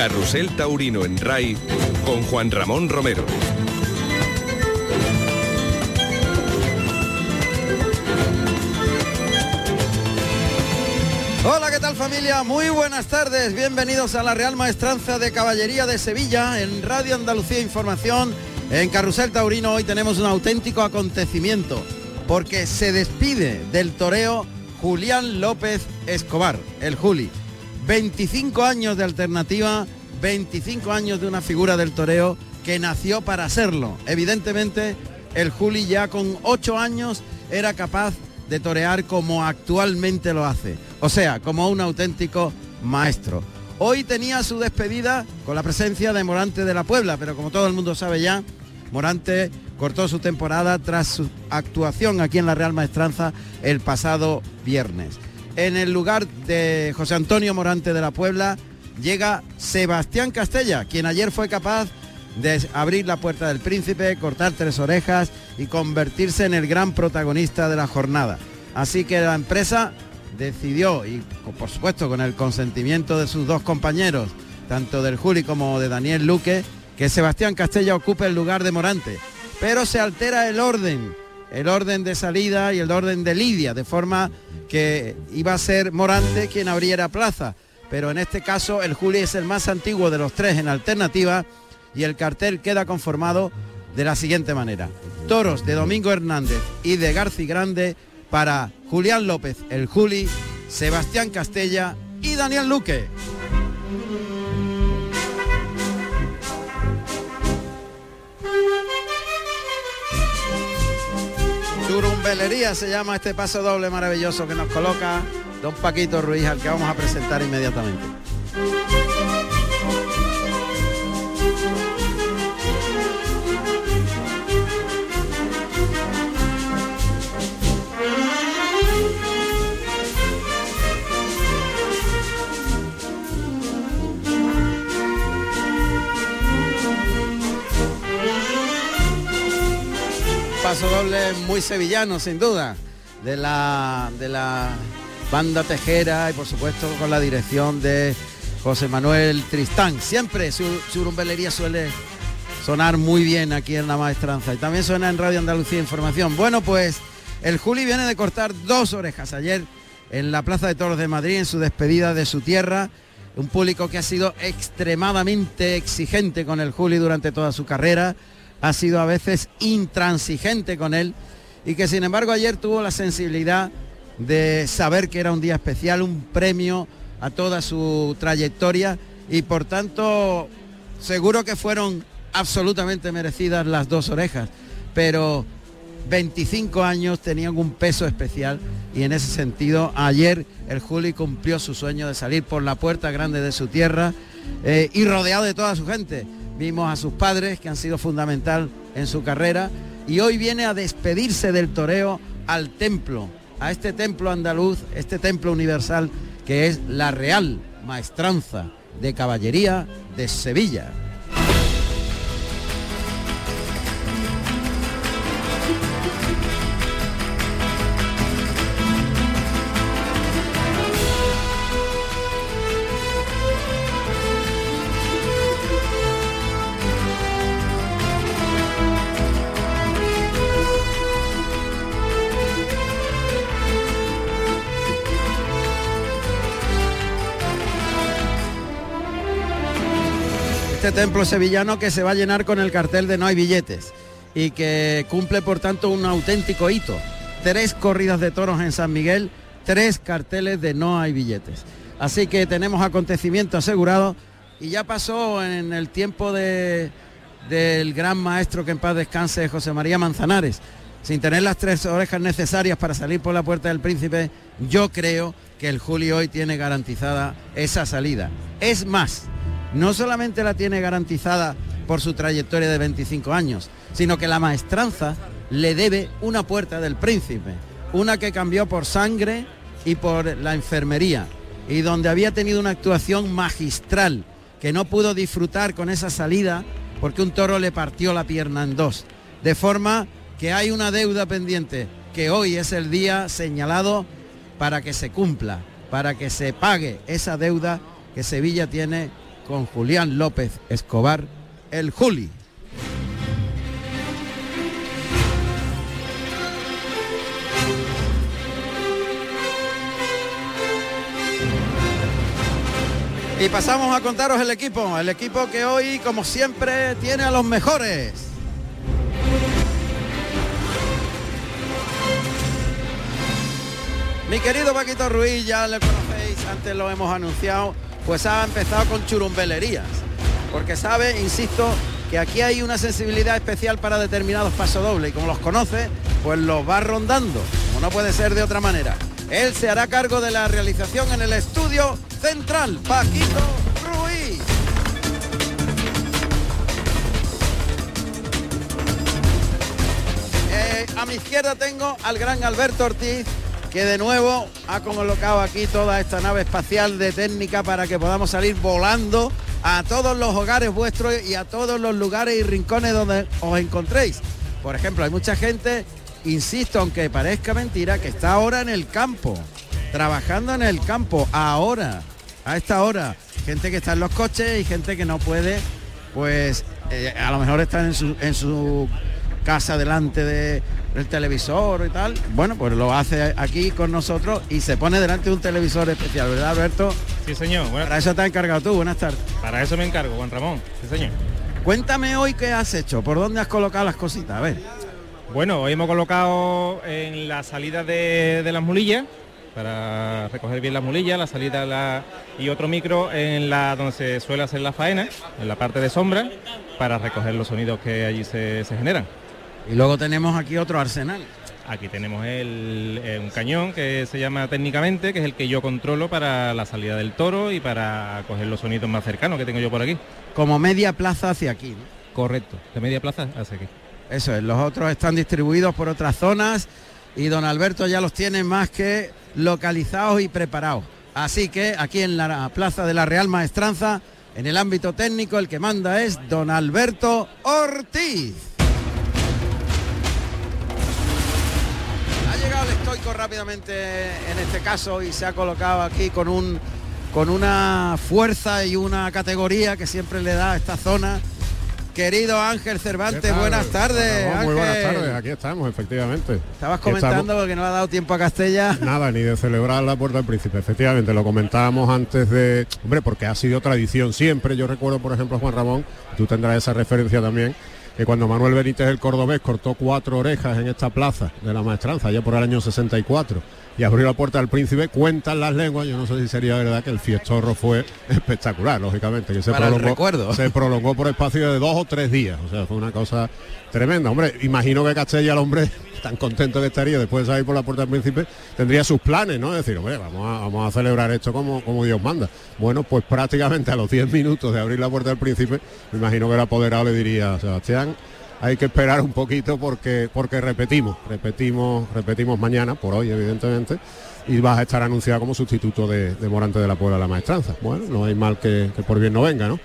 Carrusel Taurino en RAI con Juan Ramón Romero. Hola, ¿qué tal familia? Muy buenas tardes. Bienvenidos a la Real Maestranza de Caballería de Sevilla en Radio Andalucía Información. En Carrusel Taurino hoy tenemos un auténtico acontecimiento porque se despide del toreo Julián López Escobar, el Juli. 25 años de alternativa, 25 años de una figura del toreo que nació para serlo. Evidentemente, el Juli ya con 8 años era capaz de torear como actualmente lo hace, o sea, como un auténtico maestro. Hoy tenía su despedida con la presencia de Morante de la Puebla, pero como todo el mundo sabe ya, Morante cortó su temporada tras su actuación aquí en la Real Maestranza el pasado viernes. En el lugar de José Antonio Morante de la Puebla llega Sebastián Castella, quien ayer fue capaz de abrir la puerta del príncipe, cortar tres orejas y convertirse en el gran protagonista de la jornada. Así que la empresa decidió, y por supuesto con el consentimiento de sus dos compañeros, tanto del Juli como de Daniel Luque, que Sebastián Castella ocupe el lugar de Morante. Pero se altera el orden, el orden de salida y el orden de Lidia, de forma que iba a ser Morante quien abriera plaza. Pero en este caso el Juli es el más antiguo de los tres en alternativa y el cartel queda conformado de la siguiente manera. Toros de Domingo Hernández y de Garci Grande para Julián López, el Juli, Sebastián Castella y Daniel Luque. Turumbelería se llama este paso doble maravilloso que nos coloca don Paquito Ruiz, al que vamos a presentar inmediatamente. Paso doble muy sevillano, sin duda, de la, de la banda Tejera y por supuesto con la dirección de José Manuel Tristán. Siempre su, rumbelería suele sonar muy bien aquí en la maestranza y también suena en Radio Andalucía Información. Bueno, pues el Juli viene de cortar dos orejas ayer en la Plaza de Toros de Madrid en su despedida de su tierra. Un público que ha sido extremadamente exigente con el Juli durante toda su carrera ha sido a veces intransigente con él y que sin embargo ayer tuvo la sensibilidad de saber que era un día especial, un premio a toda su trayectoria y por tanto seguro que fueron absolutamente merecidas las dos orejas, pero 25 años tenían un peso especial y en ese sentido ayer el Juli cumplió su sueño de salir por la puerta grande de su tierra eh, y rodeado de toda su gente vimos a sus padres que han sido fundamental en su carrera y hoy viene a despedirse del toreo al templo, a este templo andaluz, este templo universal que es la Real Maestranza de Caballería de Sevilla. Este templo sevillano que se va a llenar con el cartel de no hay billetes y que cumple por tanto un auténtico hito. Tres corridas de toros en San Miguel, tres carteles de no hay billetes. Así que tenemos acontecimiento asegurado y ya pasó en el tiempo de, del gran maestro que en paz descanse José María Manzanares. Sin tener las tres orejas necesarias para salir por la puerta del príncipe, yo creo que el Julio hoy tiene garantizada esa salida. Es más, no solamente la tiene garantizada por su trayectoria de 25 años, sino que la maestranza le debe una puerta del príncipe, una que cambió por sangre y por la enfermería, y donde había tenido una actuación magistral, que no pudo disfrutar con esa salida porque un toro le partió la pierna en dos. De forma que hay una deuda pendiente, que hoy es el día señalado para que se cumpla, para que se pague esa deuda que Sevilla tiene con Julián López Escobar, el Juli. Y pasamos a contaros el equipo, el equipo que hoy, como siempre, tiene a los mejores. Mi querido Paquito Ruiz, ya le conocéis, antes lo hemos anunciado, pues ha empezado con churumbelerías. Porque sabe, insisto, que aquí hay una sensibilidad especial para determinados pasodobles y como los conoce, pues los va rondando, como no puede ser de otra manera. Él se hará cargo de la realización en el estudio central, Paquito Ruiz. Eh, a mi izquierda tengo al gran Alberto Ortiz, que de nuevo ha colocado aquí toda esta nave espacial de técnica para que podamos salir volando a todos los hogares vuestros y a todos los lugares y rincones donde os encontréis. Por ejemplo, hay mucha gente, insisto, aunque parezca mentira, que está ahora en el campo, trabajando en el campo, ahora, a esta hora. Gente que está en los coches y gente que no puede, pues eh, a lo mejor está en su, en su casa delante de, del televisor y tal. Bueno, pues lo hace aquí con nosotros y se pone delante de un televisor especial, ¿verdad, Alberto? Sí, señor. Bueno, Para eso te has encargado tú. Buenas tardes. para eso me encargo, Juan Ramón. Sí, señor. Cuéntame hoy qué has hecho, por dónde has colocado las cositas. A ver. Bueno, hoy hemos colocado en la salida de, de las mulillas, para recoger bien las mulillas, la salida la- y otro micro en la donde se suele hacer la faena, en la parte de sombra, para recoger los sonidos que allí se, se generan. Y luego tenemos aquí otro arsenal. Aquí tenemos el, eh, un cañón que se llama técnicamente, que es el que yo controlo para la salida del toro y para coger los sonidos más cercanos que tengo yo por aquí. Como media plaza hacia aquí. ¿no? Correcto, de media plaza hacia aquí. Eso es, los otros están distribuidos por otras zonas y don Alberto ya los tiene más que localizados y preparados. Así que aquí en la plaza de la Real Maestranza, en el ámbito técnico, el que manda es don Alberto Ortiz. Estoico rápidamente en este caso y se ha colocado aquí con un con una fuerza y una categoría que siempre le da a esta zona. Querido Ángel ¿Qué Cervantes, buenas tardes. Muy buenas tardes, aquí estamos, efectivamente. Estabas Que estamos- comentando que no ha dado tiempo a Castella. Nada, ni de celebrar la Puerta del Príncipe, efectivamente, lo comentábamos antes de... Hombre, porque ha sido tradición siempre, yo recuerdo, por ejemplo, Juan Ramón, tú tendrás esa referencia también, que cuando Manuel Benítez el Cordobés cortó cuatro orejas en esta plaza de la maestranza, ya por el año 64, y abrió la Puerta del Príncipe, cuentan las lenguas, yo no sé si sería verdad que el fiestorro fue espectacular, lógicamente, que se Para prolongó, recuerdo. se prolongó por espacio de dos o tres días, o sea, fue una cosa tremenda. Hombre, imagino que Castella, el hombre, tan contento que estaría después de salir por la puerta del príncipe, tendría sus planes, ¿no? Es decir, hombre, vamos a, vamos a celebrar esto como, como Dios manda. Bueno, pues prácticamente a los 10 minutos de abrir la puerta del príncipe, me imagino que el apoderado le diría, Sebastián, hay que esperar un poquito porque porque repetimos, repetimos, repetimos mañana, por hoy evidentemente, y vas a estar anunciado como sustituto de, de Morante de la Puebla de la Maestranza. Bueno, no hay mal que, que por bien no venga, ¿no?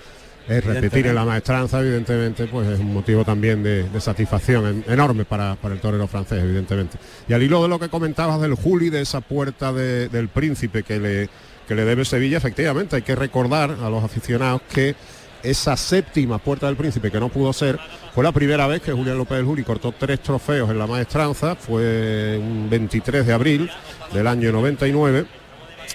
Es repetir en la maestranza, evidentemente, pues es un motivo también de, de satisfacción en- enorme para, para el torero francés, evidentemente. Y al hilo de lo que comentabas del Juli, de esa puerta de- del príncipe que le, que le debe Sevilla, efectivamente, hay que recordar a los aficionados que esa séptima puerta del príncipe que no pudo ser fue la primera vez que Julián López del Juli cortó tres trofeos en la maestranza, fue un 23 de abril del año 99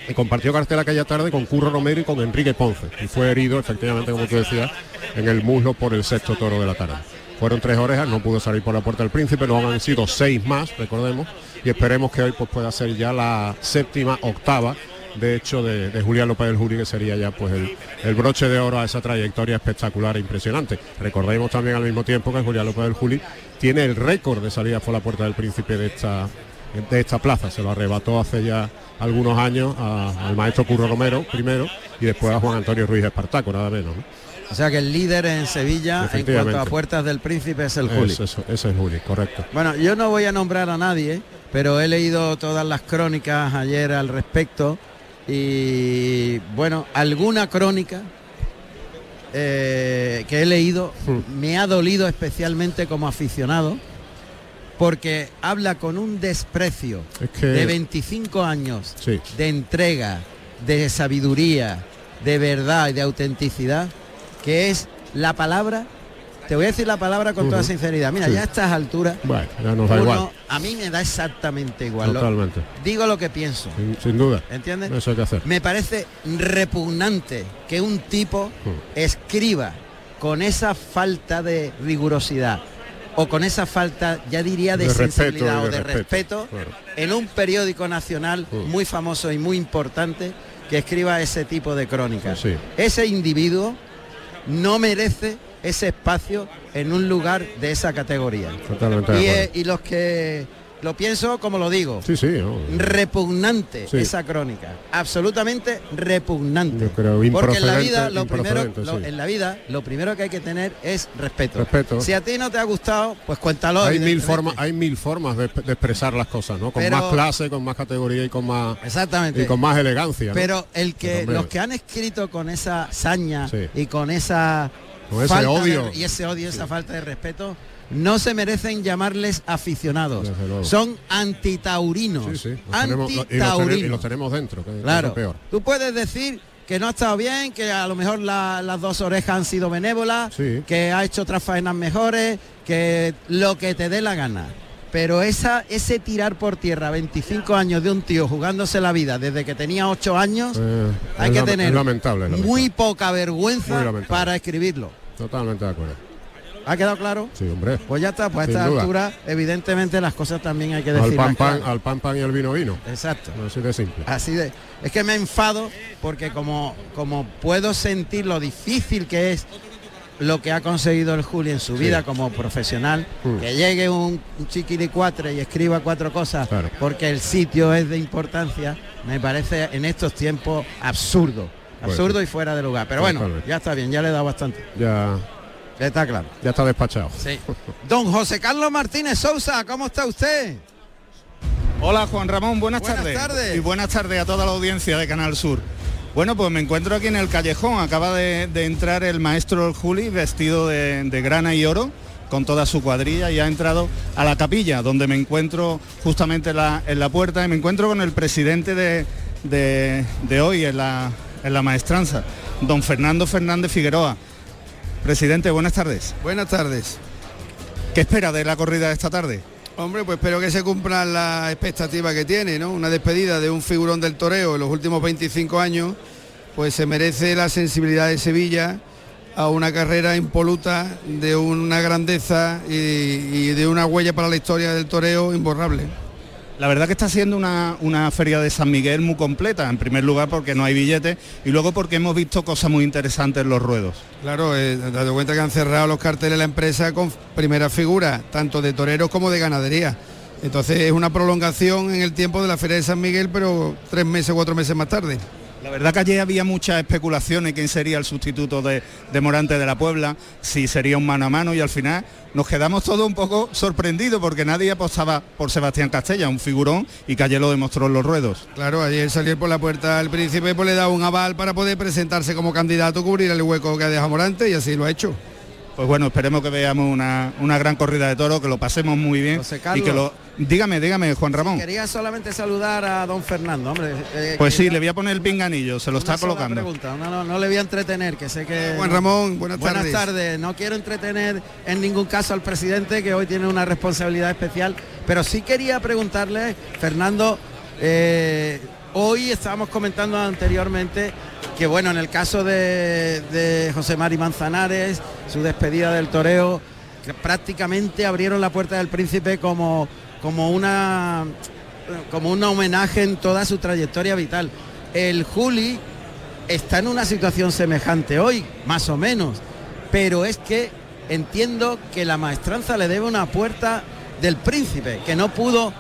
y compartió cartel aquella tarde con Curro Romero y con Enrique Ponce. Y fue herido efectivamente como tú decías en el muslo por el sexto toro de la tarde. Fueron tres orejas no pudo salir por la puerta del príncipe luego han sido seis más recordemos y esperemos que hoy pues pueda ser ya la séptima octava de hecho de, de Julián López del Juli que sería ya pues el, el broche de oro a esa trayectoria espectacular e impresionante recordemos también al mismo tiempo que Julián López del Juli tiene el récord de salida por la puerta del príncipe de esta de esta plaza. Se lo arrebató hace ya algunos años a- al maestro Curro Romero primero y después a Juan Antonio Ruiz Espartaco, nada menos. ¿no? O sea que el líder en Sevilla en cuanto a puertas del príncipe es el Juli. Eso, es Juli, correcto. Bueno, yo no voy a nombrar a nadie, pero he leído todas las crónicas ayer al respecto y bueno, alguna crónica eh, que he leído Hmm. me ha dolido especialmente como aficionado porque habla con un desprecio Es que de 25 años sí, de entrega, de sabiduría, de verdad y de autenticidad, que es la palabra. Te voy a decir la palabra con toda sinceridad. Mira, Sí. ya a estas alturas, Bueno, ya nos da uno- igual. a mí me da exactamente igual. Lo- Totalmente. digo lo que pienso. Sin, sin duda. ¿Entiendes? Eso hay que hacer. Me parece repugnante que un tipo escriba con esa falta de rigurosidad o con esa falta, ya diría, de, sensibilidad o de de respeto, respeto, claro. en un periódico nacional muy famoso y muy importante que escriba ese tipo de crónicas. Sí. Ese individuo no merece ese espacio en un lugar de esa categoría. Totalmente Y, eh, y los que lo pienso como lo digo, Sí, sí. repugnante Sí. esa crónica, absolutamente repugnante. Yo creo Porque en la vida lo primero, improcedente, lo- sí. en la vida lo primero que hay que tener es respeto. Respeto. Si a ti no te ha gustado, pues cuéntalo. hay mil formas hay mil formas de, de expresar las cosas no con Pero- más clase con más categoría y con más Exactamente. y con más elegancia ¿no? Pero el que los que han escrito con esa saña Sí. y con esa Ese de- odio. y ese odio, esa falta de respeto, no se merecen llamarles aficionados. Son antitaurinos. sí, sí. Los tenemos- y, los tenemos, y Antitaurinos. los tenemos dentro que, que es Claro. lo peor Tú puedes decir que no ha estado bien, que a lo mejor la- las dos orejas han sido benévolas, Sí. que ha hecho otras faenas mejores, que lo que te dé la gana. Pero esa, ese tirar por tierra 25 años de un tío jugándose la vida desde que tenía 8 años, Eh, hay que tener es lamentable, es lamentable. muy poca vergüenza para escribirlo. Totalmente de acuerdo ¿Ha quedado claro? sí hombre Pues ya está, pues a esta duda. altura, evidentemente las cosas también hay que al decir. pan pan al pan pan y al vino vino Exacto. así de simple Así de. Es que me enfado porque como, como puedo sentir lo difícil que es lo que ha conseguido el Juli en su Sí. vida como profesional, Mm. que llegue un, un chiquilicuatre y escriba cuatro cosas Claro. porque el sitio es de importancia, me parece en estos tiempos absurdo. Absurdo y fuera de lugar. Pero bueno, ya está bien, ya le he dado bastante. ya Ya está claro. ya está despachado Sí. Don José Carlos Martínez Sousa, ¿cómo está usted? Hola Juan Ramón, buenas, Buenas tardes. tardes. Y buenas tardes a toda la audiencia de Canal Sur. Bueno, pues me encuentro aquí en el callejón. Acaba de, de entrar el maestro Juli vestido de, de grana y oro con toda su cuadrilla y ha entrado a la capilla donde me encuentro justamente en la, en la puerta y me encuentro con el presidente de, de- de hoy en la, en la maestranza, don Fernando Fernández Figueroa. Presidente, buenas tardes. Buenas tardes. ¿Qué espera de la corrida de esta tarde? Hombre, pues espero que se cumplan las expectativas que tiene, ¿no? Una despedida de un figurón del toreo en los últimos 25 años, pues se merece la sensibilidad de Sevilla a una carrera impoluta de una grandeza y, y de una huella para la historia del toreo imborrable. La verdad que está siendo una, una feria de San Miguel muy completa, en primer lugar porque no hay billetes y luego porque hemos visto cosas muy interesantes en los ruedos. Claro, eh, date cuenta que han cerrado los carteles de la empresa con primeras figuras, tanto de toreros como de ganadería. Entonces es una prolongación en el tiempo de la Feria de San Miguel, pero tres meses, cuatro meses más tarde. La verdad que ayer había muchas especulaciones quién sería el sustituto de, Morante de la Puebla, si sería un mano a mano y al final nos quedamos todos un poco sorprendidos porque nadie apostaba por Sebastián Castella, un figurón y que ayer lo demostró en los ruedos. Claro, ayer salir por la puerta al príncipe pues le da un aval para poder presentarse como candidato, cubrir el hueco que ha dejado Morante y así lo ha hecho. Pues bueno, esperemos que veamos una, una gran corrida de toro, que lo pasemos muy bien José y que lo... Dígame, dígame, Juan Ramón. Quería solamente saludar a don Fernando, hombre. eh, Pues sí, le voy a poner el pinganillo, se lo está colocando. pregunta, no, no, no le voy a entretener, que sé que... Juan Ramón, buenas, Buenas tardes. tardes. No quiero entretener en ningún caso al presidente, que hoy tiene una responsabilidad especial, pero sí quería preguntarle, Fernando, eh, hoy estábamos comentando anteriormente que, bueno, en el caso de, José Mari Manzanares, su despedida del toreo, que prácticamente abrieron la puerta del príncipe como, como una como un homenaje en toda su trayectoria vital. El Juli está en una situación semejante hoy, más o menos, pero es que entiendo que la maestranza le debe una puerta del príncipe, que no pudo,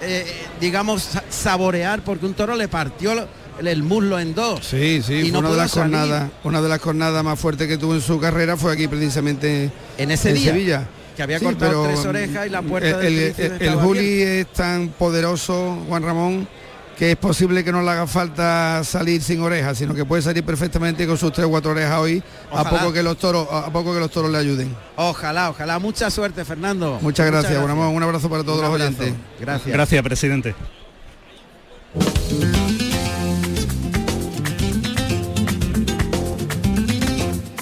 eh, digamos, sa- saborear porque un toro le partió el muslo en dos. Sí, sí, Y fue no una de las jornadas, una de las jornadas más fuertes que tuvo en su carrera fue aquí precisamente En ese en día, Sevilla. que había Sí, cortado tres orejas y la puerta el, del el- el- Juli es tan poderoso, Juan Ramón, que es posible que no le haga falta salir sin orejas, sino que puede salir perfectamente con sus tres o cuatro orejas hoy, a poco que los toros, a poco que los toros le ayuden. Ojalá, ojalá. Mucha suerte, Fernando. Muchas gracias. Un, abrazo para todos los oyentes. Gracias. Gracias, presidente.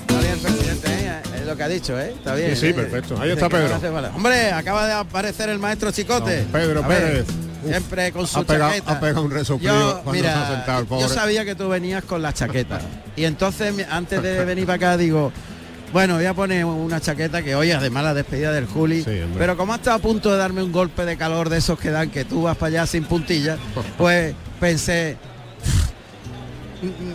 Está bien, presidente, ¿eh? es lo que ha dicho, ¿eh? Está bien. Sí, sí, perfecto. Ahí está Pedro. Hombre, acaba de aparecer el maestro Chicote. Pedro Pérez. Siempre con su ha pegado- chaqueta. ha pegado un resoplido Yo, mira, sentado el yo sabía que tú venías con la chaqueta. y entonces, antes de venir para acá, digo... Bueno, voy a poner una chaqueta que hoy además la despedida del Juli. Sí, pero como ha estado a punto de darme un golpe de calor de esos que dan que tú vas para allá sin puntillas, pues pensé,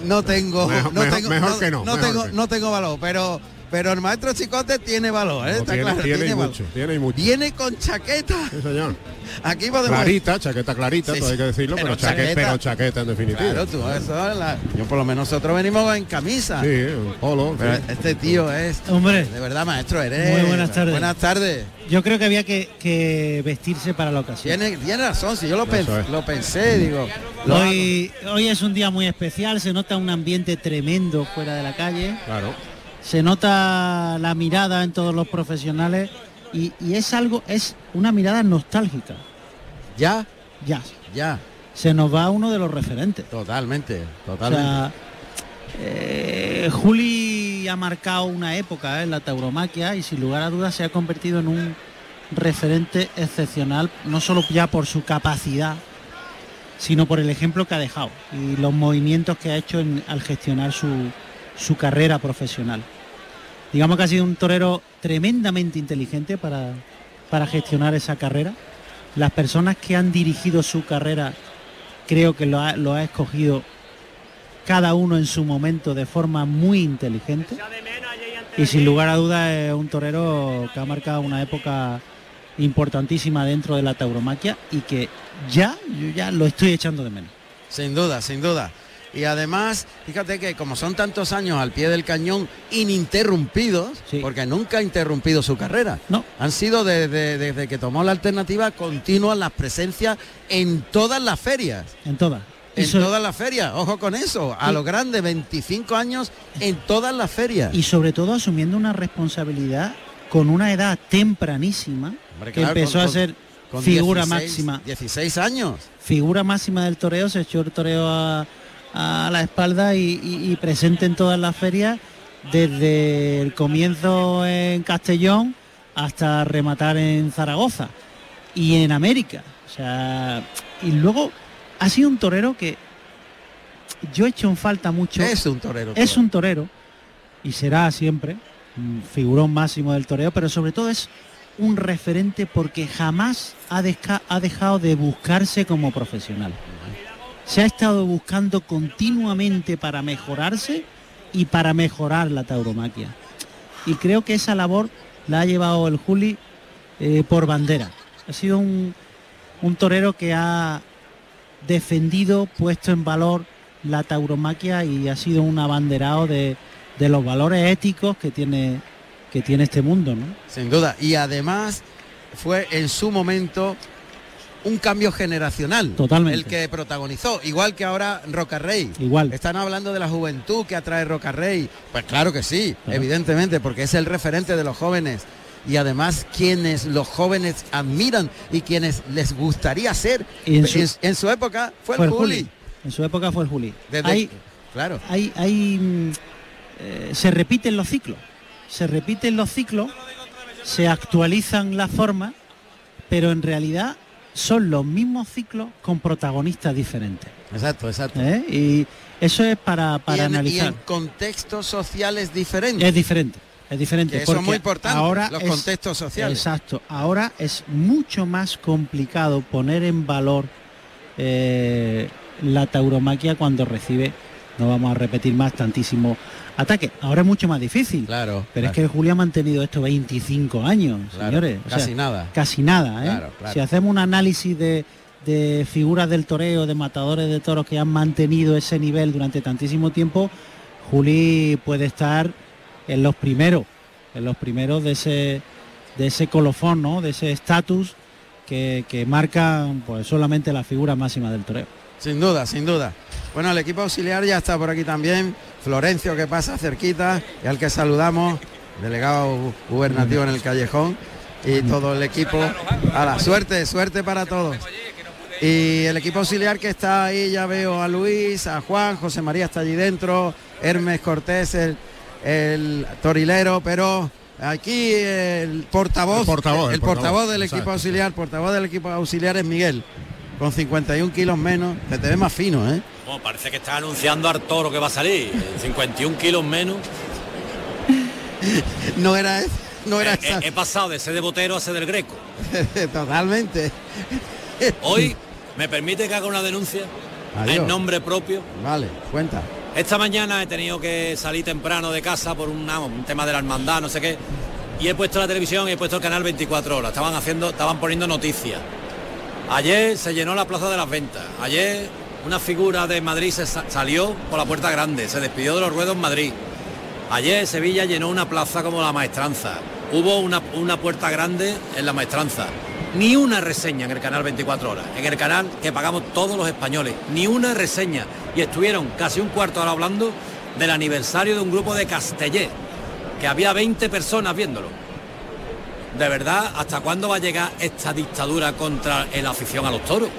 no tengo, Mejor- no que no, mejor tengo, que no. no tengo valor, pero pero el maestro Chicote tiene valor, ¿eh? No, Está tiene, claro, tiene y valor. mucho, tiene y mucho. Viene con chaqueta. Sí, señor. Aquí podemos Clarita, chaqueta clarita, Sí, todo hay que decirlo, Pero pero, chaqueta, chaqueta. pero chaqueta en definitiva. Claro, tú, eso la- yo por lo menos nosotros venimos en camisa. Sí, un polo. Pero sí. este tío es Hombre, de verdad maestro, eres. Muy buenas tardes. Buenas tardes. yo creo que había que, que vestirse para la ocasión. Tiene, tiene razón, si yo lo, Eso pen- es. lo pensé, digo. Hoy, hoy es un día muy especial, se nota un ambiente tremendo fuera de la calle, Claro. Se nota la mirada en todos los profesionales y, y es algo, es una mirada nostálgica. Ya, Ya, ya, se nos va uno de los referentes. totalmente, O totalmente. sea, eh, Juli ha marcado una época eh, en la tauromaquia y sin lugar a dudas se ha convertido en un referente excepcional, no solo ya por su capacidad, sino por el ejemplo que ha dejado y los movimientos que ha hecho en- al gestionar su, su carrera profesional. Digamos que ha sido un torero tremendamente inteligente para, para gestionar esa carrera. Las personas que han dirigido su carrera creo que lo ha, lo ha escogido cada uno en su momento de forma muy inteligente y sin lugar a dudas es un torero que ha marcado una época importantísima dentro de la tauromaquia y que ya yo ya lo estoy echando de menos. Sin duda, sin duda. Y además, fíjate que como son tantos años al pie del cañón ininterrumpidos, Sí. porque nunca ha interrumpido su carrera. No, Han sido desde, desde que tomó la alternativa continuas las presencias en todas las ferias. en todas. En todas las ferias, ojo con eso, a Sí. lo grande, 25 años en todas las ferias. y sobre todo asumiendo una responsabilidad con una edad tempranísima Hombre, que claro, empezó con- a ser figura 16 máxima 16 años. figura máxima del toreo, se echó el toreo a, a la espalda y, y- y presente en todas las ferias, desde el comienzo en Castellón hasta rematar en Zaragoza y en América. O sea, y luego ha sido un torero que yo he hecho en falta mucho. Es un torero. Es un torero y será siempre un figurón máximo del toreo, pero sobre todo es un referente porque jamás ha, ha dejado de buscarse como profesional. Se ha estado buscando continuamente para mejorarse y para mejorar la tauromaquia. Y creo que esa labor la ha llevado el Juli eh, por bandera. Ha sido un, un torero que ha defendido, puesto en valor la tauromaquia y ha sido un abanderado de, de los valores éticos que tiene, que tiene este mundo. ¿no? Sin duda. Y además fue en su momento un cambio generacional. Totalmente. El que protagonizó, igual que ahora Rocarrey. Igual. Están hablando de la juventud que atrae Rocarrey. Pues claro que sí, Claro. evidentemente, porque es el referente de los jóvenes. Y además quienes los jóvenes admiran y quienes les gustaría ser. Y en su- en, en su época fue, Fue el. Juli. En su época fue el Juli. Desde- Hay, Claro. hay, hay, mm, eh, se repiten los ciclos. Se repiten los ciclos, se actualizan las formas, pero en realidad son los mismos ciclos con protagonistas diferentes. Exacto, exacto. ¿eh? Y eso es para, y, para en, y analizar. en contextos sociales diferentes. Es diferente, es diferente. Que eso es muy importante, Ahora los es- contextos sociales. Exacto. Ahora es mucho más complicado poner en valor eh, la tauromaquia cuando recibe, no vamos a repetir más, tantísimo ataque. Ahora es mucho más difícil. Claro. Pero es que el Julio ha mantenido esto 25 años, claro. señores. O sea, Casi nada. Casi nada, ¿eh? Claro, claro. Si hacemos un análisis de, de figuras del toreo, de matadores de toros que han mantenido ese nivel durante tantísimo tiempo, Juli puede estar en los primeros, en los primeros de ese, de ese colofón, ¿no? De ese estatus que, que marcan pues solamente la figura máxima del toreo. Sin duda, sin duda. Bueno, el equipo auxiliar ya está por aquí también. Florencio que pasa cerquita y al que saludamos, delegado gu- gubernativo en el callejón y todo el equipo. A la suerte, suerte para todos. Y el equipo auxiliar que está ahí, ya veo a Luis, a Juan, José María está allí dentro, Hermes Cortés, el, el torilero, pero Aquí el portavoz, El portavoz, el el portavoz portavoz, del equipo auxiliar, portavoz del equipo auxiliar es Miguel, con 51 kilos menos, que te ve más fino, ¿eh? Bueno, parece que está anunciando al toro que va a salir. 51 kilos menos. No era, no era He, he- he pasado de ser de botero a ser del greco. totalmente. Hoy me permite que haga una denuncia Adiós. en nombre propio. Vale, cuenta. Esta mañana he tenido que salir temprano de casa por una- un tema de la hermandad, no sé qué. Y he puesto la televisión y he puesto el canal 24 horas. Estaban haciendo, estaban poniendo noticias. Ayer se llenó la plaza de las ventas. Ayer una figura de Madrid se sa- salió por la puerta grande, se despidió de los ruedos en Madrid. Ayer Sevilla llenó una plaza como la maestranza. Hubo una, una puerta grande en la maestranza. Ni una reseña en el canal 24 horas, en el canal que pagamos todos los españoles. Ni una reseña. Y estuvieron casi un cuarto de hora hablando del aniversario de un grupo de Castellé, que había 20 personas viéndolo. De verdad, ¿hasta cuándo va a llegar esta dictadura contra la afición a los toros?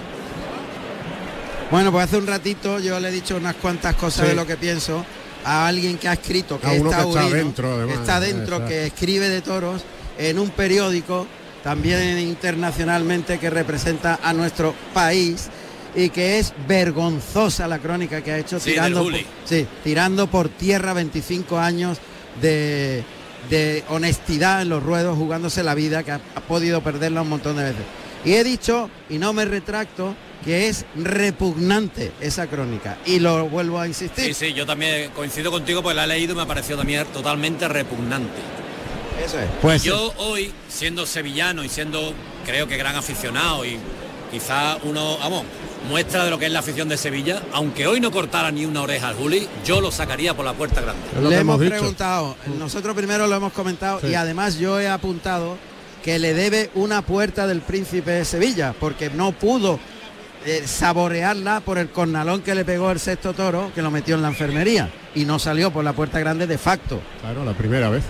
Bueno, pues hace un ratito yo le he dicho unas cuantas cosas Sí. de lo que pienso a alguien que ha escrito, que A está taurino, dentro, además. que está dentro, que escribe de toros en un periódico también internacionalmente que representa a nuestro país y que es vergonzosa la crónica que ha hecho Sí, tirando, por, sí, tirando por tierra 25 años de, de honestidad en los ruedos, jugándose la vida, que ha, ha podido perderla un montón de veces. Y he dicho, y no me retracto, que es repugnante esa crónica. Y lo vuelvo a insistir. Sí, sí, yo también coincido contigo porque la he leído y me ha parecido también totalmente repugnante. Eso es. Pues Yo hoy, siendo sevillano y siendo, creo que gran aficionado y quizá uno, vamos, muestra de lo que es la afición de Sevilla, aunque hoy no cortara ni una oreja al Juli, yo lo sacaría por la puerta grande. Le hemos, hemos dicho. preguntado, nosotros primero lo hemos comentado Sí. y además yo he apuntado que le debe una puerta del príncipe de Sevilla, porque no pudo eh, saborearla por el cornalón que le pegó el sexto toro, que lo metió en la enfermería y no salió por la puerta grande de facto, Claro, la primera vez.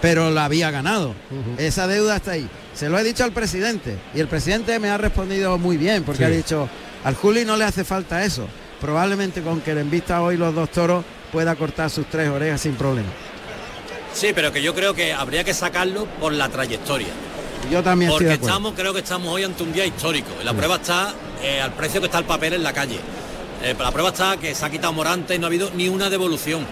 pero la había ganado. Esa deuda está ahí. Se lo he dicho al presidente y el presidente me ha respondido muy bien porque Sí. ha dicho, al Juli no le hace falta eso. Probablemente con que le invista hoy los dos toros pueda cortar sus tres orejas sin problema. Sí, pero que yo creo que habría que sacarlo por la trayectoria. Yo también estoy Porque de estamos, creo que estamos hoy ante un día histórico. La prueba está eh, al precio que está el papel en la calle. Eh, la prueba está que se ha quitado Morante y no ha habido ni una devolución.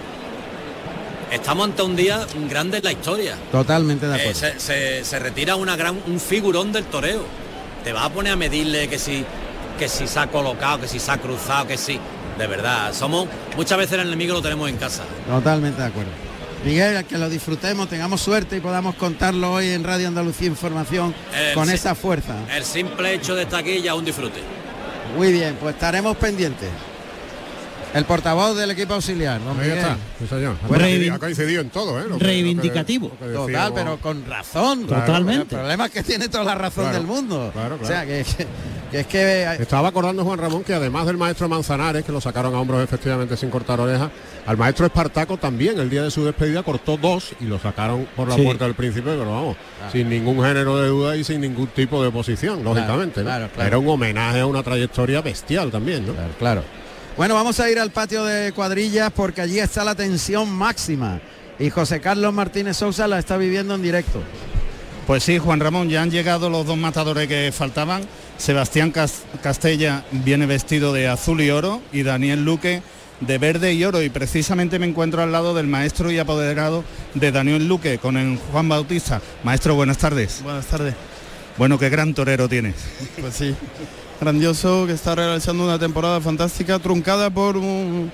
Estamos ante un día grande en la historia. Totalmente de Eh, acuerdo. se, se- se retira una gran, un figurón del toreo. Te vas a poner a medirle que si, que si se ha colocado, que si se ha cruzado, que si. De verdad, somos. Muchas veces el enemigo lo tenemos en casa. Totalmente de acuerdo. Miguel, que lo disfrutemos, tengamos suerte y podamos contarlo hoy en Radio Andalucía Información con esa fuerza. El simple hecho de estar aquí ya un disfrute. Muy bien, pues estaremos pendientes. El portavoz del equipo auxiliar, don Ahí Miguel. está, sí, señor. Pues Ha coincidido- ha coincidido en todo, ¿eh? Lo que- lo que- Reivindicativo. lo que Total, pero con razón. Claro. Totalmente. El problema es que tiene toda la razón Claro, del mundo. claro, O sea, claro. que, que- que es que... Estaba acordando Juan Ramón que además del maestro Manzanares, que lo sacaron a hombros efectivamente sin cortar orejas, al maestro Espartaco también el día de su despedida cortó dos y lo sacaron por la Sí. puerta del príncipe, pero vamos, sin ningún género de duda y sin ningún tipo de oposición, lógicamente. ¿no? claro, claro. Era un homenaje a una trayectoria bestial también, ¿no? Claro, claro. Bueno, vamos a ir al patio de cuadrillas porque allí está la tensión máxima. Y José Carlos Martínez Sousa la está viviendo en directo. Pues sí, Juan Ramón, ya han llegado los dos matadores que faltaban. Sebastián Cas- Castella viene vestido de azul y oro y Daniel Luque de verde y oro. Y precisamente me encuentro al lado del maestro y apoderado de Daniel Luque con el Juan Bautista. Maestro, buenas tardes. Buenas tardes. Bueno, qué gran torero tienes. Pues sí, grandioso que está realizando una temporada fantástica, truncada por un,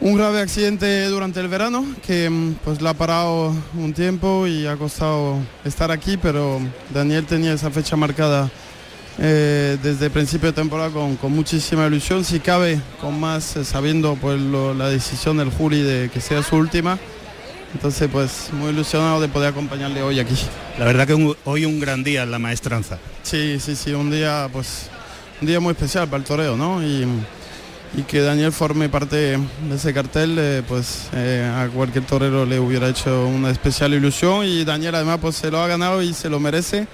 un grave accidente durante el verano que mm, pues la ha parado un tiempo y ha costado estar aquí, pero Daniel tenía esa fecha marcada eh, desde principio de temporada con, con muchísima ilusión, si cabe con más eh, sabiendo pues lo- la decisión del Juli de que sea su última. Entonces pues muy ilusionado de poder acompañarle hoy aquí. La verdad que un- hoy un gran día en la maestranza. Sí, sí, sí, un día, pues, un día muy especial para el toreo, ¿no? Y, y que Daniel forme parte de ese cartel, eh, pues eh, a cualquier torero le hubiera hecho una especial ilusión y Daniel además pues se lo ha ganado y se lo merece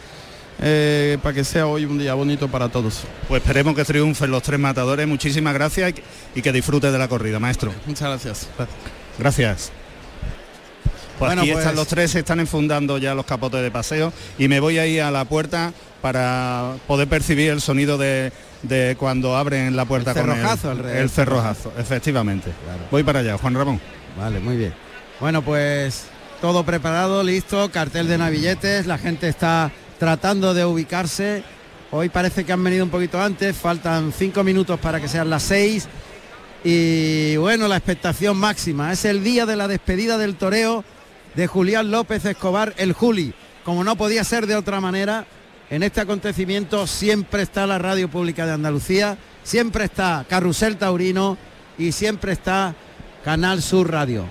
eh, para que sea hoy un día bonito para todos. Pues esperemos que triunfen los tres matadores. Muchísimas gracias y que, disfrute de la corrida, maestro. Muchas gracias. Gracias. Pues Bueno, aquí pues- están los tres, se están enfundando ya los capotes de paseo y me voy ahí a la puerta para poder percibir el sonido de, de cuando abren la puerta El con cerrojazo, el, el el, cerrojazo, efectivamente. Claro. Voy para allá, Juan Ramón. Vale, muy bien. Bueno, pues todo preparado, listo, cartel de navilletes, la gente está tratando de ubicarse. Hoy parece que han venido un poquito antes, faltan cinco minutos para que sean las seis. Y bueno, la expectación máxima. Es el día de la despedida del toreo de Julián López Escobar, el Juli. Como no podía ser de otra manera, en este acontecimiento siempre está la Radio Pública de Andalucía, siempre está Carrusel Taurino y siempre está Canal Sur Radio.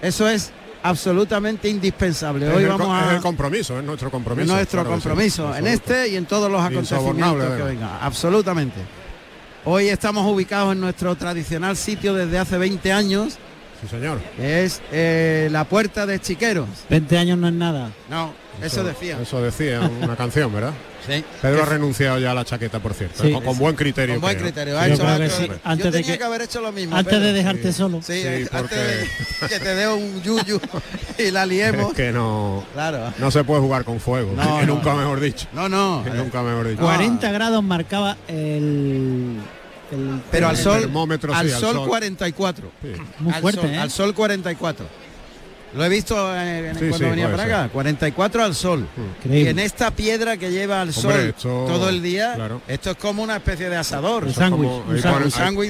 Eso es absolutamente indispensable. Es Hoy el vamos co- es a el compromiso, es nuestro compromiso. nuestro claro que sí, compromiso en este y en todos los acontecimientos que vengan. Absolutamente. Hoy estamos ubicados en nuestro tradicional sitio desde hace 20 años, Sí, señor. es eh, la Puerta de Chiqueros. 20 años no es nada. No, eso, decía. Eso decía una canción, ¿verdad? Sí. Pedro ha renunciado ya a la chaqueta, por cierto. Sí. con, con buen criterio. Con buen criterio. Ha Yo hecho creo que acto de- sí. Antes Yo de tenía que- que haber hecho lo mismo. Antes de dejarte sí. solo. Sí, Sí, antes porque- de que te dé un yuyu y la Es liemos. que no, Claro. no se puede jugar con fuego. No, nunca no. mejor dicho. No, no. Nunca mejor dicho. 40 grados marcaba el, el- Pero al sol, termómetro, al sí, sol sol. 44. Sí. muy al, fuerte, sol, ¿eh? al sol 44. Lo he visto eh, en- Sí, cuando sí, venía para ser. acá. 44 al sol. Increíble. Y en esta piedra que lleva al sol Hombre, esto- todo el día, claro. esto es como una especie de asador. Un sándwich, un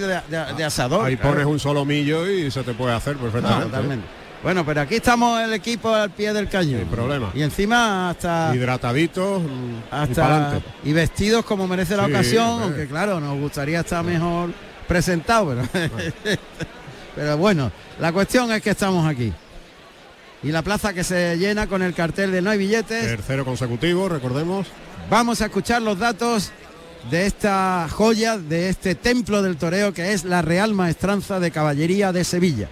de, de- de asador. Ahí claro. pones un solomillo y se te puede hacer No, perfectamente. ¿eh? totalmente. Bueno, pero aquí estamos el equipo al pie del cañón. Sin problema. Y encima hasta Hidrataditos y hasta pa'lante. y vestidos como merece la Sí, ocasión, aunque claro, nos gustaría estar mejor presentado, pero, pero bueno, la cuestión es que estamos aquí. Y la plaza que se llena con el cartel de no hay billetes. Tercero consecutivo, recordemos. Vamos a escuchar los datos de esta joya, de este templo del toreo que es la Real Maestranza de Caballería de Sevilla.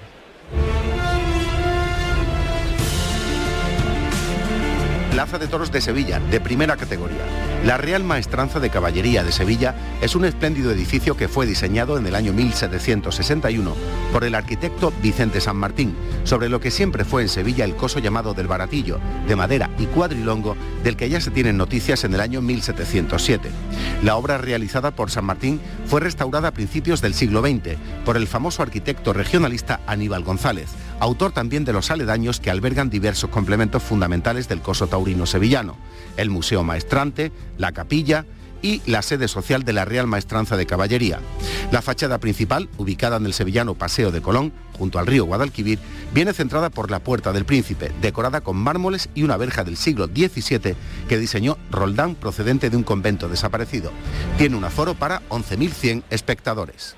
Plaza de Toros de Sevilla, de primera categoría. La Real Maestranza de Caballería de Sevilla es un espléndido edificio que fue diseñado en el año 1761 por el arquitecto Vicente San Martín, sobre lo que siempre fue en Sevilla el coso llamado del Baratillo, de madera y cuadrilongo, del que ya se tienen noticias en el año 1707. La obra realizada por San Martín fue restaurada a principios del siglo XX por el famoso arquitecto regionalista Aníbal González, autor también de los aledaños que albergan diversos complementos fundamentales del coso taurino sevillano, el Museo Maestrante, la capilla y la sede social de la Real Maestranza de Caballería. La fachada principal, ubicada en el sevillano Paseo de Colón, junto al río Guadalquivir, viene centrada por la Puerta del Príncipe, decorada con mármoles y una verja del siglo XVII que diseñó Roldán procedente de un convento desaparecido. Tiene un aforo para 11.100 espectadores.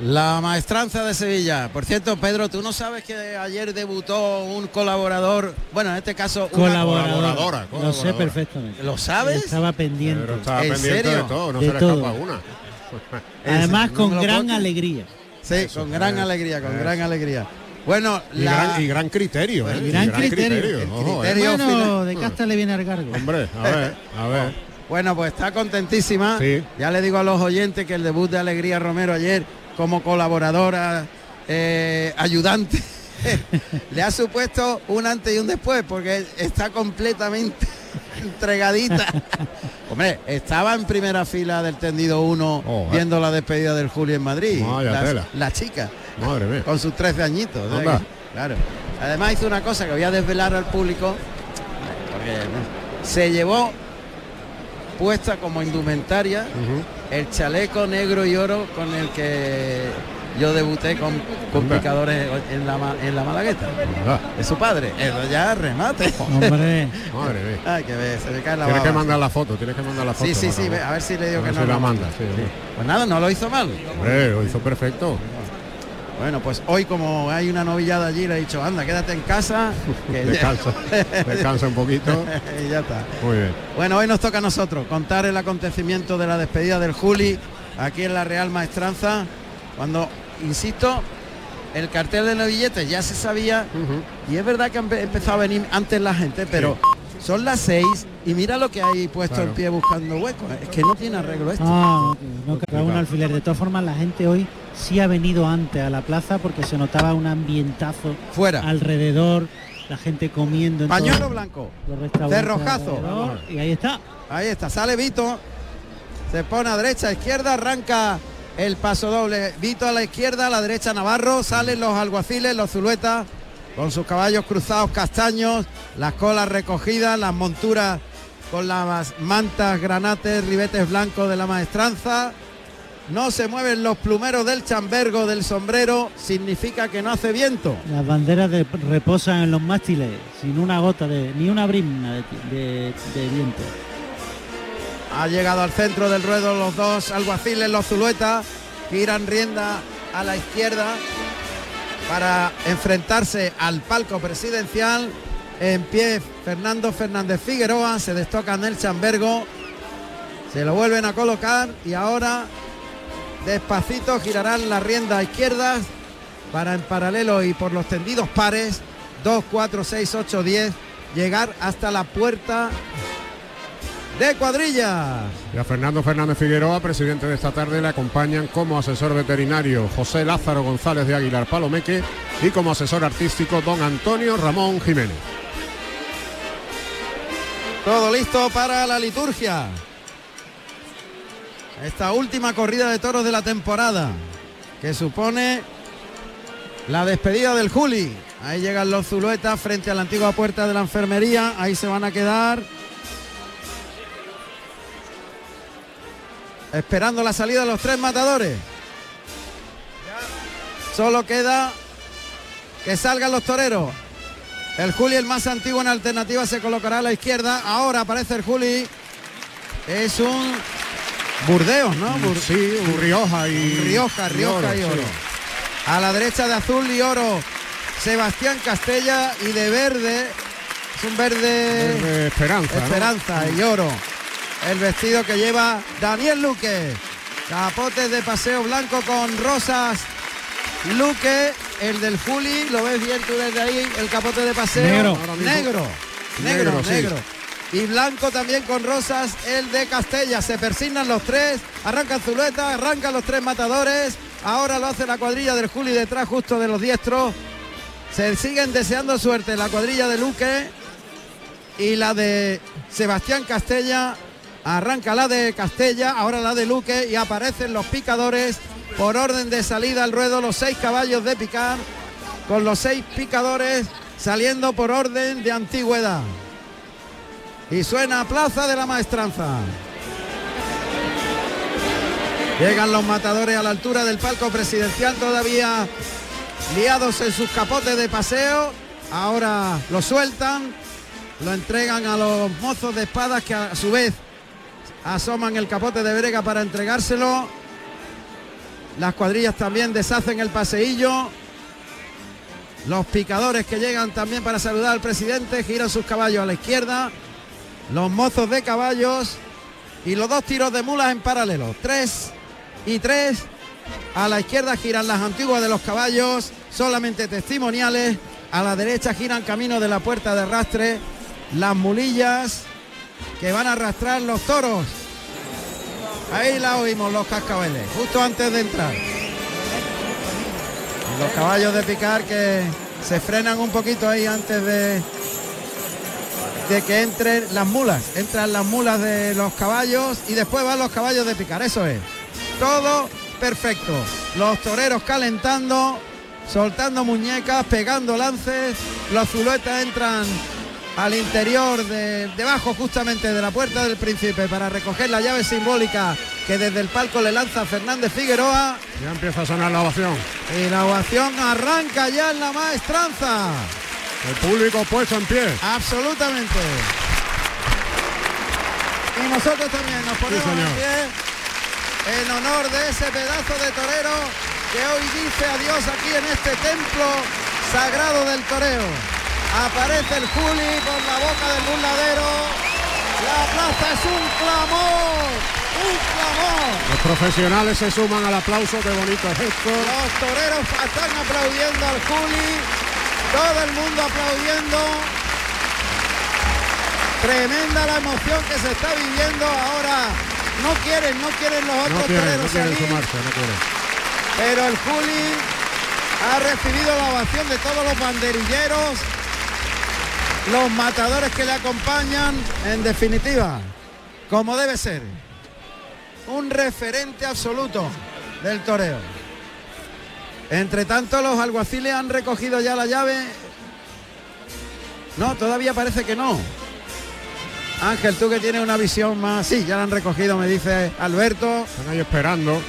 La maestranza de Sevilla. Por cierto, Pedro, tú no sabes que ayer debutó un colaborador, bueno, en este caso una- Colaborador. Colaboradora, Lo sé colaboradora. perfectamente. ¿Lo sabes? Estaba pendiente. Pero estaba ¿En pendiente serio? de todo, no De se le escapa una. Además con gran alegría. Sí, Eso, con gran eso, alegría, con eso. gran alegría. Bueno, Y, la... gran, y gran criterio, ¿eh? Y Y gran criterio. El ojo, ¿eh? criterio- Bueno, final. de casta le viene al cargo. Hombre, a ver, a ver. Bueno, pues está contentísima. Sí. Ya le digo a los oyentes que el debut de Alegría Romero ayer como colaboradora, eh, ayudante, le ha supuesto un antes y un después, porque está completamente entregadita. Hombre, estaba en primera fila del tendido 1 Oh, eh. viendo la despedida del Julio en Madrid. La, chica, Madre mía. con sus 13 añitos. o sea Anda. que, claro. Además hizo una cosa que voy a desvelar al público, se llevó puesta como indumentaria. El chaleco negro y oro con el que yo debuté con, con picadores en la, en la Malagueta. Ah, De su padre. Eso ya remate. Hombre, madre mía. Ay, que ve, se me cae la Tienes que mandar la foto, tienes que mandar la foto. Sí, sí, sí, a ver si le digo A que no. si la manda, sí, sí. Pues nada, no lo hizo mal. Hombre, lo hizo perfecto. Bueno, pues hoy como hay una novillada allí, le he dicho, anda, quédate en casa. que Descansa, descansa un poquito. y ya está. Muy bien. Bueno, hoy nos toca a nosotros contar el acontecimiento de la despedida del Juli aquí en la Real Maestranza, cuando, insisto, el cartel de los billetes ya se sabía y es verdad que ha empe- empezado a venir antes la gente, pero son las seis y mira lo que hay puesto Claro. el pie buscando huecos. Es que no tiene arreglo esto. no, no carga un alfiler. De todas formas, la gente hoy sí ha venido antes a la plaza porque se notaba un ambientazo Fuera. alrededor, la gente comiendo. en Pañuelo blanco. los restaurantes Cerrojazo. alrededor, Y ahí está. Ahí está, sale Vito. Se pone a derecha, izquierda, arranca el paso doble. Vito a la izquierda, a la derecha Navarro. Salen los alguaciles, los zuluetas, con sus caballos cruzados castaños, las colas recogidas, las monturas con las mantas, granates, ribetes blancos de la maestranza. No se mueven los plumeros del chambergo, del sombrero, significa que no hace viento. Las banderas de- reposan en los mástiles sin una gota de, ni una brimna de, de- de viento. Ha llegado al centro del ruedo los dos alguaciles, los zuluetas, giran rienda a la izquierda para enfrentarse al palco presidencial. En pie Fernando Fernández Figueroa, se destocan el chambergo, se lo vuelven a colocar y ahora despacito girarán la rienda a izquierdas para en paralelo y por los tendidos pares 2, 4, 6, 8, 10 llegar hasta la puerta de cuadrilla. Y a Fernando Fernández Figueroa, presidente de esta tarde, le acompañan como asesor veterinario José Lázaro González de Aguilar Palomeque y como asesor artístico don Antonio Ramón Jiménez. Todo listo para la liturgia. Esta última corrida de toros de la temporada, que supone la despedida del Juli. Ahí llegan los Zuluetas frente a la antigua puerta de la enfermería. Ahí se van a quedar. Esperando la salida de los tres matadores. Solo queda que salgan los toreros. El Juli, el más antiguo en alternativa, se colocará a la izquierda. Ahora aparece el Juli. Es un Burdeos, ¿no? Bur- Sí, Rioja y Rioja, Rioja y oro. A la derecha de azul y oro, Sebastián Castella y de verde, es un verde, Verde Esperanza. ¿no? esperanza y oro. El vestido que lleva Daniel Luque. Capotes de paseo blanco con rosas. Luque, el del Juli, lo ves bien tú desde ahí, el capote de paseo. Negro. Negro, negro, Negro, sí. Y blanco también con rosas, el de Castella. Se persignan los tres, arrancan Zuleta, arrancan los tres matadores. Ahora lo hace la cuadrilla del Juli detrás justo de los diestros. Se siguen deseando suerte la cuadrilla de Luque y la de Sebastián Castella. Arranca la de Castella, ahora la de Luque y aparecen los picadores por orden de salida al ruedo, los seis caballos de picar, con los seis picadores saliendo por orden de antigüedad. Y suena Plaza de la Maestranza. Llegan los matadores a la altura del palco presidencial todavía liados en sus capotes de paseo. Ahora lo sueltan, lo entregan a los mozos de espadas que a su vez asoman el capote de brega para entregárselo. Las cuadrillas también deshacen el paseillo. Los picadores que llegan también para saludar al presidente giran sus caballos a la izquierda. Los mozos de caballos y los dos tiros de mulas en paralelo. Tres y tres. A la izquierda giran las antiguas de los caballos, solamente testimoniales. A la derecha giran camino de la puerta de arrastre las mulillas que van a arrastrar los toros. Ahí la oímos los cascabeles, justo antes de entrar. Los caballos de picar que se frenan un poquito ahí antes de, de que entren las mulas. Entran las mulas de los caballos y después van los caballos de picar. Eso es. Todo perfecto. Los toreros calentando, soltando muñecas, pegando lances. Los zuluetas entran al interior de debajo justamente de la puerta del príncipe para recoger la llave simbólica que desde el palco le lanza Fernández Figueroa Ya empieza a sonar la ovación. y la ovación arranca ya en la maestranza. El público puesto en pie. Absolutamente. Y nosotros también nos ponemos Sí, en pie en honor de ese pedazo de torero que hoy dice adiós aquí en este templo sagrado del toreo. Aparece el Juli por la boca del burladero. La plaza es un clamor, un clamor. Los profesionales se suman al aplauso. Qué bonito gesto. Los toreros están aplaudiendo al Juli, todo el mundo aplaudiendo. Tremenda la emoción que se está viviendo ahora. No quieren, no quieren los otros No quieren, no quieren salir. sumarse, no quieren. Pero el Juli ha recibido la ovación de todos los banderilleros, los matadores que le acompañan, en definitiva, como debe ser. Un referente absoluto del toreo. Entre tanto, los alguaciles han recogido ya la llave. No, todavía parece que no. Ángel, tú que tienes una visión más... Sí, ya la han recogido, me dice Alberto. Están ahí esperando.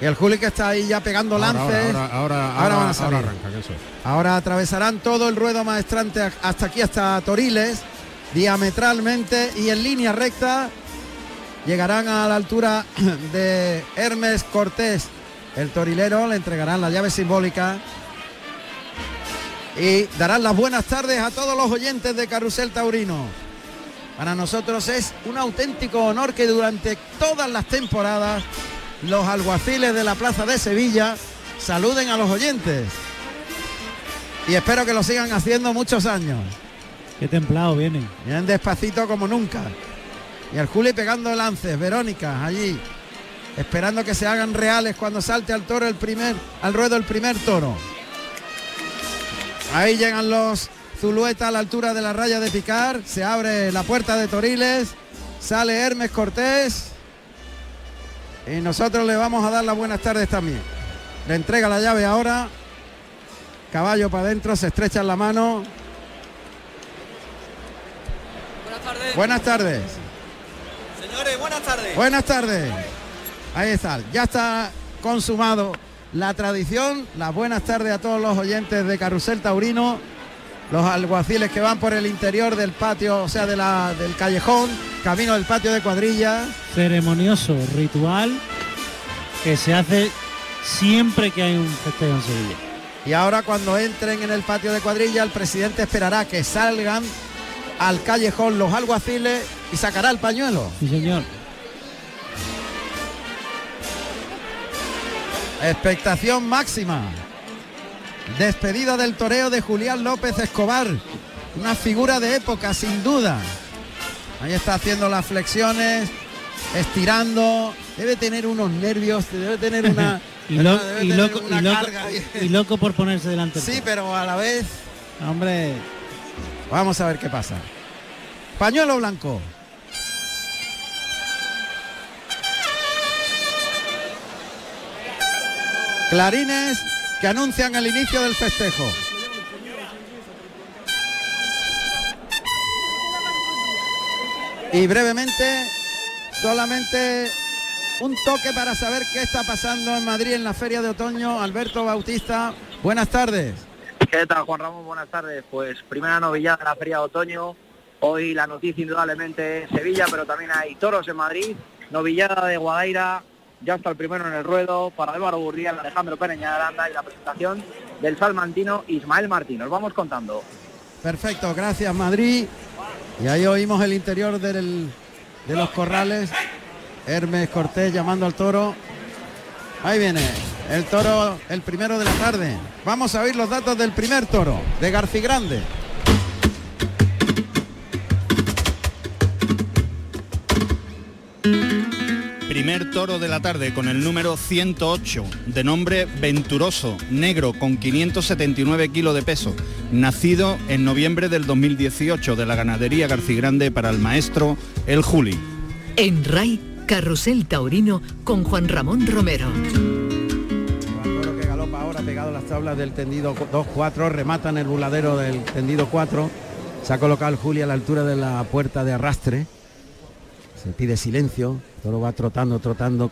Y el Juli que está ahí ya pegando Ahora, lances. ahora, ahora, van a salir. ahora arranca, que eso es. Ahora atravesarán todo el ruedo maestrante hasta aquí, hasta Toriles, diametralmente y en línea recta. Llegarán a la altura de Hermes Cortés, el torilero, le entregarán la llave simbólica y darán las buenas tardes a todos los oyentes de Carrusel Taurino. Para nosotros es un auténtico honor que durante todas las temporadas los alguaciles de la Plaza de Sevilla saluden a los oyentes. Y espero que lo sigan haciendo muchos años. Qué templado vienen. Vienen despacito como nunca. Y el Juli pegando lances, Verónica, allí, esperando que se hagan reales cuando salte al toro el primer, al ruedo el primer toro. Ahí llegan los Zulueta a la altura de la raya de picar. Se abre la puerta de Toriles. Sale Hermes Cortés. Y nosotros le vamos a dar las buenas tardes también. Le entrega la llave ahora. Caballo para adentro, se estrechan la mano. Buenas tardes. Buenas tardes. Señores, buenas tardes. Buenas tardes. Ahí está, ya está consumado la tradición. Las buenas tardes a todos los oyentes de Carrusel Taurino, los alguaciles que van por el interior del patio, o sea, de la, del callejón, camino del patio de cuadrillas. Ceremonioso ritual que se hace siempre que hay un festejo en Sevilla. Y ahora cuando entren en el patio de cuadrilla, el presidente esperará que salgan al callejón los alguaciles y sacará el pañuelo. Sí, señor. Expectación máxima. Despedida del toreo de Julián López Escobar. Una figura de época, sin duda. Ahí está haciendo las flexiones, estirando. Debe tener unos nervios, debe tener una... Y, lo- debe y tener loco, una y loco- carga. y loco por ponerse delante. del Sí, pero a la vez... Hombre, Vamos a ver qué pasa. Pañuelo blanco. Clarines que anuncian el inicio del festejo. Y brevemente, solamente un toque para saber qué está pasando en Madrid en la Feria de Otoño. Alberto Bautista, buenas tardes. ¿Qué tal, Juan Ramón? Buenas tardes. Pues primera novillada de la Feria de Otoño. Hoy la noticia indudablemente es Sevilla, pero también hay toros en Madrid. Novillada de Guadaira, ya está el primero en el ruedo para Álvaro Burriel, Alejandro de Aranda y la presentación del salmantino Ismael Martín. Nos vamos contando. Perfecto, gracias Madrid. Y ahí oímos el interior de los corrales. Hermes Cortés llamando al toro. Ahí viene el toro, el primero de la tarde. Vamos a oír los datos del primer toro, de Garcigrande. Primer toro de la tarde con el número 108, de nombre Venturoso, negro con 579 kilos de peso, nacido en noviembre del 2018 de la ganadería Garcigrande para el maestro El Juli. En RAI, Carrusel Taurino con Juan Ramón Romero. El toro que galopa ahora pegado a las tablas del tendido 2-4, remata en el buladero del tendido 4. Se ha colocado el Juli a la altura de la puerta de arrastre. Se pide silencio, toro va trotando, trotando,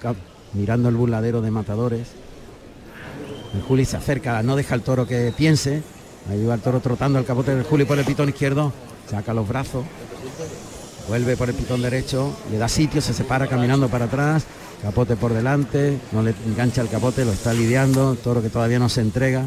mirando el burladero de matadores. El Juli se acerca, no deja el toro que piense. Ahí va el toro trotando el capote del Juli por el pitón izquierdo, saca los brazos, vuelve por el pitón derecho, le da sitio, se separa caminando para atrás, capote por delante, no le engancha el capote, lo está lidiando, toro que todavía no se entrega.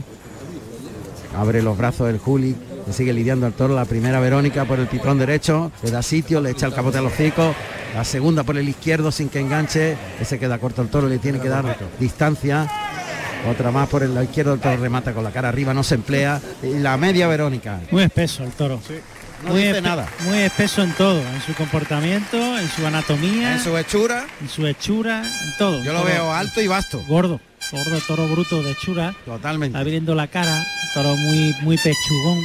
Abre los brazos del Juli, le sigue lidiando al toro, la primera Verónica por el pitón derecho, le da sitio, le echa el capote a los hocico, la segunda por el izquierdo sin que enganche, ese queda corto el toro, le tiene que dar distancia. Otra más por el lado izquierdo, el toro remata con la cara arriba, no se emplea. Y la media Verónica. muy espeso el toro. no muy dice nada. Muy espeso en todo, en su comportamiento, en su anatomía, En su hechura, en su hechura, en todo. yo lo Toro veo alto y vasto. Gordo, gordo, toro bruto de hechura. Totalmente. abriendo la cara, toro muy muy pechugón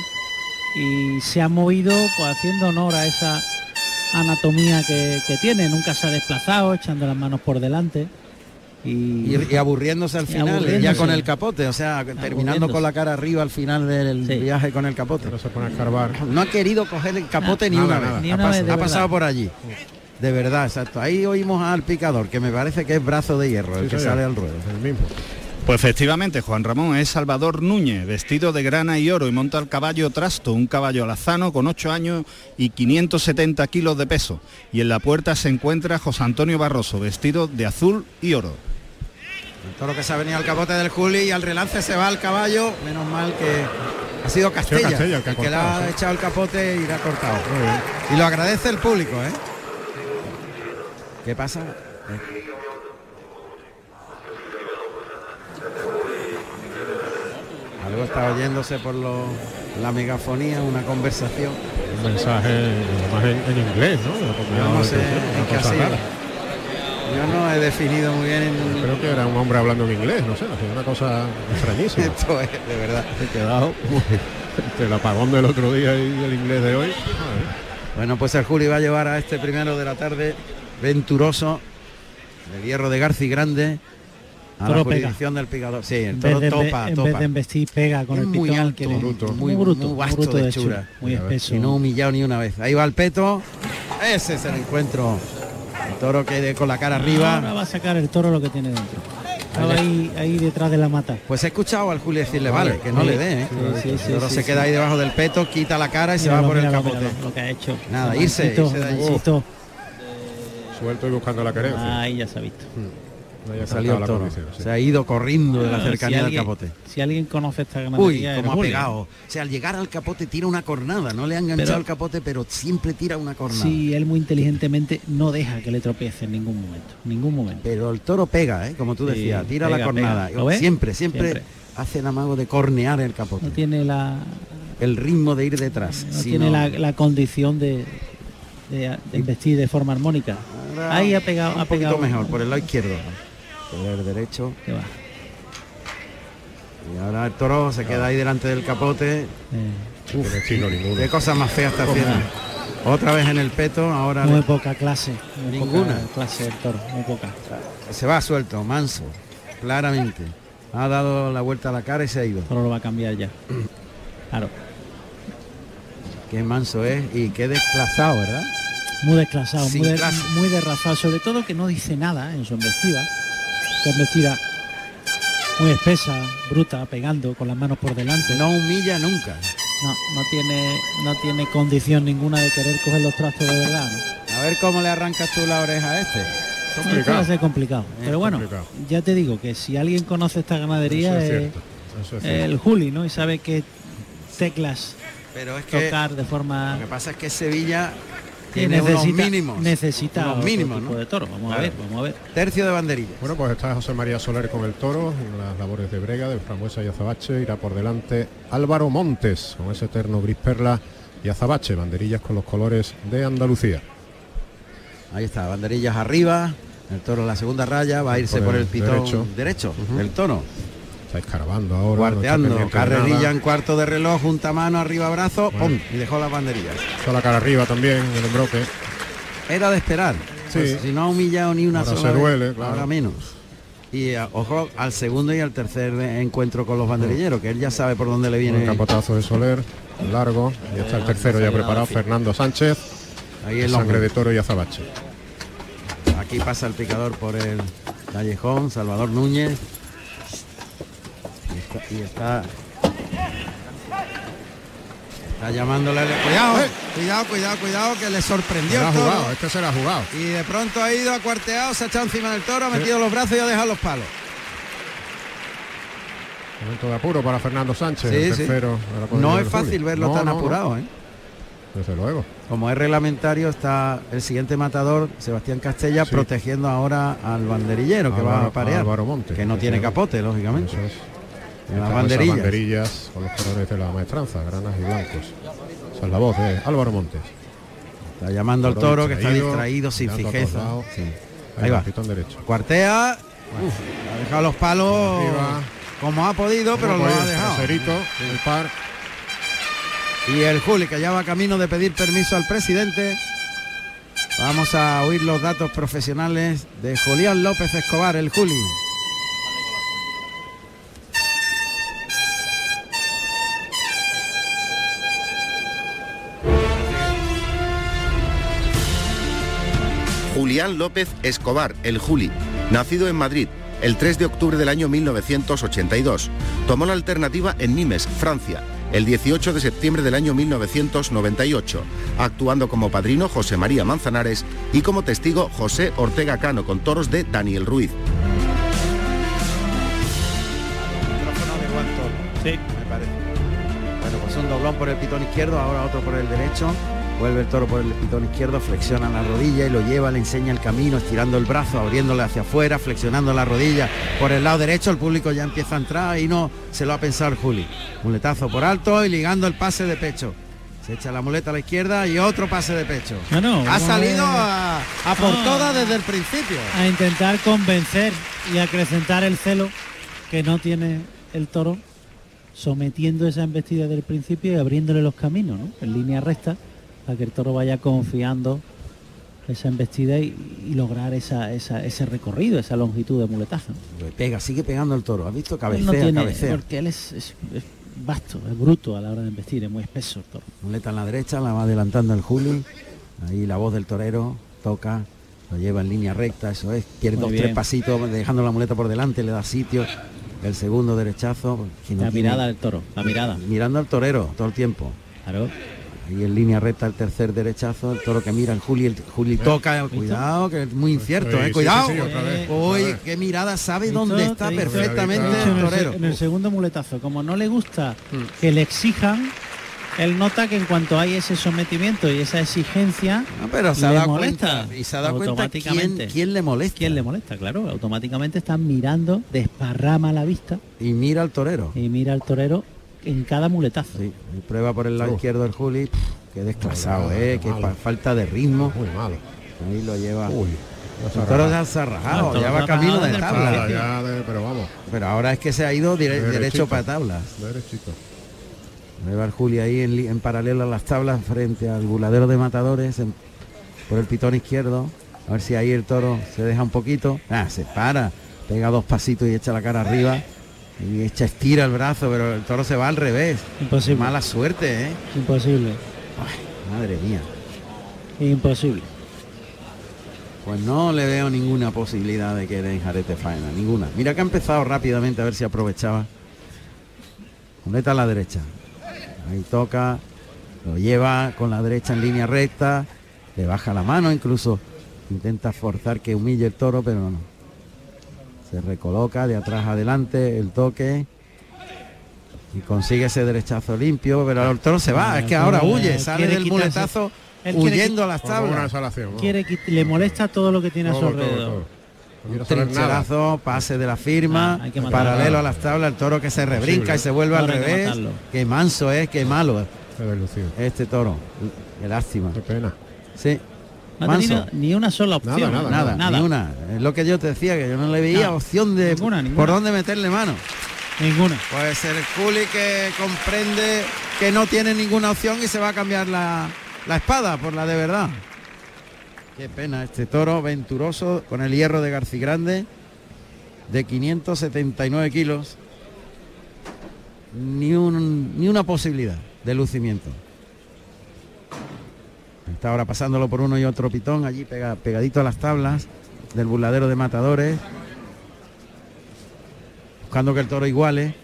y se ha movido pues haciendo honor a esa anatomía que, que tiene, nunca se ha desplazado, echando las manos por delante y, Y, y aburriéndose al Y final, aburriéndose. ya con el capote, o sea, terminando con la cara arriba al final del Sí. viaje con el capote. Pero se pone a escarbar. No ha querido coger el capote ni Nada, una nada. vez. Ni ha, una vez, ha pasado por allí. De verdad, exacto. Ahí oímos al picador, que me parece que es brazo de hierro, el que señor. sale al ruedo. El mismo. Pues efectivamente, Juan Ramón es Salvador Núñez, vestido de grana y oro y monta el caballo Trasto, un caballo alazano con 8 años y 570 kilos de peso. Y en la puerta se encuentra José Antonio Barroso, vestido de azul y oro. El toro que se ha venido al capote del Juli y al relance se va al caballo. Menos mal que ha sido Castella el que ha el que le ha sí. echado el capote y le ha cortado. Y lo agradece el público, ¿eh? ¿Qué pasa? Eh. Algo está oyéndose por lo- la megafonía, una conversación. Un mensaje además en, en inglés, ¿no? Yo no sé en qué. Yo no he definido muy bien en- Creo que era un hombre hablando en inglés, no sé, ha sido una cosa extrañísima. esto, es, de verdad. He quedado entre el apagón del otro día y el inglés de hoy. Bueno, pues el Juli va a llevar a este primero de la tarde venturoso del hierro de Garci Grande a Toro la pega. jurisdicción del picador. Sí, el en toro vez, de, topa, en topa. vez de embestir pega con Es el muy pitón alto, que bruto, muy, muy- bruto, muy vasto bruto de de hechura. muy espeso. Y no humillado ni una vez. Ahí va el peto. Ese es el encuentro. El toro que de- con la cara Ahora arriba. va a sacar el toro lo que tiene dentro. Estaba ahí, ahí detrás de la mata. Pues he escuchado al Juli decirle, vale, que no Sí, le dé, ¿eh? sí, sí, sí, el toro sí, se sí. queda ahí debajo del peto, quita la cara y se va Míralo, por el capote. míralo, lo que ha hecho. Nada, irse, irse de. Suelto y buscando la querencia. Ahí ya se ha visto. No haya Ha salido cantado el la toro. condición, sí. Se ha ido corriendo de la cercanía si del alguien- capote. Si alguien conoce esta Uy, ganadería, como es ha pegado. O sea, al llegar al capote tira una cornada. No le ha enganchado el capote, pero siempre tira una cornada. Sí, él muy inteligentemente no deja que le tropiece en ningún momento. Ningún momento. Pero el toro pega, ¿eh? como tú Sí, decías, tira pega, la cornada. pega. ¿Lo ves? Siempre, siempre, Siempre. hace el amago de cornear el capote. No tiene la, El ritmo de ir detrás. no tiene la, la condición de, de, de investir de forma armónica. Ahora Ahí ha pegado, un ha poquito pegado mejor, por el lado izquierdo. Por el derecho. que va. Y ahora el toro se queda ahí delante del capote. Eh, No ninguno. Qué cosa más fea está haciendo. Otra vez en el peto, ahora muy le- poca clase. muy Ninguna. poca clase del toro, muy poca. se va suelto, manso, claramente. Ha dado la vuelta a la cara y se ha ido. El toro lo va a cambiar ya. Claro, Qué manso es y qué desplazado, ¿verdad? muy desclasado, Sin muy, de- muy derrazado, sobre todo que no dice nada en su embestida. Su embestida muy espesa, bruta, pegando con las manos por delante. No humilla nunca. No, no tiene, no tiene condición ninguna de querer coger los trastos de verdad. ¿no? A ver cómo le arrancas tú la oreja a este. Esto va a Complicado. ser complicado. Es Pero bueno, complicado. ya te digo que si alguien conoce esta ganadería Eso es es cierto. Eso es cierto. el Juli, ¿no? Y sabe qué teclas Pero es que tocar de forma lo que pasa es que Sevilla que tiene unos necesita, mínimos. necesita unos mínimos, tipo ¿no? de toro. Vamos a ver, vamos a ver. Tercio de banderillas. Bueno, pues está José María Soler con el toro en las labores de brega del Frambuesa y Azabache. Irá por delante Álvaro Montes con ese eterno gris perla y Azabache, banderillas con los colores de Andalucía. Ahí está, banderillas arriba. El toro en la segunda raya va a irse Por por el el pitón derecho. derecho, el toro. Está escarbando ahora. Cuarteando, carrerilla nada. en cuarto de reloj, junta mano, arriba brazo, Bueno. ¡pum! Y dejó las banderillas. Está la cara arriba también, el embroque. Era de esperar. Sí. Pues si no ha humillado ni una Ahora sola se vez, duele, claro. ahora menos. Y eh, ojo al segundo y al tercer encuentro con los banderilleros, que él ya sabe por dónde le Un viene. capotazo de Soler, largo. Y está el tercero ya preparado, Fernando Sánchez. Ahí el sangre de toro y Azabache. Aquí pasa el picador por el callejón, Salvador Núñez. Y está, y está, está llamándole. Cuidado, ¡Eh! cuidado, cuidado, cuidado, que le sorprendió Se ha el toro. jugado, este se la ha jugado. Y de pronto ha ido acuarteado, se ha echado encima del toro, ha metido los brazos y ha dejado los palos. Momento de apuro para Fernando Sánchez, Sí, el tercero. No es fácil Juli. verlo No, tan no, no. apurado, ¿eh? Desde luego. Como es reglamentario, está el siguiente matador, Sebastián Castella, protegiendo ahora al banderillero que va a parear. Álvaro Montes, que no tiene capote, lógicamente. Eso es. Las Estas banderillas. banderillas con los colores de la maestranza, granas y blancos. Esa es la voz de Álvaro Montes. Está llamando al toro que está distraído sin fijeza. Sí. Ahí Ahí va, derecho. Cuartea. Uf, ha dejado los palos Arriba. como ha podido, pero lo ha dejado. el par. Y el Juli, que ya va camino de pedir permiso al presidente. Vamos a oír los datos profesionales de Julián López Escobar, el Juli. Julián López Escobar, el Juli, nacido en Madrid el 3 de octubre del año 1982. Tomó la alternativa en Nimes, Francia, el 18 de septiembre del año 1998, actuando como padrino José María Manzanares y como testigo José Ortega Cano con toros de Daniel Ruiz. Sí. Me parece. Bueno, pues un doblón por el pitón izquierdo, ahora otro por el derecho. Vuelve el toro por el pitón izquierdo, flexiona la rodilla y lo lleva, le enseña el camino, estirando el brazo, abriéndole hacia afuera, flexionando la rodilla por el lado derecho. El público ya empieza a entrar y no se lo ha pensado el Juli. Muletazo por alto y ligando el pase de pecho. Se echa la muleta a la izquierda y otro pase de pecho. Bueno, ha salido a, a por todas desde el principio. a intentar convencer y acrecentar el celo que no tiene el toro, sometiendo esa embestida del principio y abriéndole los caminos, ¿no? En línea recta, para que el toro vaya confiando esa embestida y, y lograr esa, esa- ese recorrido, esa longitud de muletazo. Le Pega, sigue pegando el toro. ¿Has visto? Cabecea, no tiene- cabecea. porque él es, es- es vasto, es bruto a la hora de embestir, es muy espeso el toro. Muleta en la derecha, la va adelantando el Juli. Ahí la voz del torero toca, lo lleva en línea recta, eso es. Muy dos, bien. tres pasitos, dejando la muleta por delante, le da sitio. El segundo derechazo. La mirada del toro, la mirada. Mirando al torero todo el tiempo. Claro. Ahí en línea recta el tercer derechazo, el toro que mira, el Juli, el Juli toca, cuidado, que es muy incierto, Sí, eh, sí, cuidado. sí, sí, otra vez, Uy, otra vez. qué mirada, sabe ¿Visto? dónde está perfectamente el en torero. En el segundo muletazo, como no le gusta que le exijan, él nota que en cuanto hay ese sometimiento y esa exigencia, No, pero se ha le dado molesta. cuenta y se ha dado cuenta quién, automáticamente. quién le molesta. ¿Quién le molesta? Claro, automáticamente están mirando, desparrama la vista Y mira al torero. y mira al torero en cada muletazo. Sí, y prueba por el lado Uf. izquierdo el Juli. pf, Qué desclasado, Malo, eh, qué malo. fa- falta de ritmo. Muy malo. Ahí lo lleva. Uy. el toro ya se ha rajado, ya va camino de tabla. Claro, ya de- pero vamos. Pero ahora es que se ha ido dire- Derechito. derecho para tablas. Derechito. Lleva el Juli ahí en, en paralelo a las tablas frente al buladero de matadores en- por el pitón izquierdo. A ver si ahí el toro se deja un poquito. Ah, se para, pega dos pasitos y echa la cara arriba. Y echa, estira el brazo, pero el toro se va al revés. Imposible. Mala suerte, ¿eh? Imposible. Madre mía. Imposible. Pues no le veo ninguna posibilidad de que den jarete faena, ninguna. Mira que ha empezado rápidamente a ver si aprovechaba. Muleta a la derecha. Ahí toca, lo lleva con la derecha en línea recta, le baja la mano, incluso intenta forzar que humille el toro, pero no. Se recoloca de atrás adelante, el toque. Y consigue ese derechazo limpio, pero el toro se va, Ah, es que ahora huye, sale del muletazo él huyendo a las tablas. Quiere quit- le molesta todo lo que tiene a su alrededor. Trincherazo, pase de la firma, Ah, que matarlo. paralelo a las tablas, el toro que se rebrinca y se vuelve al que revés. Qué manso es, qué malo es este toro. Qué lástima. Qué pena. Sí, No ha tenido ni una sola opción. Nada, nada, nada. ni una. Es lo que yo te decía, que yo no le veía Nada. opción de Ninguna, ninguna. por dónde meterle mano. Ninguna. Pues el Juli que comprende que no tiene ninguna opción y se va a cambiar la, la espada por la de verdad. Qué pena este toro venturoso con el hierro de Garcigrande de 579 kilos. Ni, un- ni una posibilidad de lucimiento. Está ahora pasándolo por uno y otro pitón, allí pega- pegadito a las tablas del burladero de matadores. Buscando que el toro iguale.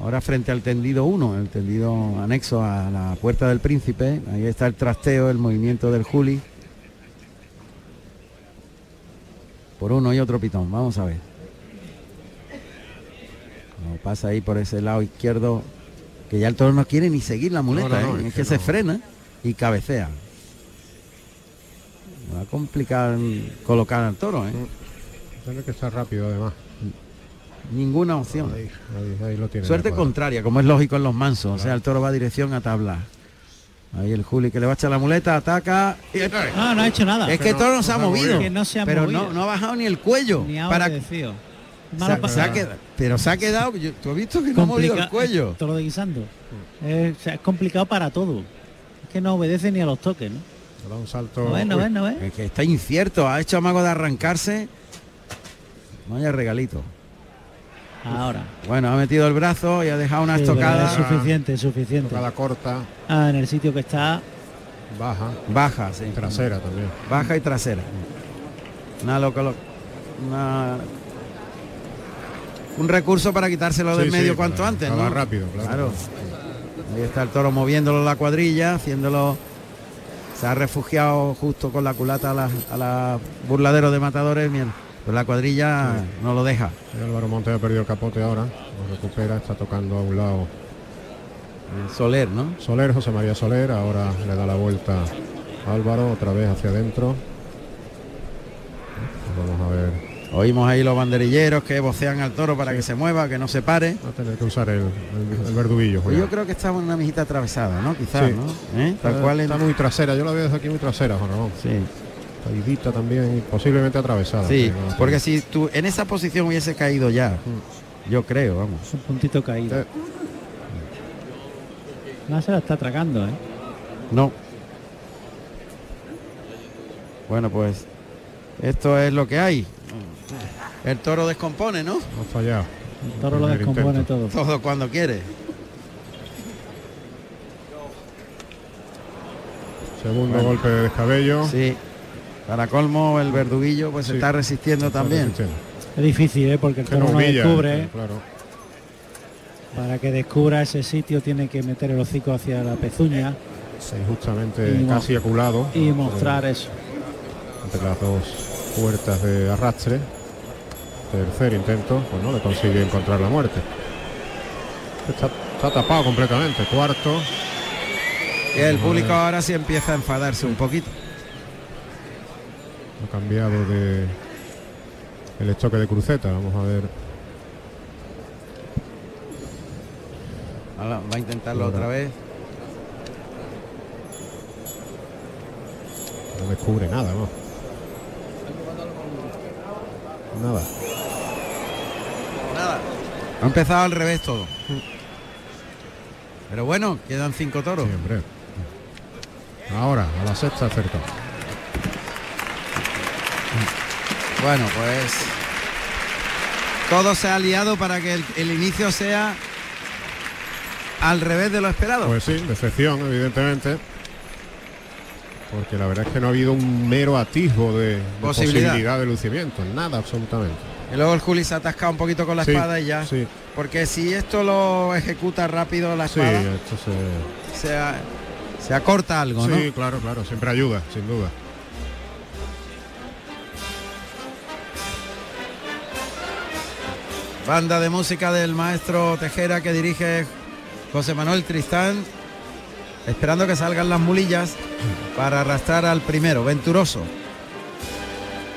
Ahora frente al tendido 1, el tendido anexo a la puerta del príncipe. Ahí está el trasteo, el movimiento del Juli. Por uno y otro pitón, vamos a ver. No, pasa ahí por ese lado izquierdo, que ya el toro no quiere ni seguir la muleta, No, ¿eh? es, es que, que se frena y cabecea. Va a complicar colocar al toro, ¿eh? Tiene que estar rápido además. Ninguna opción. Ahí, ahí, ahí lo tiene. Suerte contraria, como es lógico en los mansos. O sea, el toro va dirección a tabla. Ahí el Juli que le va a echar la muleta, ataca. y- No, no ha hecho nada. es que todo no se ha movido. Que no se ha pero movido. No, no ha bajado ni el cuello. Ni ha para, obedecido. se se ha quedado- pero se ha quedado. yo- ¿Tú has visto que no ha movido el cuello? Todo lo de guisando. O sea, es complicado para todo. Es que no obedece ni a los toques, ¿no? Da un salto. Bueno, bueno, ¿eh? Es que está incierto. Ha hecho amago de arrancarse. Vaya regalito. Ahora. Bueno, ha metido el brazo y ha dejado una Sí, estocada. Es suficiente, es suficiente. Tocada corta, Ah, en el sitio que está. baja, Baja, sí. trasera también. Baja y trasera. Una loco, lo- una- un recurso para quitárselo Sí, del medio cuanto antes, ¿no? más rápido, claro. Ahí está el toro moviéndolo la cuadrilla, haciéndolo. Se ha refugiado justo con la culata a la, a la burladero de matadores. Pues la cuadrilla no lo deja. Álvaro Monte ha perdido el capote ahora, lo recupera, está tocando a un lado Soler, ¿no? Soler, José María Soler, ahora le da la vuelta Álvaro, otra vez hacia adentro. Vamos a ver, Oímos ahí los banderilleros que vocean al toro para que se mueva, que no se pare. va a tener que usar el, el, el verduguillo. Pues Julián. yo creo que estaba en una mijita atravesada, ¿no? Quizás, Sí. ¿no? ¿Eh? Tal Está- cual en- está muy trasera, yo la veo desde aquí muy trasera, Juan Ramón. Sí. Caidita también, posiblemente atravesada. Sí, no porque si tú en esa posición hubiese caído ya, yo creo, vamos. Es un puntito caído. Eh. No se la está tragando, ¿eh? No. Bueno, pues esto es lo que hay. El toro descompone, ¿no? Ha fallado. El toro lo descompone intento. todo. Todo cuando quiere. Segundo Bueno. golpe de descabello. Sí. Para colmo, el verduguillo pues se Sí. está resistiendo Está también. resistiendo. Es difícil, ¿eh? Porque el toro no no humilla, descubre. ¿eh? claro. Para que descubra ese sitio tiene que meter el hocico hacia la pezuña Sí, justamente casi aculado. y mostrar eso. Entre las dos puertas de arrastre. Tercer intento, pues no le consigue encontrar la muerte. Está, está tapado completamente. Cuarto. Y el público ahora sí empieza a enfadarse un poquito. Ha cambiado de el estoque de cruceta. Vamos a ver. Ahora va a intentarlo Ahora. otra vez. No descubre nada, ¿no? Nada. Nada. Ha empezado al revés todo. Pero bueno, quedan cinco toros. Sí, hombre. Ahora, a la sexta acertó. Bueno, pues todo se ha liado para que el, el inicio sea al revés de lo esperado. Pues sí, decepción, evidentemente. Porque la verdad es que no ha habido un mero atisbo de, de Posibilidad. posibilidad. de lucimiento. Nada, absolutamente. y luego el Juli se ha atascado un poquito con la Sí, espada y ya. Sí, Porque si esto lo ejecuta rápido la sí, espada, esto se... se, a- se acorta algo, Sí, ¿no? claro, claro, siempre ayuda, sin duda. Banda de música del maestro Tejera que dirige José Manuel Tristán, esperando que salgan las mulillas para arrastrar al primero, Venturoso,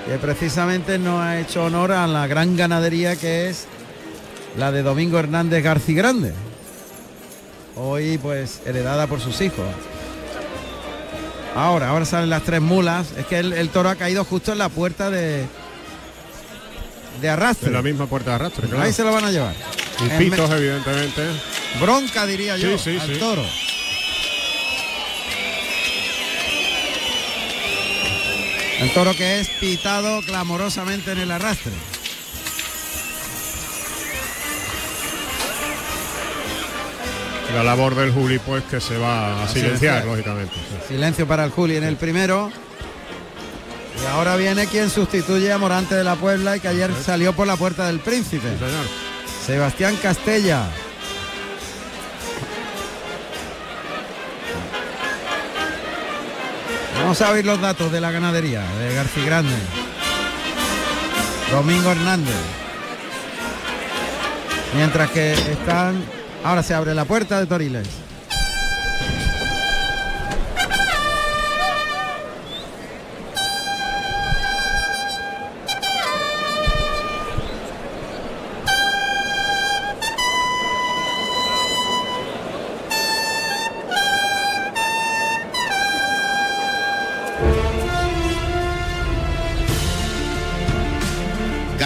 que precisamente no ha hecho honor a la gran ganadería que es la de Domingo Hernández García Grande, hoy pues heredada por sus hijos. Ahora, ahora salen las tres mulas, es que el, el toro ha caído justo en la puerta de, de arrastre. En la misma puerta de arrastre, claro. Ahí se lo van a llevar. Y pitos, evidentemente. Bronca diría yo Sí, sí, al sí. toro. El toro que es pitado clamorosamente en el arrastre. La labor del Juli, pues que se va a silenciar, silenciar. lógicamente. sí. Silencio para el Juli en el primero. Y ahora viene quien sustituye a Morante de la Puebla y que ayer salió por la puerta del príncipe. Sí, señor. Sebastián Castella. Vamos a oír los datos de la ganadería de García Grande. Domingo Hernández. Mientras que están. Ahora se abre la puerta de Toriles.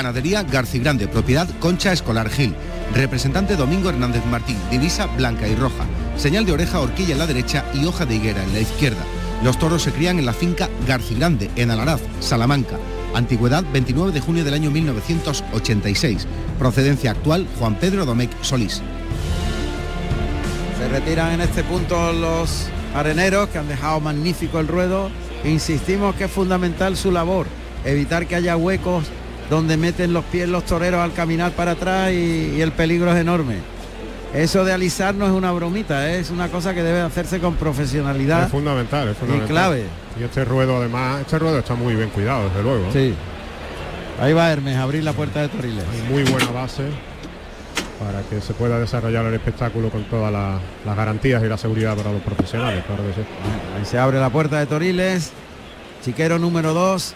Ganadería Garcigrande, propiedad Concha Escolar Gil. Representante Domingo Hernández Martín, divisa blanca y roja. Señal de oreja, horquilla en la derecha y hoja de higuera en la izquierda. Los toros se crían en la finca Garcigrande, en Alaraz, Salamanca. Antigüedad 29 de junio del año 1986. Procedencia actual Juan Pedro Domecq Solís. Se retiran en este punto los areneros que han dejado magnífico el ruedo. Insistimos que es fundamental su labor, evitar que haya huecos donde meten los pies los toreros al caminar para atrás y, y el peligro es enorme. Eso de alisar no es una bromita, ¿eh? es una cosa que debe hacerse con profesionalidad. Es fundamental, es fundamental. Y clave. Y este ruedo además, este ruedo está muy bien cuidado, desde luego. Sí. Ahí va Hermes a abrir la puerta de Toriles. Hay muy buena base para que se pueda desarrollar el espectáculo con todas las, las garantías y la seguridad para los profesionales, claro que sí. Ahí se abre la puerta de Toriles. Chiquero número 2.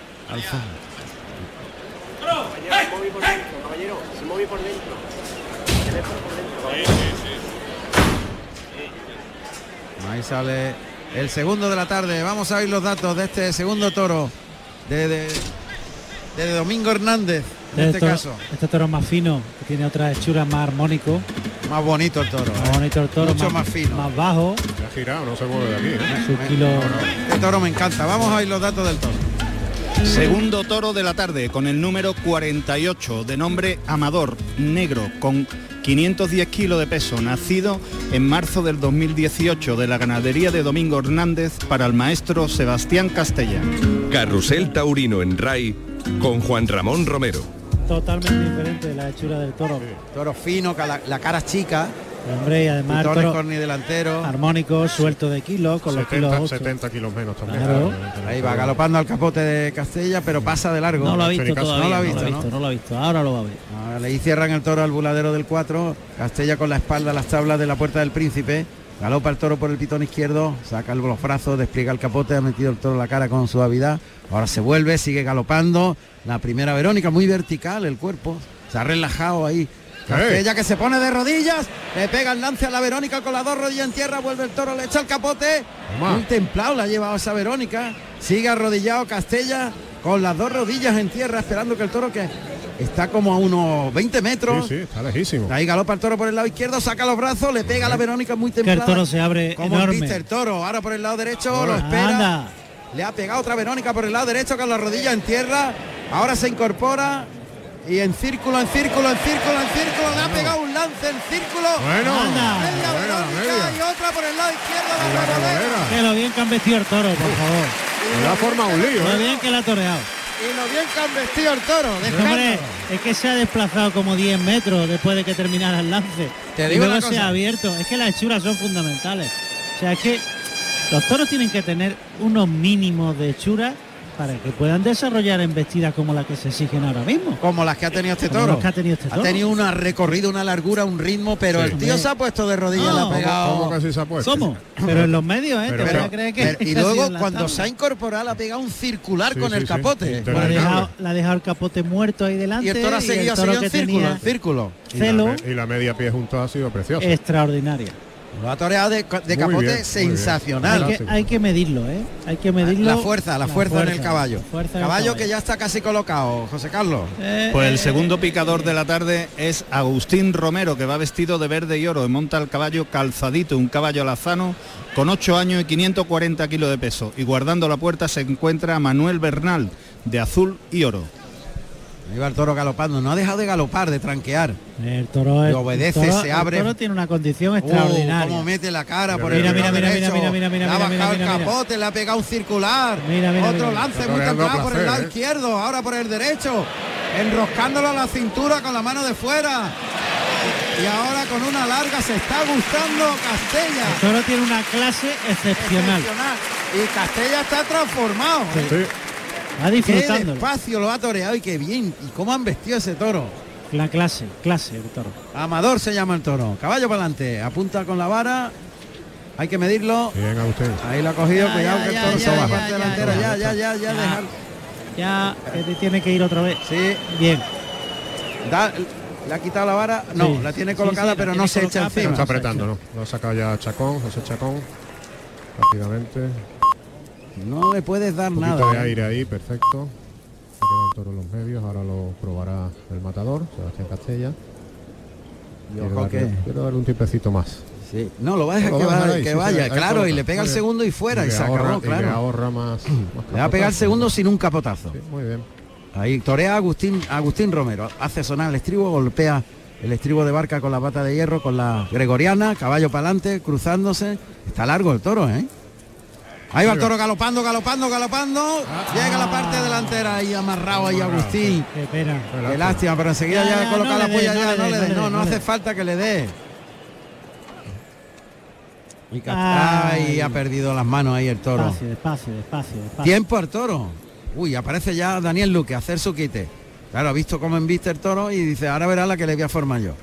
Alfonso. Ahí sale el segundo de la tarde. Vamos a ver los datos de este segundo toro de, de- de Domingo Hernández, en este toro- caso. Este toro es más fino, que tiene otra hechura más armónico. Más bonito el toro. Más bonito el toro, Mucho más fino. Más bajo. Se ha girado, no se mueve de aquí. ¿eh? Su kilo. Este toro me encanta. Vamos a ver los datos del toro. Segundo toro de la tarde con el número 48 de nombre Amador, negro, con 510 kilos de peso, nacido en marzo del 2018 de la ganadería de Domingo Hernández para el maestro Sebastián Castella. Carrusel Taurino en RAI con Juan Ramón Romero. Totalmente diferente de la hechura del toro. Toro fino, la cara chica. Hombre, y además pitones corni delantero. armónico, suelto de kilos, con los kilos 70, justos. 70 kilos menos también. Claro. Ahí va galopando al capote de Castella, pero pasa de largo. No lo ha visto todavía, No lo ha no visto, lo ha ¿no? visto, no lo ha visto. Ahora lo va a ver. Ahora le cierran el toro al buladero del 4. Castella con la espalda a las tablas de la puerta del príncipe. Galopa el toro por el pitón izquierdo, saca los brazos, despliega el capote, ha metido el toro en la cara con suavidad. Ahora se vuelve, sigue galopando. La primera Verónica, muy vertical el cuerpo. Se ha relajado ahí. Castella que se pone de rodillas, le pega el lance a la Verónica con las dos rodillas en tierra, vuelve el toro, le echa el capote. Toma. Muy templado la ha llevado esa Verónica. Sigue arrodillado Castella con las dos rodillas en tierra, esperando que el toro que está como a unos 20 metros. Sí, sí, está lejísimo. Ahí galopa el toro por el lado izquierdo, saca los brazos, le pega a la Verónica muy Que el templada. toro se abre Como enorme. viste el toro, ahora por el lado derecho, Ahora. lo espera. Anda. Le ha pegado otra Verónica por el lado derecho con las rodillas en tierra. Ahora se incorpora y en círculo, en círculo, en círculo, en círculo. Le ha pegado un lance en círculo. Bueno, Anda. Media buena, Verónica media. y otra por el lado izquierdo. Y La la. Que lo bien que han vestido el toro, por favor. Le da forma un lío, Lo ¿eh? bien que la ha toreado. Y lo bien que han vestido el toro. Hombre, es que se ha desplazado como 10 metros después de que terminara el lance. Te y digo luego una se ha abierto. Es que las hechuras son fundamentales. O sea, es que los toros tienen que tener unos mínimos de hechura para que puedan desarrollar embestidas como la que se exigen ahora mismo. Como las que ha tenido este toro. las que ha tenido este Ha tenido una recorrida, una largura, un ritmo, pero Sí. el tío se ha puesto de rodillas, le ha pegado. ¿Cómo sí se ha puesto? ¿Cómo? Pero en los medios, ¿eh? Pero- Te pero- vas a creer que Pero- y luego la cuando tabla. se ha incorporado le ha pegado un circular Sí, con sí, el sí. capote. Le ha, dejado, le ha dejado el capote muerto ahí delante Y el toro ha seguido, ha toro seguido en círculo, círculo. Y la, y la media pie junto ha sido preciosa. extraordinaria. Lo ha toreado de, capote bien, sensacional. Hay que, hay que medirlo, ¿eh? Hay que medirlo. La fuerza, la, fuerza, en el caballo. la fuerza en el caballo que ya está casi colocado, José Carlos. Eh, Pues el eh, segundo picador de la tarde es Agustín Romero, que va vestido de verde y oro y monta el caballo calzadito, un caballo alazano con 8 años y 540 kilos de peso. Y guardando la puerta se encuentra Manuel Bernal, de azul y oro. Ahí va el toro galopando, no ha dejado de galopar, de tranquear. El toro, es- Le obedece, el toro- se abre. El toro tiene una condición Uh, extraordinaria. cómo mete la cara por Mira, el mira, mira, derecho. mira, mira, mira, Le ha mira, bajado mira, el mira. capote, le ha pegado un circular. Mira, mira, Otro mira. lance muy templado por el lado ¿eh? izquierdo, ahora por el derecho. Enroscándolo a la cintura con la mano de fuera. Y ahora con una larga se está gustando Castella. El toro tiene una clase excepcional. Excepcional. Y Castella está transformado. Sí. Va Qué disfrutando. despacio lo ha toreado y qué bien. ¿Y cómo han vestido ese toro? La clase, clase el toro. Amador se llama el toro. Caballo para adelante. Apunta con la vara. Hay que medirlo. Bien, Agustín. Ahí lo ha cogido. Ya, Cuidado ya, que el toro ya, se va ya, a la parte ya, delantera. ya, Ya, ya, ya, ya. Ya. dejar. Ya eh, tiene que ir otra vez. Sí. Bien. Da- le ha quitado la vara. No, Sí. la tiene colocada, sí, la pero tiene no se echa encima. está apretando, ¿no? Lo ha sacado ya Chacón, José Chacón. Rápidamente. No le puedes dar Un nada. de ¿eh? aire ahí, perfecto. Se queda el toro en los medios, ahora lo probará el matador, Sebastián Castella. Y Quiero darle, que- quiero darle un tiempecito más. Sí. No, lo va a dejar que, vaya, ahí, que sí, claro, y le pega el segundo y fuera, y, le se ahorra- acabó, y claro. le ahorra más. Le va a pegar el segundo sin un capotazo. muy bien. Ahí torea Agustín, Agustín Romero. Hace sonar el estribo, golpea el estribo de barca con la pata de hierro, con la gregoriana, caballo para adelante, cruzándose. Está largo el toro, ¿eh? Ahí va el toro galopando, galopando, galopando. Llega a la parte delantera ahí amarrado ahí Agustín. Qué pena. Qué lástima, pero enseguida Ya, coloca no la polla ya, no le no hace falta que le dé. Y. Ay, ha perdido las manos ahí el toro. Despacio, despacio, despacio, despacio. Tiempo al toro. Uy, aparece ya Daniel Luque a hacer su quite. Claro, ha visto cómo embiste el toro y dice, ahora verá la que le voy a formar yo.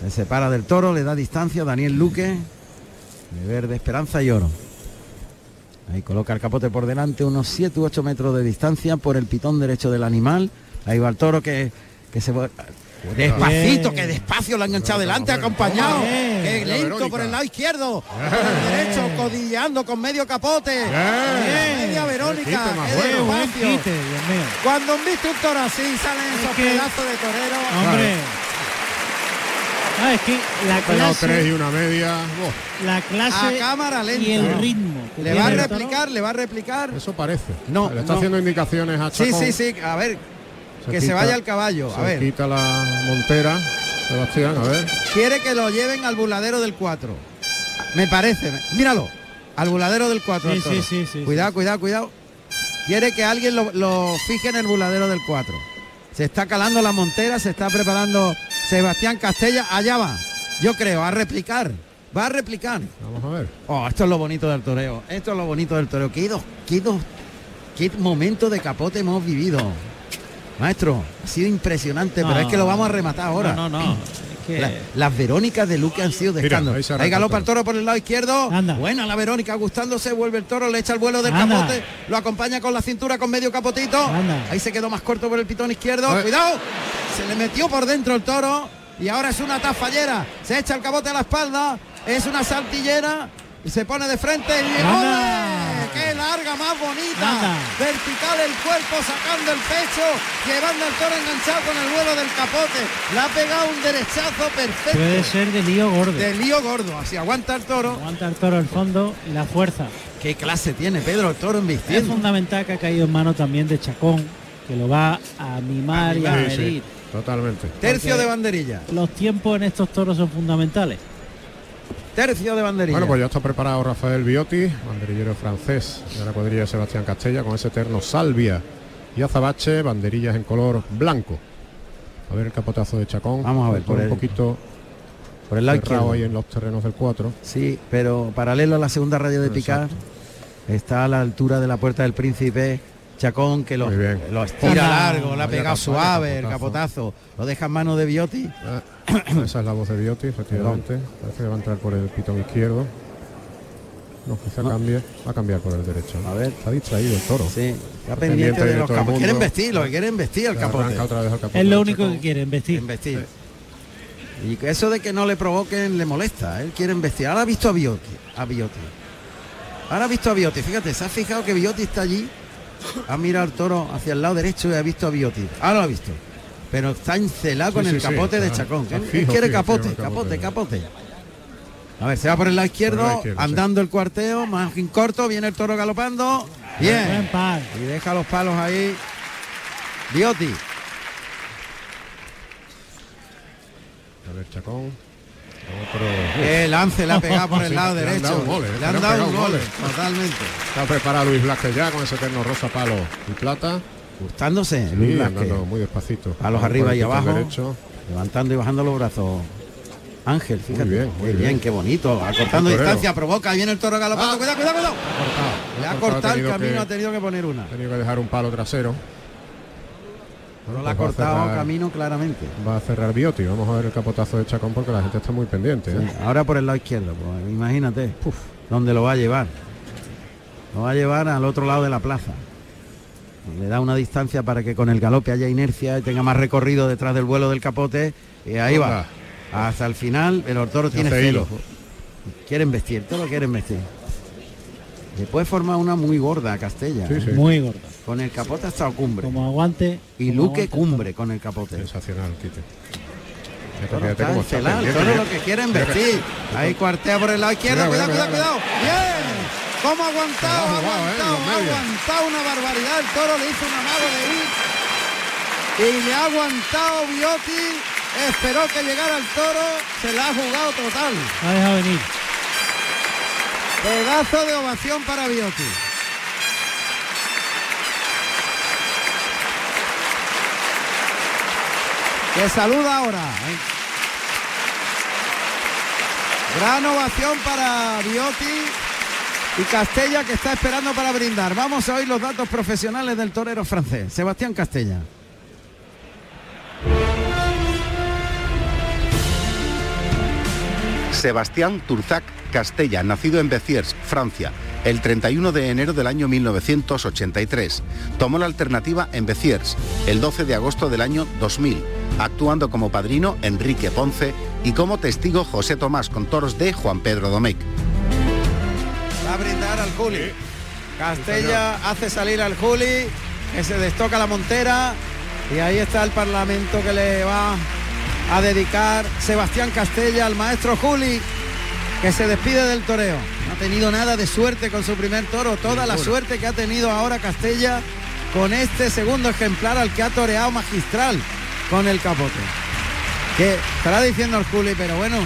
Se separa del toro, le da distancia Daniel Luque. De verde, esperanza y oro. Ahí coloca el capote por delante, unos 7 u 8 metros de distancia por el pitón derecho del animal. Ahí va el toro que, que se va... Despacito, que despacio lo ha enganchado delante, acompañado. Que lento por el lado izquierdo. Por el derecho, codilleando con medio capote. Media Verónica. Cuando viste un toro así, salen esos pedazos de torero. Hombre. Ah, es que la Pegado tres y clase, una media. La clase A cámara lenta. y el ritmo. Le va a replicar, le va a replicar. eso parece. No, Le está no. haciendo indicaciones a Sí, Chacón. sí, sí. A ver, Se que se vaya el caballo. A Se ver, quita la montera, Sebastián, a ver. quiere que lo lleven al buladero del 4. Me parece. Míralo. Al buladero del 4. Sí, sí, sí, sí, Cuidado, cuidado, cuidado. Quiere que alguien lo, lo fije en el buladero del 4. Se está calando la montera, se está preparando Sebastián Castella. Allá va. Yo creo, a replicar. Va a replicar. Vamos a ver. Oh, esto es lo bonito del toreo. Esto es lo bonito del toreo. Qué, dos, qué, dos- qué momento de capote hemos vivido. Maestro, ha sido impresionante, pero es que lo vamos a rematar ahora. No, no, no. Que- La- las Verónicas de Luque han sido de escándalo. ahí galopa el toro por el lado izquierdo. Anda. Buena la Verónica gustándose, vuelve el toro, le echa el vuelo del Anda. capote, lo acompaña con la cintura con medio capotito. Anda. Ahí se quedó más corto por el pitón izquierdo. Ay. Cuidado. Se le metió por dentro el toro y ahora es una tafallera. Se echa el capote a la espalda, es una saltillera y se pone de frente y. ¡Qué larga más bonita! Anda. Vertical el cuerpo, sacando el pecho, llevando el toro enganchado con el vuelo del capote. Le ha pegado un derechazo perfecto. Puede ser de lío gordo. De lío gordo, así aguanta el toro. Aguanta el toro el fondo y la fuerza. ¿Qué clase tiene Pedro el toro en Es vistiendo? fundamental que ha caído en mano también de Chacón, que lo va a mimar y a Sí, sí, medir. totalmente. Tercio Porque- de banderilla. Los tiempos en estos toros son fundamentales. Tercio de banderilla. Bueno, pues ya está preparado Rafael Biotti, banderillero francés de la cuadrilla de Sebastián Castella, con ese terno salvia y azabache, banderillas en color blanco. A ver el capotazo de Chacón. Vamos a ver, por un el- poquito por el lado izquierdo. ahí en los terrenos del 4. Sí, pero paralelo a la segunda raya de picar está a la altura de la puerta del príncipe Chacón que lo, estira largo, le ha pegado suave el capotazo. capotazo. Lo deja en manos de Biotti. Ah, esa es la voz de Biotti, efectivamente. Parece que va a entrar por el pitón izquierdo. No, quizá No. cambie. Va a cambiar por el derecho. A ver. Está distraído el toro. Sí, está Pendiente pendiente de de los capotes. Quieren vestir, lo que quieren vestir el capote. arranca otra vez al capote Es lo único Chacón. que quieren vestir. Investir. Y que eso de que no le provoquen le molesta. Él quiere investir. Ahora ha visto a Biotti. A Biotti. Ahora ha visto a Biotti. Fíjate, se ha fijado que Biotti está allí. Ha mirado al toro hacia el lado derecho y ha visto a Biotti. Ahora lo ha visto. Pero está encelado Sí, con sí, el sí, capote de Chacón. Él- fijo, quiere fijo, capote, fijo el capote, capote. capote. A ver, se va por el lado izquierdo, Por el lado izquierdo, sí. andando el cuarteo, más corto, viene el toro galopando. Buen Bien. par. Y deja los palos ahí. Biotti. A ver, Chacón. Otro. Qué lance le ha pegado por el Sí, lado le han derecho. dado un gol, le han dado un gol, gol. totalmente. Está preparado Luis Blasquez ya con ese terno rosa palo y plata. Gustándose. Sí, Luis andando muy despacito. Palos Por arriba el y abajo. Derecho. Levantando y bajando los brazos. Ángel, fíjate. bien, qué muy bien, bien. qué bonito. Acortando El distancia, provoca, viene el toro galopando. Ah. Cuidado, cuidado, cuidado. Le ha cortado el tenido camino, que- ha tenido que poner una. Ha tenido que dejar un palo trasero. No Bueno, le ha pues cortado cerrar- camino claramente. Va a cerrar Biotti. Vamos a ver el capotazo de Chacón porque la gente está muy pendiente. ¿eh? Ahora por el lado izquierdo, pues imagínate. ¿Dónde lo va a llevar? Lo va a llevar al otro lado de la plaza. Le da una distancia para que con el galope haya inercia y tenga más recorrido detrás del vuelo del capote. Y ahí va. Hasta el final, el toro tiene celo. Quieren vestir, todo lo quieren vestir. Le puede formar una muy gorda a Castella. Sí, ¿eh? sí. Muy gorda. Con el capote ha estado cumbre. Como aguante. y como Luque aguante. cumbre con el capote. Sensacional, está está toro ¿eh? lo que quieren Mira, vestir. Ahí cuartea por el lado izquierdo, cuidado, Cuidado, cuidado, cuidado, cuidado. Bien. ¿Cómo ha aguantado? Ha ¿eh? aguantado, aguantado una barbaridad. El toro le hizo una amago de ir. Y le ha aguantado Biotti. Esperó que llegara el toro. Se la ha jugado total. La ha dejado venir. Pedazo de ovación para Biotti. Que saluda ahora. ¿eh? Gran ovación para Biotti y Castella que está esperando para brindar. Vamos a oír los datos profesionales del torero francés, Sebastián Castella. Sebastián Turzac Castella, nacido en Béziers, Francia, el 31 de enero del año 1983. Tomó la alternativa en Béziers el 12 de agosto del año 2000, actuando como padrino Enrique Ponce y como testigo José Tomás con toros de Juan Pedro Domecq. Va a brindar al Juli. Castella hace salir al Juli, que se destoca la montera. Y ahí está el parlamento que le va a dedicar Sebastián Castella al maestro Juli, que se despide del toreo. No ha tenido nada de suerte con su primer toro, toda la suerte que ha tenido ahora Castella con este segundo ejemplar al que ha toreado magistral con el capote. Que estará diciendo al Juli, pero bueno,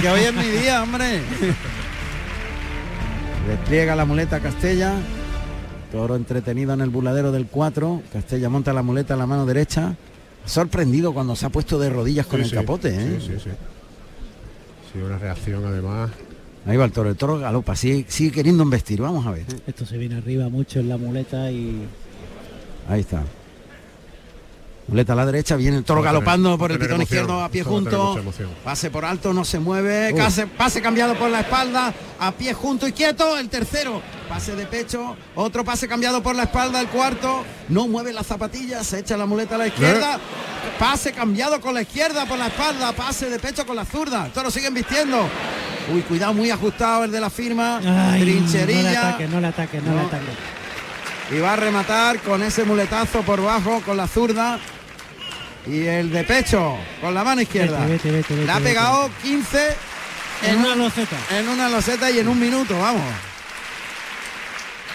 que hoy es mi día, hombre. Despliega la muleta Castella. Toro entretenido en el buladero del 4. Castella monta la muleta en la mano derecha. Sorprendido cuando se ha puesto de rodillas con Sí, el sí, capote. ¿eh? Sí, sí, sí. Sí, una reacción además. Ahí va el toro. El toro galopa. Sigue, sigue queriendo embestir. Vamos a ver. Esto se viene arriba mucho en la muleta y Ahí está. Muleta a la derecha, viene el toro galopando por el pitón emoción, izquierdo a pie junto. Pase por alto, no se mueve. Uh. Pase, pase cambiado por la espalda, a pie junto y quieto. El tercero, pase de pecho. Otro pase cambiado por la espalda. El cuarto, no mueve las zapatillas, se echa la muleta a la izquierda. Pase cambiado con la izquierda por la espalda. Pase de pecho con la zurda. El toro sigue vistiendo. Uy, cuidado, muy ajustado el de la firma. Ay, no le Trincherilla. ataque, no le ataque, no, le ataque. Y va a rematar con ese muletazo por bajo con la zurda. Y el de pecho con la mano izquierda. Vete, vete, vete, Le vete, ha pegado 15 En una loseta. en una loseta y en un minuto, vamos.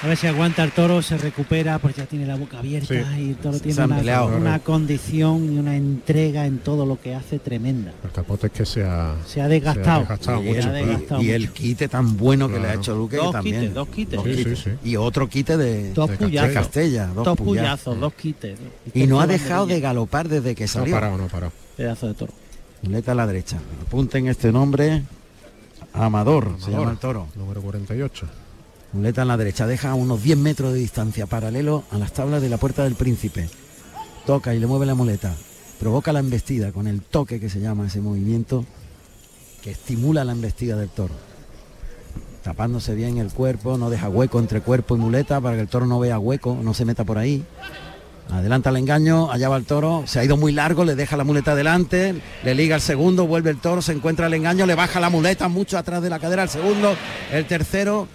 A ver si aguanta el toro, se recupera, porque ya tiene la boca abierta Sí. y el toro tiene una, condición y una entrega en todo lo que hace tremenda. El capote es que se ha, Se ha desgastado. desgastado y, mucho. ha el, desgastado y el quite tan bueno que le ha hecho Luque Dos que también. quites, dos quites. Sí, quites. sí, sí. Y otro quite de, Dos de. Castella. Dos, Dos puyazos. dos quites. Y no ha dejado de galopar desde que No ha salió. parado, no ha parado. Pedazo de toro. Muleta a la derecha. Apunten este nombre. Amador, se llama el toro. Número 48. Muleta en la derecha, deja unos 10 metros de distancia, paralelo a las tablas de la puerta del príncipe. Toca y le mueve la muleta. Provoca la embestida con el toque que se llama ese movimiento que estimula la embestida del toro. Tapándose bien el cuerpo, no deja hueco entre cuerpo y muleta para que el toro no vea hueco, no se meta por ahí. Adelanta el engaño, allá va el toro, se ha ido muy largo, le deja la muleta adelante, le liga el segundo, vuelve el toro, se encuentra el engaño, le baja la muleta mucho atrás de la cadera al segundo, el tercero,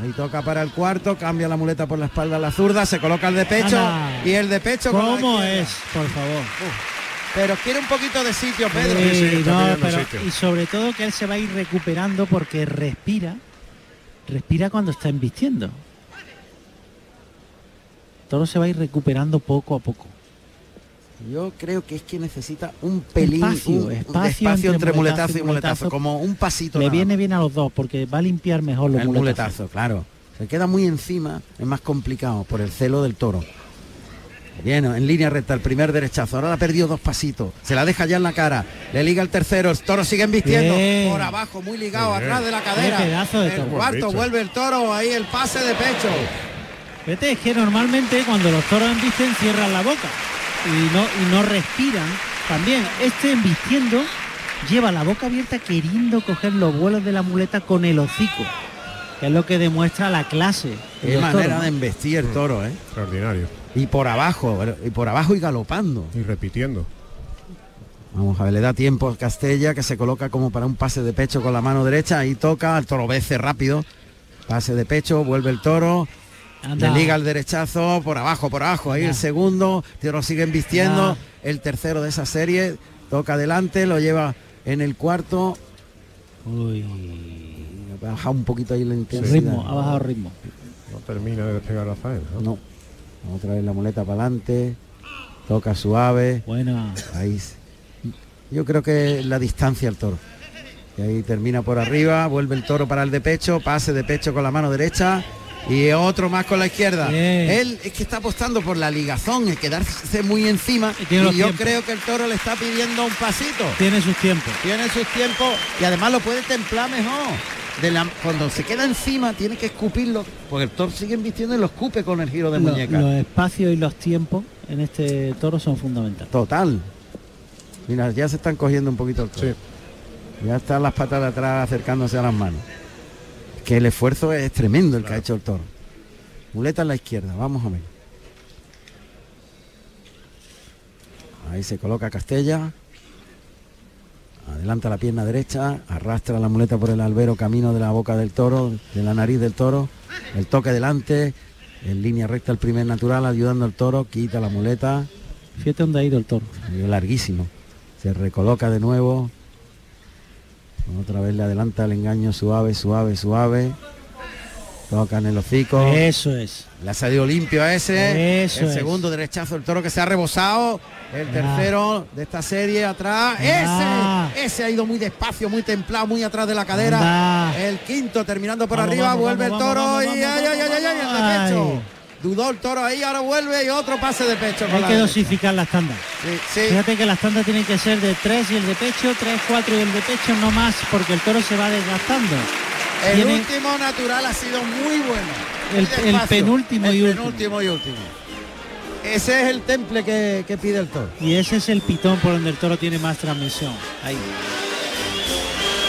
ahí toca para el cuarto, cambia la muleta por la espalda a la zurda, se coloca el de pecho Anda. y el de pecho con la ¿Cómo es? Por favor. Pero quiere un poquito de sitio, Pedro. Sí, sí, está no, pidiendo pero- sitio. y sobre todo que él se va a ir recuperando porque respira, respira cuando está embistiendo. Todo se va a ir recuperando poco a poco. Yo creo que es que necesita un pelín, Espacio, un- un espacio espacio entre entre muletazo muletazo y muletazo, muletazo. como un pasito. Le nada viene bien a los dos porque va a limpiar mejor los el muletazos. muletazo, claro. Se queda muy encima, es más complicado por el celo del toro. Bien, en línea recta, el primer derechazo. Ahora ha perdido dos pasitos. Se la deja ya en la cara. Le liga el tercero. El toro sigue embistiendo. Bien. Por abajo, muy ligado, Bien. atrás de la cadera. De el cuarto, vuelve el toro. Ahí el pase de pecho. Vete, es que normalmente cuando los toros embisten cierran la boca y no, y no respiran. También este embistiendo lleva la boca abierta queriendo coger los vuelos de la muleta con el hocico, que es lo que demuestra la clase. de Qué manera toros, de embestir el toro, ¿eh? Extraordinario. Y por abajo, y por abajo y galopando. Y repitiendo. Vamos a ver, le da tiempo a Castella que se coloca como para un pase de pecho con la mano derecha y toca, el toro vece rápido, Pase de pecho, vuelve el toro. Anda. Le liga el derechazo por abajo, por abajo. Ahí el segundo, lo siguen vistiendo. Anda. El tercero de esa serie. Toca adelante, lo lleva en el cuarto. Uy. Baja un poquito ahí la El intensidad. ritmo, ha bajado el ritmo. No termina de despegar la faena. ¿no? No. Otra vez la muleta para adelante. Toca suave. Buena. Ahí. Yo creo que la distancia al toro. Y ahí termina por arriba, vuelve el toro para el de pecho, pase de pecho con la mano derecha y otro más con la izquierda. Bien. Él es que está apostando por la ligazón, el quedarse muy encima. Y, tiene los yo tiempos. creo que el toro le está pidiendo un pasito. Tiene sus tiempos. Tiene sus tiempos y además lo puede templar mejor. De la- cuando se queda encima tiene que escupirlo, porque el toro sigue vistiendo y lo escupe con el giro de Lo- muñeca. los espacios y los tiempos en este toro son fundamentales. Total. Mira, ya se están cogiendo un poquito el toro. Ya están las patas de atrás acercándose a las manos. Que el esfuerzo es tremendo el que ha hecho el toro. Muleta en la izquierda, vamos a ver. Ahí se coloca Castella. Adelanta la pierna derecha, arrastra la muleta por el albero camino de la boca del toro, de la nariz del toro, el toque delante, en línea recta el primer natural, ayudando al toro, quita la muleta, Fíjate dónde ha ido el toro. Larguísimo. Se recoloca de nuevo. Otra vez le adelanta el engaño suave, suave, suave. Toca en el hocico. Eso es. Le ha salido limpio a ese. Eso el es. segundo derechazo el toro que se ha rebosado. El Ah. tercero de esta serie atrás. Ah. Ese. Ese ha ido muy despacio, muy templado, muy atrás de la cadera. Anda. El quinto terminando por Vamos, arriba. vamos, vuelve vamos, el toro y ay, ay, ay, ay, el. Dudó el toro ahí, ahora vuelve y otro pase de pecho. Hay que dosificar las tandas. Sí, sí. Fíjate que las tandas tienen que ser de 3 y el de pecho, 3, 4 y el de pecho, no más, porque el toro se va desgastando. El Tiene último natural ha sido muy bueno. el, penúltimo El y último. penúltimo y último. Ese es el temple que, que pide el toro. Y ese es el pitón por donde el toro tiene más transmisión. Ahí.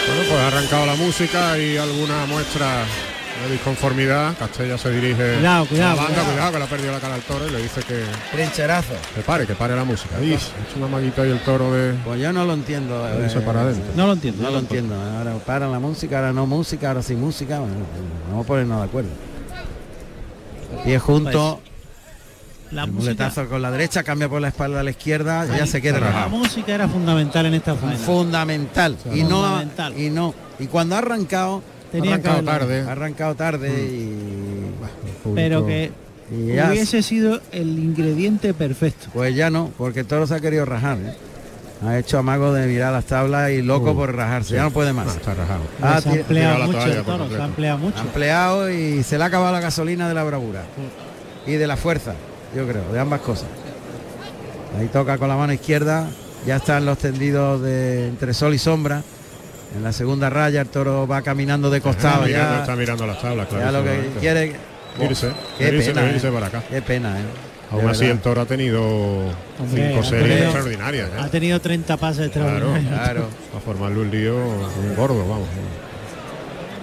Bueno, pues ha arrancado la música y alguna muestra de disconformidad. Castella se dirige Cuidado, cuidado, a la banda, cuidado. cuidado, que le ha perdido la cara al toro y le dice que, Trincherazo. que pare, que pare la música. Y hecho una maguita y el toro de... Pues yo no lo entiendo. irse para adentro. No lo entiendo. No lo entiendo. Ahora paran la música, ahora no música, ahora sí música. Bueno, vamos a ponernos de acuerdo. Pie junto. La el música, muletazo con la derecha, cambia por la espalda a la izquierda, ya se queda la rajado. música era fundamental en esta faena. Fundamental. Y no, Fundamental. y no. Y cuando ha arrancado, Tenía ha arrancado que haberlo. tarde. Ha arrancado tarde y. Pero que y ya- hubiese sido el ingrediente perfecto. Pues ya no, porque el toro se ha querido rajar. ¿eh? Ha hecho amago de mirar las tablas y loco por rajarse. sí. Ya no puede más. No, está rajado. Ah, se ha empleado mucho el toro, se ha empleado mucho. Ha empleado y se le ha acabado la gasolina de la bravura. Y de la fuerza, yo creo, de ambas cosas. Ahí toca con la mano izquierda. Ya están los tendidos de entre sol y sombra. En la segunda raya el toro va caminando de costado. Está mirando, ya, está mirando las tablas, ya lo que quiere. Irse, Qué irse, pena, irse ¿eh? para acá. Qué pena, ¿eh? Aún así el toro ha tenido Hombre, cinco ha series tenido- extraordinarias. ¿eh? Ha tenido 30 pases Claro, extraordinarios. Claro. a formarle un lío gordo, vamos.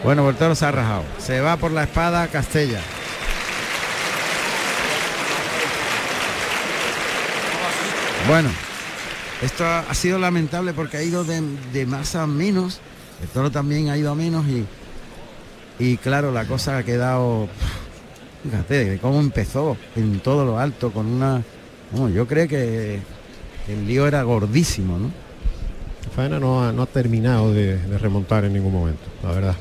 Bueno, pues el toro se ha rajado. Se va por la espada Castella. Bueno, esto ha sido lamentable porque ha ido de, de más a menos. El toro también ha ido a menos y, y claro, la cosa ha quedado... Fíjate cómo empezó en todo lo alto con una... yo creo que el lío era gordísimo, ¿no? Faena no ha, no ha terminado de, de remontar en ningún momento, la verdad.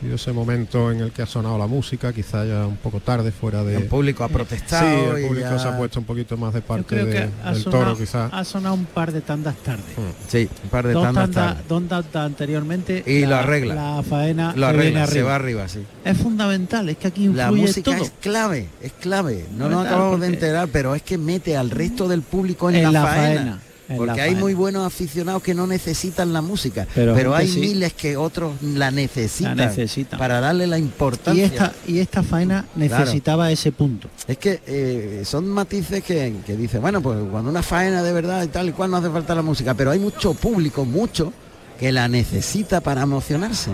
Habido ese momento en el que ha sonado la música, quizá ya un poco tarde fuera de... El público ha Sí, protestado. el y público ya- se ha puesto un poquito más de Yo parte de- del sonado, toro, quizá. ha sonado un par de tandas tarde. Sí, un par de Dos tandas tandas, tarde. dos tandas anteriormente. Y lo la- arregla. La faena Lo arregla, se va arriba, sí. Es fundamental, es que aquí influye La música todo. es clave, es clave. No nos acabamos de enterar, pero es que mete al resto del público en, En la, la faena. faena, en porque hay muy buenos aficionados que no necesitan la música, Pero pero, hay sí. miles que otros la necesitan, La necesitan. para darle la Y importancia. esta, y esta faena necesitaba ese punto. Es que eh, son matices que, que dice, bueno, pues cuando una faena de verdad y tal y cual no hace falta la música, pero hay mucho público, mucho, que la necesita para emocionarse.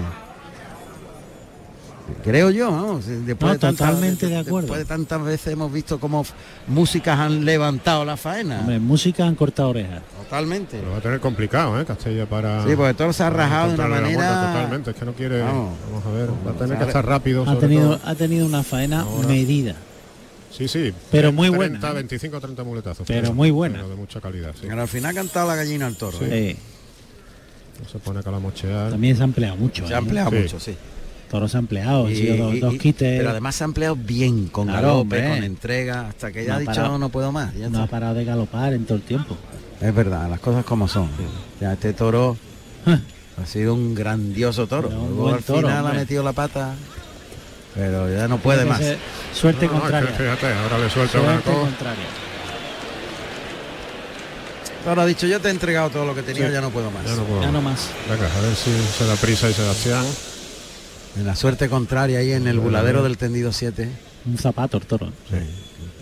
Creo yo, vamos, después No, de tantas- totalmente de acuerdo. Después de tantas veces hemos visto cómo músicas han levantado la faena. Hombre, música han cortado orejas. Totalmente. Lo va a tener complicado, ¿eh? Castella para... Sí, porque todo se ha rajado de una vuelta manera- Totalmente, es que no quiere... Vamos. Vamos, a ver, va a tener que estar rápido. Ha sobre tenido, todo. ha tenido una faena Ahora. medida. Sí, sí. Pero muy 30, buena, ¿eh? 25 30 muletazos. Pero muy buena. pero de mucha calidad, sí. Pero al final ha cantado la gallina al toro. Sí. ¿eh? Sí, No se pone a calamochear. también se ha empleado mucho. Se ha ¿eh? empleado Sí. mucho, sí. Toros se ha empleado, han Y- sido dos, y- dos y- quites. Pero además se ha empleado bien, con Claro, galope, hombre. con entrega, hasta que ya No ha dicho parado. no puedo más. ya no ha parado de galopar en todo el tiempo. Es verdad, las cosas como son. Ya este toro ha sido un grandioso toro. Luego al toro, final ha metido la pata, pero ya no puede más. Suerte No, contraria. fíjate, ahora le suelta un Suerte arco. contraria. Ahora ha dicho, yo te he entregado todo lo que tenía, Sí. ya no puedo más. Ya no puedo Ya no más. más. Venga, a ver si se da prisa y Sebastián. En la suerte contraria ahí en el buladero del tendido 7. Un zapato el toro.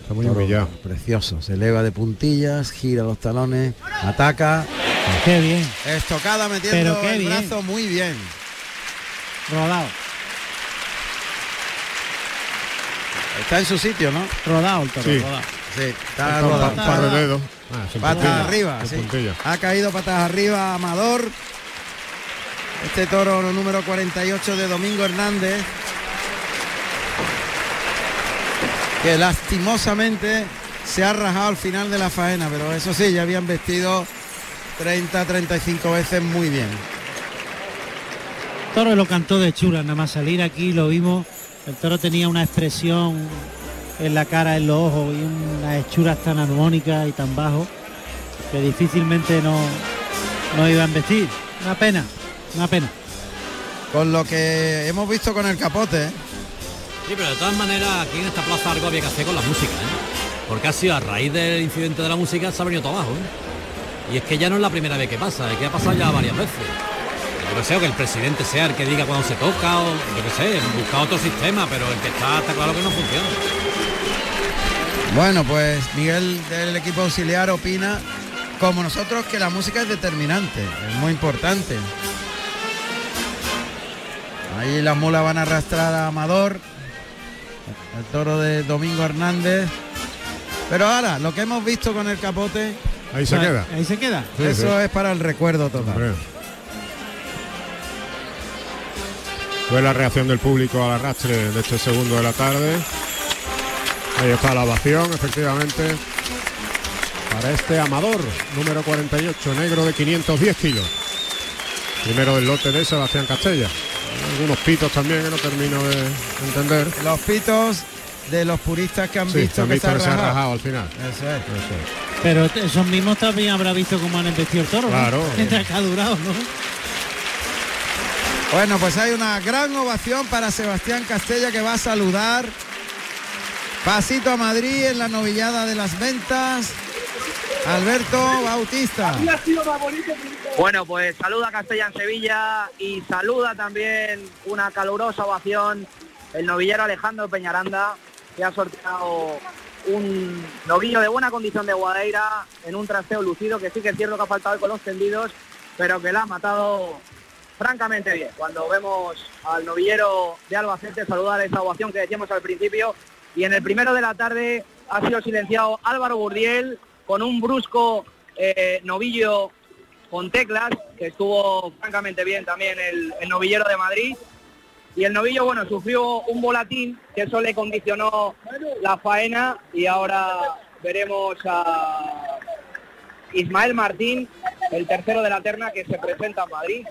Está muy humillado. Precioso. Se eleva de puntillas, gira los talones, ataca. Qué bien. Estocada metiendo Pero qué el bien. brazo muy bien. Rodado. Está en su sitio, ¿no? Rodado el toro. Sí. rodado. Sí, está rodado. Ah, Patas arriba, sí. Ha caído patas arriba Amador. Este toro número 48 de Domingo Hernández. Que lastimosamente se ha rajado al final de la faena, pero eso sí, ya habían vestido 30, 35 veces muy bien. Toro lo cantó de chula, nada más salir aquí lo vimos. El toro tenía una expresión en la cara, en los ojos y unas hechuras tan armónicas y tan bajo que difícilmente no, no iban a vestir. Una pena, una pena. Con lo que hemos visto con el capote, ¿eh? Sí, pero de todas maneras aquí en esta plaza algo había que hacer con la música, ¿eh? Porque ha sido a raíz del incidente de la música se ha venido todo abajo, ¿eh? Y es que ya no es la primera vez que pasa, es que ha pasado ya varias veces. Yo que sé, o que el presidente sea el que diga cuando se toca, o yo que sé, buscar otro sistema, pero el que está, está claro que no funciona. Bueno, pues Miguel del equipo auxiliar opina, como nosotros, que la música es determinante, es muy importante. Ahí las mulas van a arrastrar a Amador, el toro de Domingo Hernández. Pero ahora, lo que hemos visto con el capote, Ahí se queda. Ahí se queda. Sí, eso sí. es para el recuerdo total. Hombre. Fue la reacción del público al arrastre de este segundo de la tarde. Ahí está la ovación, efectivamente. Para este Amador, número 48, negro de 510 kilos. Primero del lote de Sebastián Castella. Algunos pitos también que no termino de entender. Los pitos de los puristas que han Sí, visto han que visto se ha que se ha rajado. rajado al final. Eso es. Eso es. Pero esos mismos también habrá visto cómo han embestido el toro. ¿no? Claro. Mientras que ha durado, ¿no? Bueno, pues hay una gran ovación para Sebastián Castella que va a saludar. Pasito a Madrid en la novillada de las ventas. Alberto Bautista. Bueno, pues saluda Castella en Sevilla y saluda también una calurosa ovación el novillero Alejandro Peñaranda, que ha sorteado un novillo de buena condición de Guadeira en un trasteo lucido, que sí que es cierto que ha faltado con los tendidos, pero que la ha matado francamente bien. Cuando vemos al novillero de Albacete saludar esa ovación que decíamos al principio, y en el primero de la tarde ha sido silenciado Álvaro Burdiel con un brusco eh, novillo con teclas, que estuvo francamente bien también el, novillero de Madrid. Y el novillo, bueno, sufrió un volatín, que eso le condicionó la faena y ahora veremos a Ismael Martín, el tercero de la terna que se presenta en Madrid,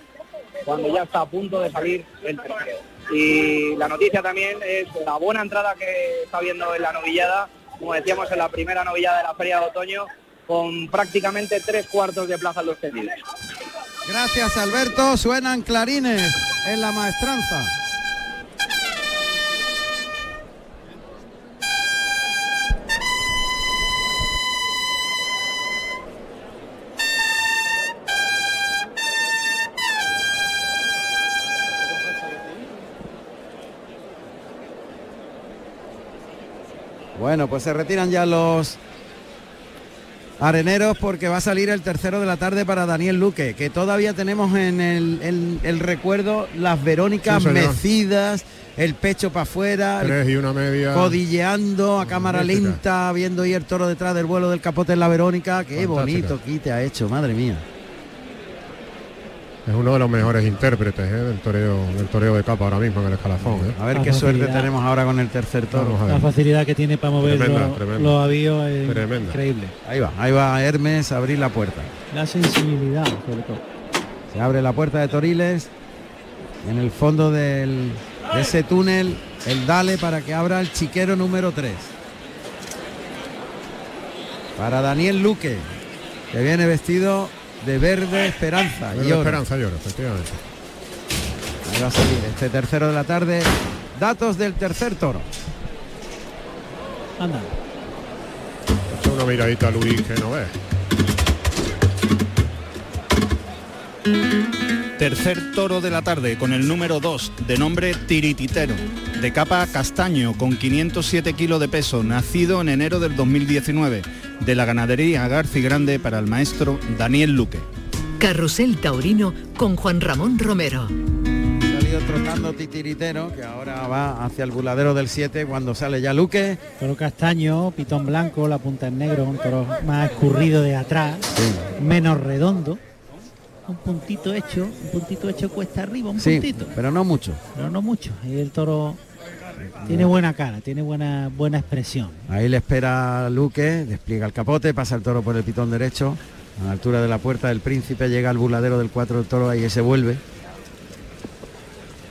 cuando ya está a punto de salir el tercero. Y la noticia también es la buena entrada que está viendo en la novillada, como decíamos en la primera novillada de la Feria de Otoño, con prácticamente tres cuartos de plaza los tendidos. Gracias Alberto. Suenan clarines en la maestranza. Bueno, pues se retiran ya los Areneros porque va a salir el tercero de la tarde para Daniel Luque, que todavía tenemos en el, recuerdo las Verónicas Sí, mecidas, el pecho para afuera, codilleando a cámara lenta, viendo ahí el toro detrás del vuelo del capote en la Verónica. Qué Fantástica. bonito quite ha hecho, madre mía. Es uno de los mejores intérpretes ¿eh? del toreo del toreo de capa ahora mismo en el escalafón. ¿eh? A ver La qué suerte tenemos ahora con el tercer toro. La facilidad que tiene para mover Tremenda, los, tremenda. los avíos es Tremenda. increíble. Ahí va, ahí va Hermes a abrir la puerta. La sensibilidad, sobre todo. Se abre la puerta de Toriles. En el fondo del, de ese túnel, el dale para que abra el chiquero número 3. Para Daniel Luque, que viene vestido de verde esperanza. Verde y oro. Esperanza y oro, efectivamente. Ahí va a salir este tercero de la tarde. Datos del tercer toro. Anda. Echa una miradita a Luis que no ve. Tercer toro de la tarde con el número 2, de nombre Tirititero, de capa castaño con 507 kilos de peso, nacido en enero del 2019, de la ganadería Garci Grande para el maestro Daniel Luque. Carrusel Taurino con Juan Ramón Romero. Ha salido trotando titiritero, que ahora va hacia el buladero del 7 cuando sale ya Luque. Toro castaño, pitón blanco, la punta en negro, un toro más escurrido de atrás, menos redondo. Un puntito hecho, un puntito hecho cuesta arriba, un Sí, puntito. pero no mucho. Pero no mucho. Y el toro tiene buena cara, tiene buena buena expresión. Ahí le espera Luque, despliega el capote, pasa el toro por el pitón derecho, a la altura de la puerta del príncipe, llega al buladero del 4 del toro, ahí se vuelve.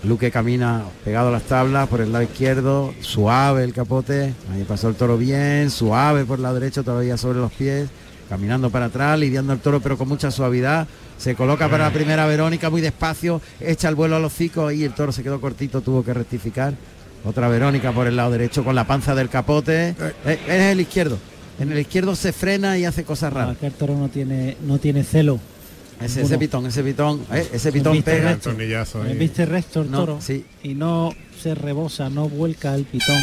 Luque camina pegado a las tablas por el lado izquierdo, suave el capote, ahí pasó el toro bien, suave por el lado derecho, todavía sobre los pies, caminando para atrás, lidiando el toro pero con mucha suavidad, se coloca para la primera Verónica muy despacio, echa el vuelo a los hocicos y el toro se quedó cortito, tuvo que rectificar. Otra Verónica por el lado derecho con la panza del capote, Eh, es el izquierdo, en el izquierdo se frena y hace cosas raras. Aquel toro no tiene no tiene celo. Ese, pitón, ese pitón, eh, ese pitón Viste pega. ahí. Viste recto el No, toro sí. y no se rebosa, no vuelca el pitón,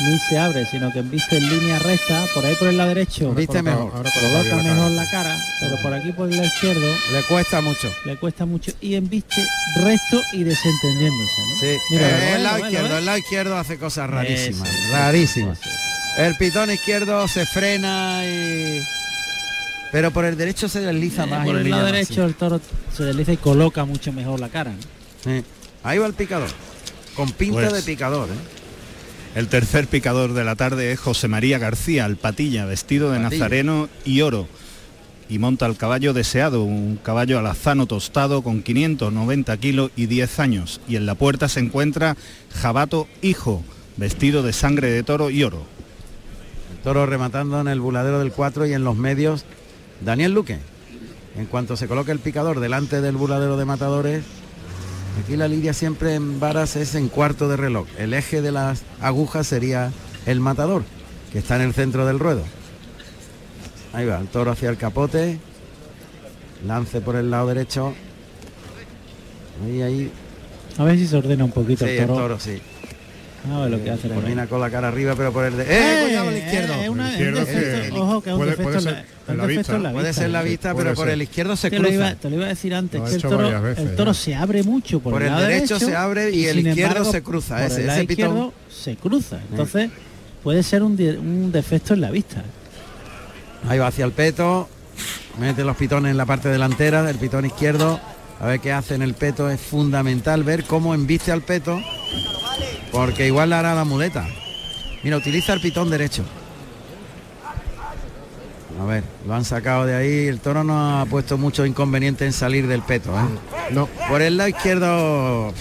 ni se abre, sino que viste en línea recta, por ahí por el lado derecho, Viste mejor. Ahora coloca mejor cara. la cara, pero por aquí por el lado izquierdo Le cuesta mucho. le cuesta mucho y embiste recto y desentendiéndose. ¿no? Sí, Mira, eh, el lado izquierdo, el lado izquierdo hace cosas rarísimas, Eso, rarísimas. eso, El pitón izquierdo se frena y pero por el derecho se desliza Eh, más. por el lado derecho el toro se desliza y coloca mucho mejor la cara. Ahí va el picador, con pinta Pues- de picador. ¿eh? El tercer picador de la tarde es José María García, el patilla, vestido de Patilla. nazareno y oro. Y monta el caballo deseado, un caballo alazano tostado con 590 kilos y 10 años. Y en la puerta se encuentra Jabato Hijo, vestido de sangre de toro y oro. El toro rematando en el buladero del 4 y en los medios Daniel Luque. En cuanto se coloque el picador delante del buladero de matadores, aquí la lidia siempre en varas es en cuarto de reloj. El eje de las agujas sería el matador, que está en el centro del ruedo. Ahí va, el toro hacia el capote, lance por el lado derecho. Ahí, ahí, A ver si se ordena un poquito sí, el el toro. toro, sí. Ver lo que hace. el Termina con la cara arriba, pero por el de... ¡Eh! cuidado al izquierdo! eh, una- El izquierdo es un defecto, que- ojo, que es un puede- defecto, puede en la, ser en la vista. en la Puede vista. ser la sí, vista, puede pero por ser. el izquierdo se Te lo, iba, cruza. te lo iba a decir antes, que el toro, varias veces, el toro ¿eh? se abre mucho por, Por el derecho se abre y el izquierdo se cruza, Por ese- el lado ese pitón. izquierdo se cruza. Entonces puede ser un, un defecto en la vista. Ahí va hacia el peto, mete los pitones en la parte delantera del pitón izquierdo. A ver qué hace en el peto. Es fundamental ver cómo embiste al peto, porque igual le hará la muleta. Mira, utiliza el pitón derecho. A ver, lo han sacado de ahí. El toro no ha puesto mucho inconveniente en salir del peto. ¿eh? No, Por el lado izquierdo,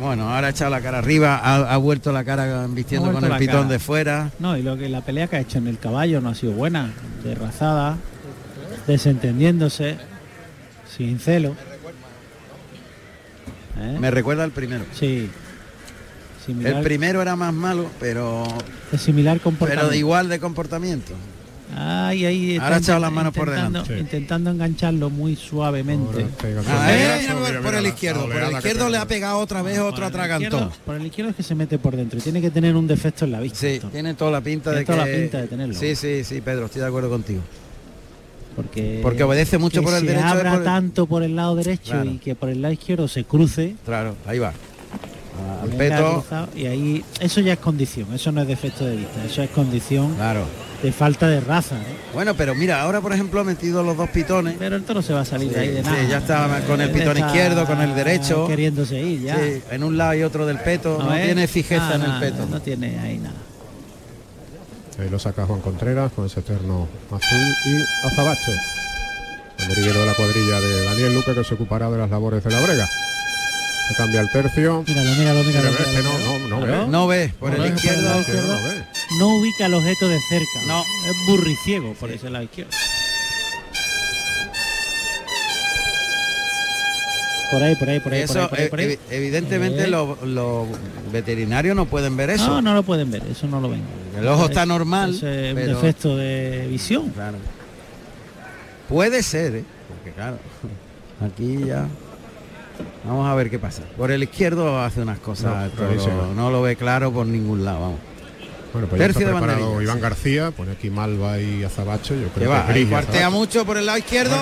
bueno, ahora ha echado la cara arriba, ha, ha vuelto la cara vistiendo con el pitón cara. de fuera. No, y lo que la pelea que ha hecho en el caballo no ha sido buena, derrazada, desentendiéndose, sin celo. ¿Eh? Me recuerda al primero. Sí. Similar, El primero era más malo, pero de similar pero comportamiento. de igual de comportamiento. Ay, ahí está Ahora ha echado las manos por intentando- delante. intentando engancharlo muy suavemente. Ah, eh, por el izquierdo, por el izquierdo le ha pegado otra vez otro atragantón. Por el izquierdo es que se mete por dentro y tiene que tener un defecto en la vista. Sí, tiene toda la pinta Tiene de toda que... la pinta de tenerlo. Sí, sí, sí, Pedro, estoy de acuerdo contigo. Porque, Porque obedece mucho que por el se derecho abra por el- tanto por el lado derecho Claro. y que por el lado izquierdo se cruce. Claro, ahí va. Y ahí eso ya es condición, eso no es defecto de vista, eso es condición Claro. de falta de raza. ¿no? Bueno, pero mira, ahora por ejemplo ha metido los dos pitones. Pero el toro se va a salir de Sí, ahí de sí, nada. ya está con el pitón izquierdo, con el derecho. Queriéndose ir ya. Sí, en un lado y otro del peto. No tiene fijeza Ah, en el peto. No tiene ahí nada. Ahí lo saca Juan Contreras con ese terno azul y azabache. Banderillero de la cuadrilla de Daniel Luque que se ocupará de las labores de la brega. Se cambia el tercio. Míralo, míralo, míralo. Que míralo. no, no, no ve. No ve, por No el ve, izquierdo. lado izquierdo no ve. No ubica el objeto de cerca. No. Es burriciego por ese lado izquierdo. Por ahí, por ahí, por ahí, por Eso, ahí, por ahí, por ahí. evi- evidentemente Eh. los, los veterinarios no pueden ver eso. No, no lo pueden ver, eso no lo ven. El ojo está Es- normal, es, eh, pero- un defecto de visión. Claro. Puede ser, ¿eh? porque claro, aquí ya. Vamos a ver qué pasa. Por el izquierdo hace unas cosas, No, clarísimo. no lo ve claro por ningún lado, vamos. Bueno, pues ya Tercio está de preparado banderilla, Iván. García, pone aquí Malva y Azabache, yo creo va, que mucho por el lado izquierdo.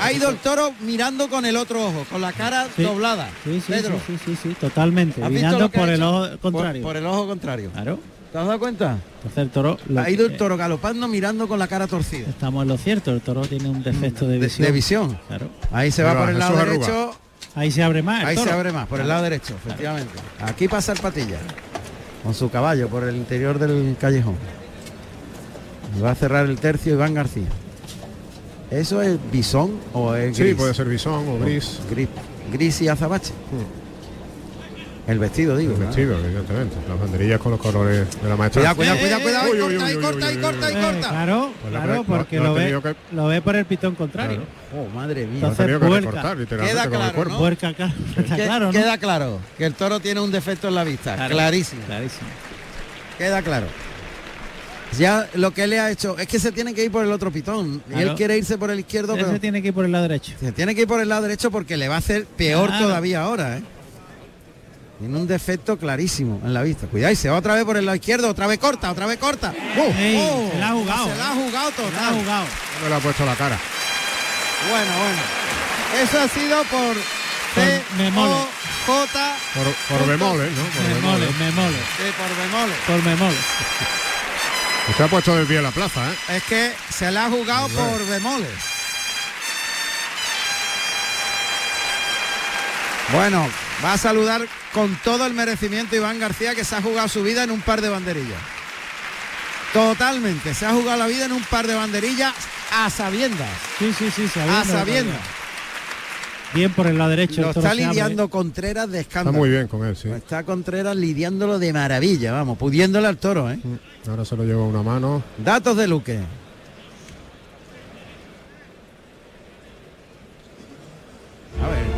Ha ido el toro mirando con el otro ojo, con la cara Sí. doblada. Sí, sí, Pedro, sí, sí, sí, sí, totalmente. ¿has visto Mirando por el ojo contrario. Por, por el ojo contrario. Claro. ¿Te has dado cuenta? Entonces el toro ha ido el toro galopando mirando con la cara torcida. Estamos en lo cierto, el toro tiene un defecto de De, visión. de visión. Claro. Ahí se va va, por el lado Arruga. Ahí se abre más. Ahí se abre más, por el lado derecho, efectivamente. Aquí pasa el patilla. Con su caballo por el interior del callejón. Y va a cerrar el tercio Iván García. ¿Eso es bisón o es Sí, gris? puede ser bisón o gris. Gris, gris y azabache. El vestido, digo. El ¿no? vestido, evidentemente. Las banderillas con los colores de la maestra. Cuidado, cuidado, cuidado, corta, y corta, y corta, y corta. claro, Pues la claro, porque lo ve, que- lo ve por el pitón contrario. Oh, madre mía. Lo ha Entonces, tenido que recortar, literalmente, Queda con el claro, cuerpo. ¿no? Puerca. Queda claro que el toro tiene un defecto en la vista. Claro, Clarísimo. Clarísimo. Queda claro. Ya lo que le ha hecho es que se tiene que ir por el otro pitón. Y él quiere irse por el izquierdo, pero tiene que ir por el lado derecho. se tiene que ir por el lado derecho porque le va a hacer peor Claro. todavía ahora, ¿eh? Tiene un defecto clarísimo en la vista. Cuidado, y se va otra vez por el lado izquierdo, otra vez corta, otra vez corta. ¡Oh! Ey, ¡Oh! se la ha jugado. Se la ha jugado Se la ha total. jugado. No me lo ha puesto la cara. Bueno, bueno. Eso ha sido por C. O J Por, por bemoles, ¿no? Por bemoles. sí, por bemol. Por me mole. Usted ha puesto del pie la plaza, ¿eh? Es que se la ha jugado por bemoles. Bueno, va a saludar con todo el merecimiento Iván García que se ha jugado su vida en un par de banderillas. Totalmente, se ha jugado la vida en un par de banderillas a sabiendas. Sí, sí, sí, sabiendo. A sabiendas. Bien por el lado derecho. Lo está abre. lidiando Contreras de Está escándalo. muy bien con él, sí. Está Contreras lidiándolo de maravilla, vamos, pudiéndole al toro, ¿eh? Ahora se lo lleva una mano. Datos de Luque. A ver.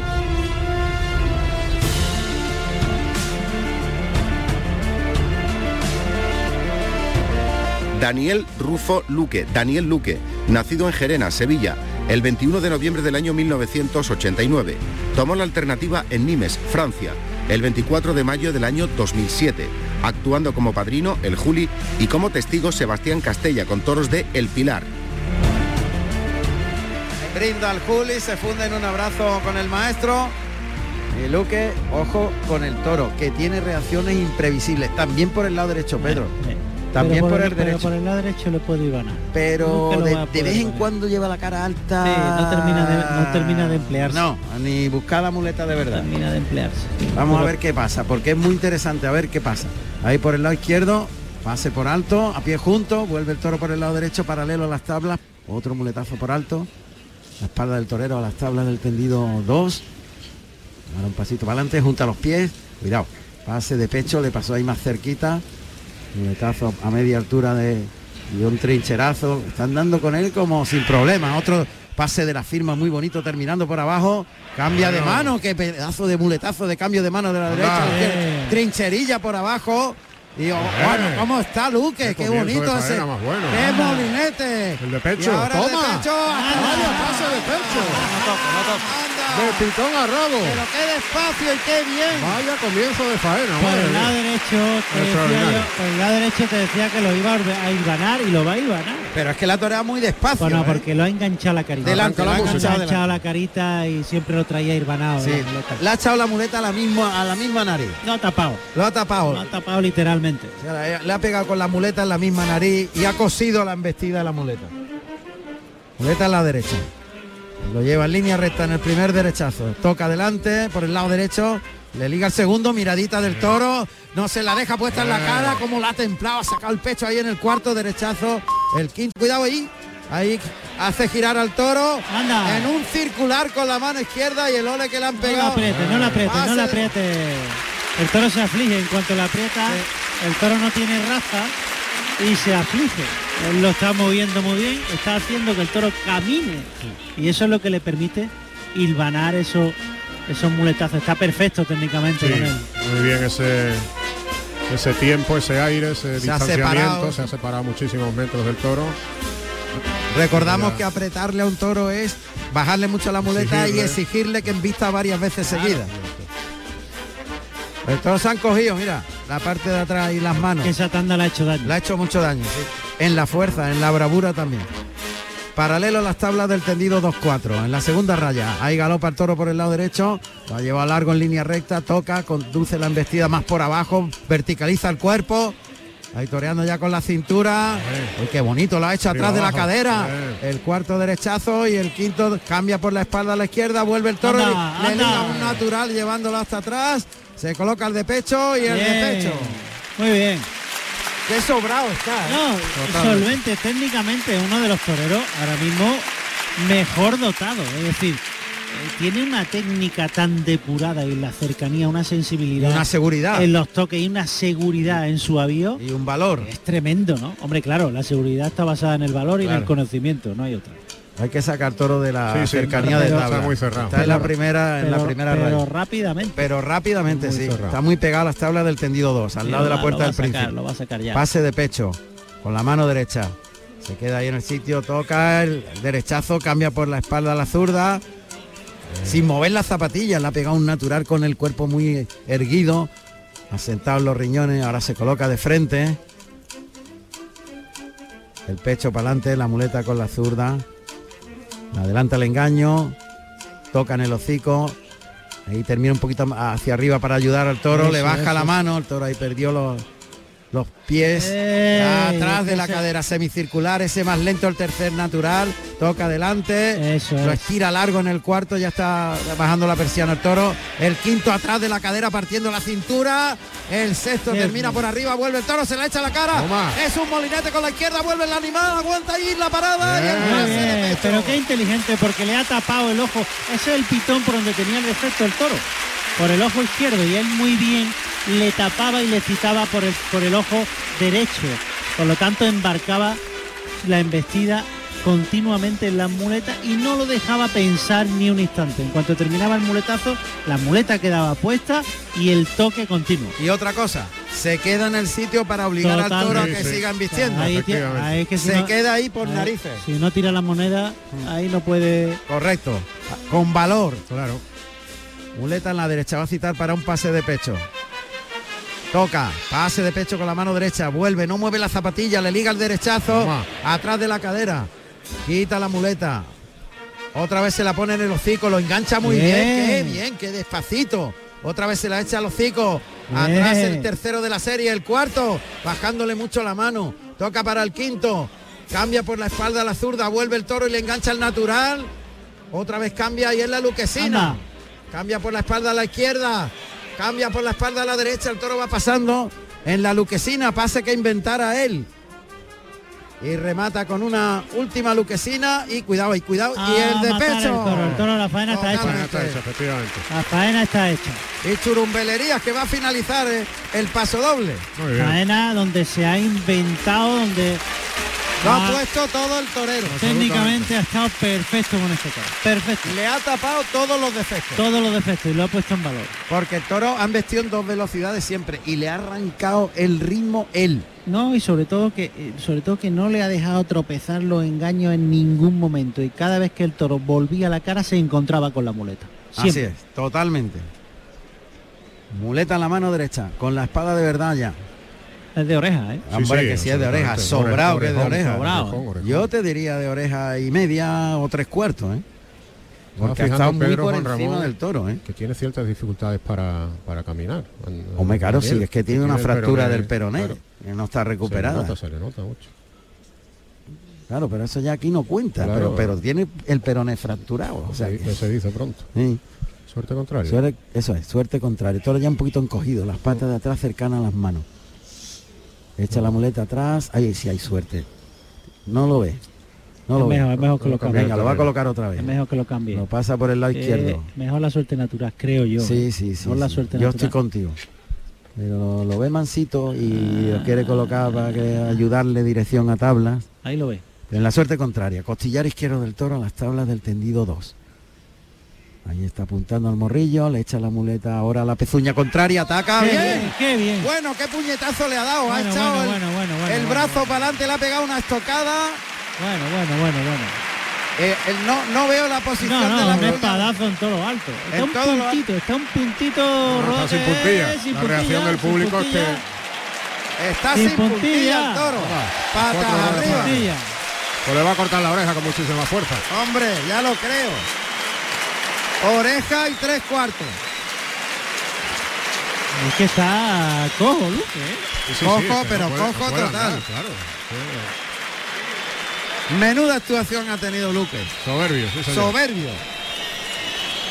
Daniel Rufo Luque, Daniel Luque, nacido en Gerena, Sevilla, el 21 de noviembre del año 1989. Tomó la alternativa en Nimes, Francia, el 24 de mayo del año 2007, actuando como padrino el Juli y como testigo Sebastián Castella con toros de El Pilar. Brinda al Juli, se funde en un abrazo con el maestro. Y Luque, ojo con el toro, que tiene reacciones imprevisibles. También por el lado derecho, Pedro. Eh, También pero por el pero derecho. por el lado derecho le puede. Pero de, vez en cuando lleva la cara alta. Sí, no termina de- no termina de emplearse. No, ni buscar la muleta de verdad. Termina de emplearse. Vamos a Pero- ver qué pasa, porque es muy interesante, a ver qué pasa. Ahí por el lado izquierdo, pase por alto, a pie junto, vuelve el toro por el lado derecho, paralelo a las tablas, otro muletazo por alto, la espalda del torero a las tablas del tendido 2, ahora un pasito para adelante, junta los pies, cuidado, pase de pecho, le pasó ahí más cerquita, muletazo a media altura de, un trincherazo, están dando con él como sin problema, otro pase de la firma muy bonito terminando por abajo, cambia de mano, qué pedazo de muletazo de cambio de mano de la derecha, trincherilla por abajo, Y oh, bueno, ¿cómo está Luque? Qué, bonito comienzo de ese. bueno. Qué Ah. molinete. El de pecho. Y ahora el de Toma. pecho. De pecho. De pitón a rabo. Pero qué despacio y qué bien. Vaya comienzo de faena. Por el lado derecho te decía Extraordinario. yo, por el lado derecho te decía que lo iba a ganar y lo va a ganar. Pero es que la torea muy despacio. Bueno, ¿eh? porque lo ha enganchado la carita. Delante, lo ha enganchado la carita y siempre lo traía irbanado. Sí, le ha echado la muleta a la misma, a la misma nariz. Lo ha tapado. Lo ha tapado. Lo ha tapado literalmente. O sea, le- le ha pegado con la muleta en la misma nariz y ha cosido la embestida de la muleta. Muleta en la derecha. Lo lleva en línea recta en el primer derechazo. Toca adelante por el lado derecho. Le liga el segundo, miradita del toro. No se la deja puesta en la cara, como la ha templado, ha sacado el pecho ahí en el cuarto derechazo. El quinto, cuidado ahí. Ahí hace girar al toro Anda. en un circular con la mano izquierda y el ole que le han No la pegado. apriete, no la apriete, no la apriete. El toro se aflige en cuanto la aprieta. El toro no tiene raza y se aflige. Él lo está moviendo muy bien, está haciendo que el toro camine. Y eso es lo que le permite hilvanar esos, esos muletazos. Está perfecto técnicamente Sí, con él. muy bien ese ese tiempo, ese aire, ese Se ha distanciamiento, separado. se ha separado muchísimos metros del toro. Recordamos que apretarle a un toro es bajarle mucho la muleta y Exigirle. que embista varias veces seguidas. El toro se han cogido, mira, la parte de atrás y las manos. Esa tanda le ha hecho daño. Le ha hecho mucho daño, sí. En la fuerza, en la bravura también. Paralelo a las tablas del tendido 2-4. En la segunda raya, ahí galopa el toro por el lado derecho, lo ha llevado largo en línea recta, toca, conduce la embestida más por abajo, verticaliza el cuerpo. Ahí toreando ya con la cintura. Uy, qué bonito, lo ha hecho atrás de la cadera. El cuarto derechazo y el quinto cambia por la espalda a la izquierda, vuelve el toro, Anda, y le liga un natural llevándolo hasta atrás. Se coloca el de pecho y el de Bien. pecho. Muy bien. Qué sobrado está. ¿eh? No, Totalmente. solvente, técnicamente uno de los toreros ahora mismo mejor dotado. Es decir, eh, tiene una técnica tan depurada y la cercanía, una sensibilidad. Una seguridad. En los toques y una seguridad en su avío. Y un valor. Es tremendo, ¿no? Hombre, claro, la seguridad está basada en el valor y en el conocimiento, no hay otra. Hay que sacar toro de la Sí, sí, cercanía pero- de está tabla. muy cerrado. Está en la Pero- primera, en la pero- primera pero raya. rápidamente. Pero rápidamente, Muy sí. cerrado. Está muy pegado a las tablas del tendido 2, al Sí, lado de la puerta del sacar, príncipe. Lo va a sacar ya. Pase de pecho, con la mano derecha. Se queda ahí en el sitio, toca el derechazo, cambia por la espalda a la zurda. Sin mover las zapatillas, le ha pegado un natural con el cuerpo muy erguido. Asentado en los riñones, ahora se coloca de frente. El pecho para adelante, la muleta con la zurda. Adelanta el engaño. Toca en el hocico. Ahí termina un poquito hacia arriba para ayudar al toro. Eso, le baja eso. la mano. El toro ahí perdió los, los pies. Ey, atrás de la ese- cadera semicircular. Ese más lento el tercer natural. Toca adelante. Eso Lo es. estira largo en el cuarto. Ya está bajando la persiana el toro. El quinto atrás de la cadera partiendo la cintura. El sexto termina por arriba. Vuelve el toro. Se la echa a la cara. Toma. Es un molinete con la izquierda. Vuelve el animal. Aguanta ahí la parada. y el pero qué inteligente porque le ha tapado el ojo. Ese es el pitón por donde tenía el defecto el toro. Por el ojo izquierdo y él muy bien le tapaba y le citaba por el, por el ojo derecho. Por lo tanto embarcaba la embestida continuamente en las muletas y no lo dejaba pensar ni un instante. En cuanto terminaba el muletazo, la muleta quedaba puesta y el toque continuo. Y otra cosa, se queda en el sitio para obligar al toro a que Totalmente. Sí, siga sí. embistiendo. Ahí, es que si se no- queda ahí por ahí- narices. Si no tira la moneda, ahí no puede Correcto. Con valor. Claro. Muleta en la derecha. Va a citar para un pase de pecho. Toca. Pase de pecho con la mano derecha. Vuelve. No mueve la zapatilla. Le liga el derechazo. Toma. Atrás de la cadera. Quita la muleta. Otra vez se la pone en el hocico. Lo engancha muy bien. Bien. Qué bien. Qué despacito. Otra vez se la echa al hocico. Bien. Atrás el tercero de la serie. El cuarto. Bajándole mucho la mano. Toca para el quinto. Cambia por la espalda a la zurda. Vuelve el toro y le engancha el natural. Otra vez cambia y es la luquesina. Anda. Cambia por la espalda a la izquierda. Cambia por la espalda a la derecha. El toro va pasando en la luquesina. Pase que inventara él. Y remata con una última luquesina. Y cuidado, y cuidado. y el de pecho. El toro, el toro, la faena está hecha. Está hecho, efectivamente. La faena está hecha. Y churumbelerías que va a finalizar eh, el paso doble. Muy bien. Faena donde se ha inventado, donde Lo Ah. ha puesto todo el torero. Técnicamente ha estado perfecto con este toro. Perfecto. Le ha tapado todos los defectos. Todos los defectos y lo ha puesto en valor. Porque el toro han vestido en dos velocidades siempre y le ha arrancado el ritmo él. No, y sobre todo que eh, sobre todo que no le ha dejado tropezar los engaños en ningún momento. Y cada vez que el toro volvía la cara se encontraba con la muleta. Así es, totalmente. Muleta en la mano derecha, con la espada de verdad ya. Es de oreja, ¿eh? Hombre, que si es de oreja, sobrado que es de oreja. sobrado. orejón, orejón. Yo te diría de oreja y media o tres cuartos, ¿eh? Porque ha Estaba estado fijando muy Pedro, por Juan encima Ramón, del toro, ¿eh? Que tiene ciertas dificultades para, para caminar. Hombre, claro, sí, es que tiene una fractura peroné, del peroné, claro. que no está Se le recuperada. nota, se le nota mucho. Claro, pero eso ya aquí no cuenta, Claro. pero, pero tiene el peroné fracturado. O sea, Se- que- se dice pronto. sí. Suerte contraria. Suerte- eso es, suerte contraria. Toro ya un poquito encogido, las patas de atrás cercanas a las manos. Echa la muleta atrás, ahí sí hay suerte. No lo ve. No es lo mejor, ve. es mejor que lo cambie. Venga, lo va a colocar otra vez. Es mejor que lo cambie. Lo pasa por el lado Eh, izquierdo. mejor la suerte natural, creo yo. Sí, sí, sí. Mejor la suerte Yo natural. estoy contigo. Pero lo, ve mansito y lo quiere colocar para que ayudarle dirección a tablas. Ahí lo ve. Pero en la suerte contraria, costillar izquierdo del toro a las tablas del tendido 2. Ahí está apuntando al morrillo, le echa la muleta ahora a la pezuña contraria, ataca Qué bien. bien, qué bien. Bueno, qué puñetazo le ha dado, ha Bueno, echado bueno, el, bueno, bueno, bueno, el brazo bueno. para adelante, le ha pegado una estocada. Bueno, bueno, bueno, bueno. Eh, el- no, no veo la posición No, de la un espadazo en todo lo alto. Está En un todo lo puntito, está un puntito No, está sin puntilla. sin La reacción del público es puntilla. que Está Sin sin, puntilla. puntilla. el toro. Cuatro Patas arriba. Puntilla. pues le va a cortar la oreja con muchísima fuerza. Hombre, ya lo creo. Oreja y tres cuartos. Es que está cojo, Luque. ¿eh? Sí, sí, Cojo, sí, pero no puede- cojo puede total. andar, claro. Menuda actuación ha tenido Luque. Soberbio, sí, señor. Soberbio.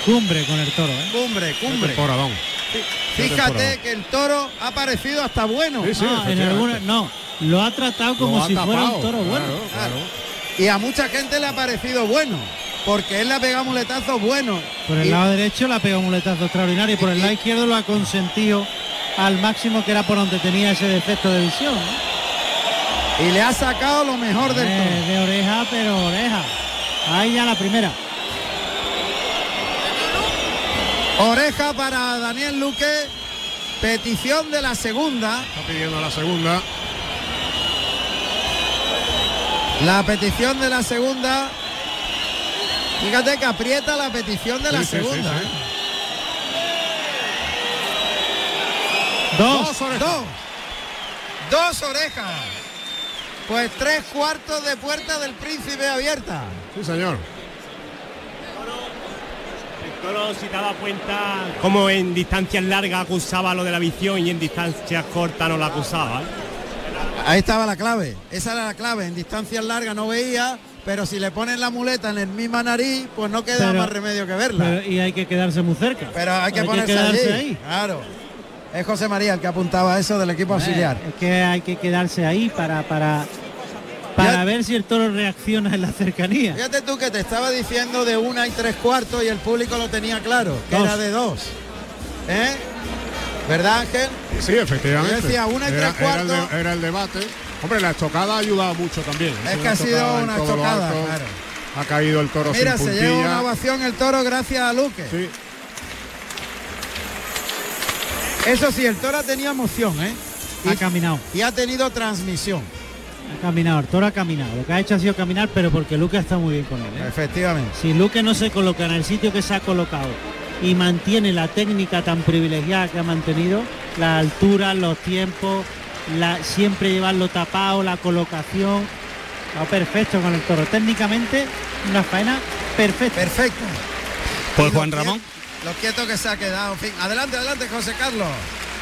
Cumbre con el toro, ¿eh? Cumbre, cumbre. Fíjate que el toro ha parecido hasta bueno. Sí, sí, No, en efectivamente. alguna, no, lo ha tratado como ha si fuera tapado, un toro bueno. claro, claro. Y a mucha gente le ha parecido bueno. Porque él le ha pegado muletazos buenos. Por el Y- lado derecho le ha pegado un muletazo extraordinario y por el lado izquierdo lo ha consentido al máximo que era por donde tenía ese defecto de visión. ¿no? y le ha sacado lo mejor del Eh, toro. de oreja, pero oreja. Ahí ya la primera. Oreja para Daniel Luque. Petición de la segunda. Está pidiendo la segunda. La petición de la segunda. Fíjate que aprieta la petición de la Sí, sí, sí, segunda. sí. ¿eh? Dos. Dos orejas. Dos. Dos orejas. Pues tres cuartos de puerta del príncipe abierta. Sí, señor. El toro, si te daba cuenta, como en distancias largas acusaba lo de la visión y en distancias cortas no la acusaba. ¿eh? Ahí estaba la clave. Esa era la clave. En distancias largas no veía, pero si le ponen la muleta en el misma nariz, pues no queda Pero- más remedio que verla. Pero, Pero- y hay que quedarse muy cerca. hay que Hay que ponerse quedarse allí. ahí. Claro. Es José María el que apuntaba eso del equipo auxiliar. Es que hay que quedarse ahí para para para Ya- ver si el toro reacciona en la cercanía. Fíjate tú que te estaba diciendo de una y tres cuartos y el público lo tenía claro, que Dos. era de dos. ¿Eh? ¿Verdad, Ángel? Sí, efectivamente. Yo decía, una y era, tres era el de- cuartos. era el debate. Hombre, la estocada ha ayudado mucho también. Es Una que ha sido una estocada, claro. Ha caído el toro Mira, sin se puntilla. lleva una ovación el toro gracias a Luque. Sí. Eso sí, el toro tenía emoción, ¿eh? Ha caminado, Y ha tenido transmisión. ha caminado, el toro ha caminado. Lo que ha hecho ha sido caminar, pero porque Luque está muy bien con él. ¿eh? Efectivamente. Si Luque no se coloca en el sitio que se ha colocado y mantiene la técnica tan privilegiada que ha mantenido, la altura, los tiempos, la, siempre llevarlo tapado, la colocación, va perfecto con el toro. Técnicamente, una faena perfecta. Perfecto. Pues Juan Ramón. Lo quieto que se ha quedado. En fin, adelante, adelante, José Carlos.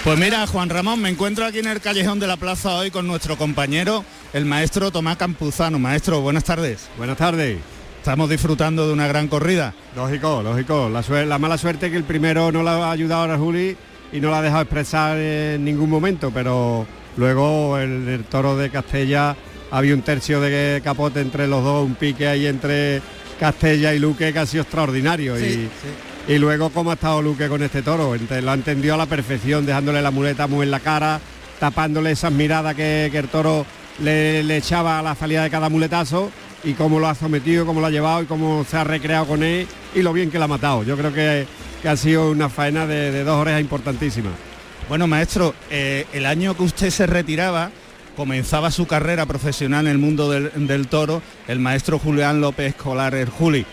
Pues mira, Juan Ramón, me encuentro aquí en el callejón de la plaza hoy con nuestro compañero, el maestro Tomás Campuzano. Maestro, buenas tardes. Buenas tardes. Estamos disfrutando de una gran corrida. Lógico, lógico. La, la mala suerte es que el primero no la ha ayudado a Juli y no la ha dejado expresar en ningún momento, pero luego el, el toro de Castella había un tercio de capote entre los dos, un pique ahí entre Castella y Luque que ha sido extraordinario. Sí, y, sí. y luego cómo ha estado Luque con este toro, lo ha entendido a la perfección, dejándole la muleta muy en la cara, tapándole esas miradas que, que el toro le, le echaba a la salida de cada muletazo y cómo lo ha sometido, cómo lo ha llevado y cómo se ha recreado con él y lo bien que lo ha matado. Yo creo que, que ha sido una faena de, de dos orejas importantísimas. Bueno, maestro, eh, el año que usted se retiraba, comenzaba su carrera profesional en el mundo del, toro, el maestro Julián López Escolar, el Juli.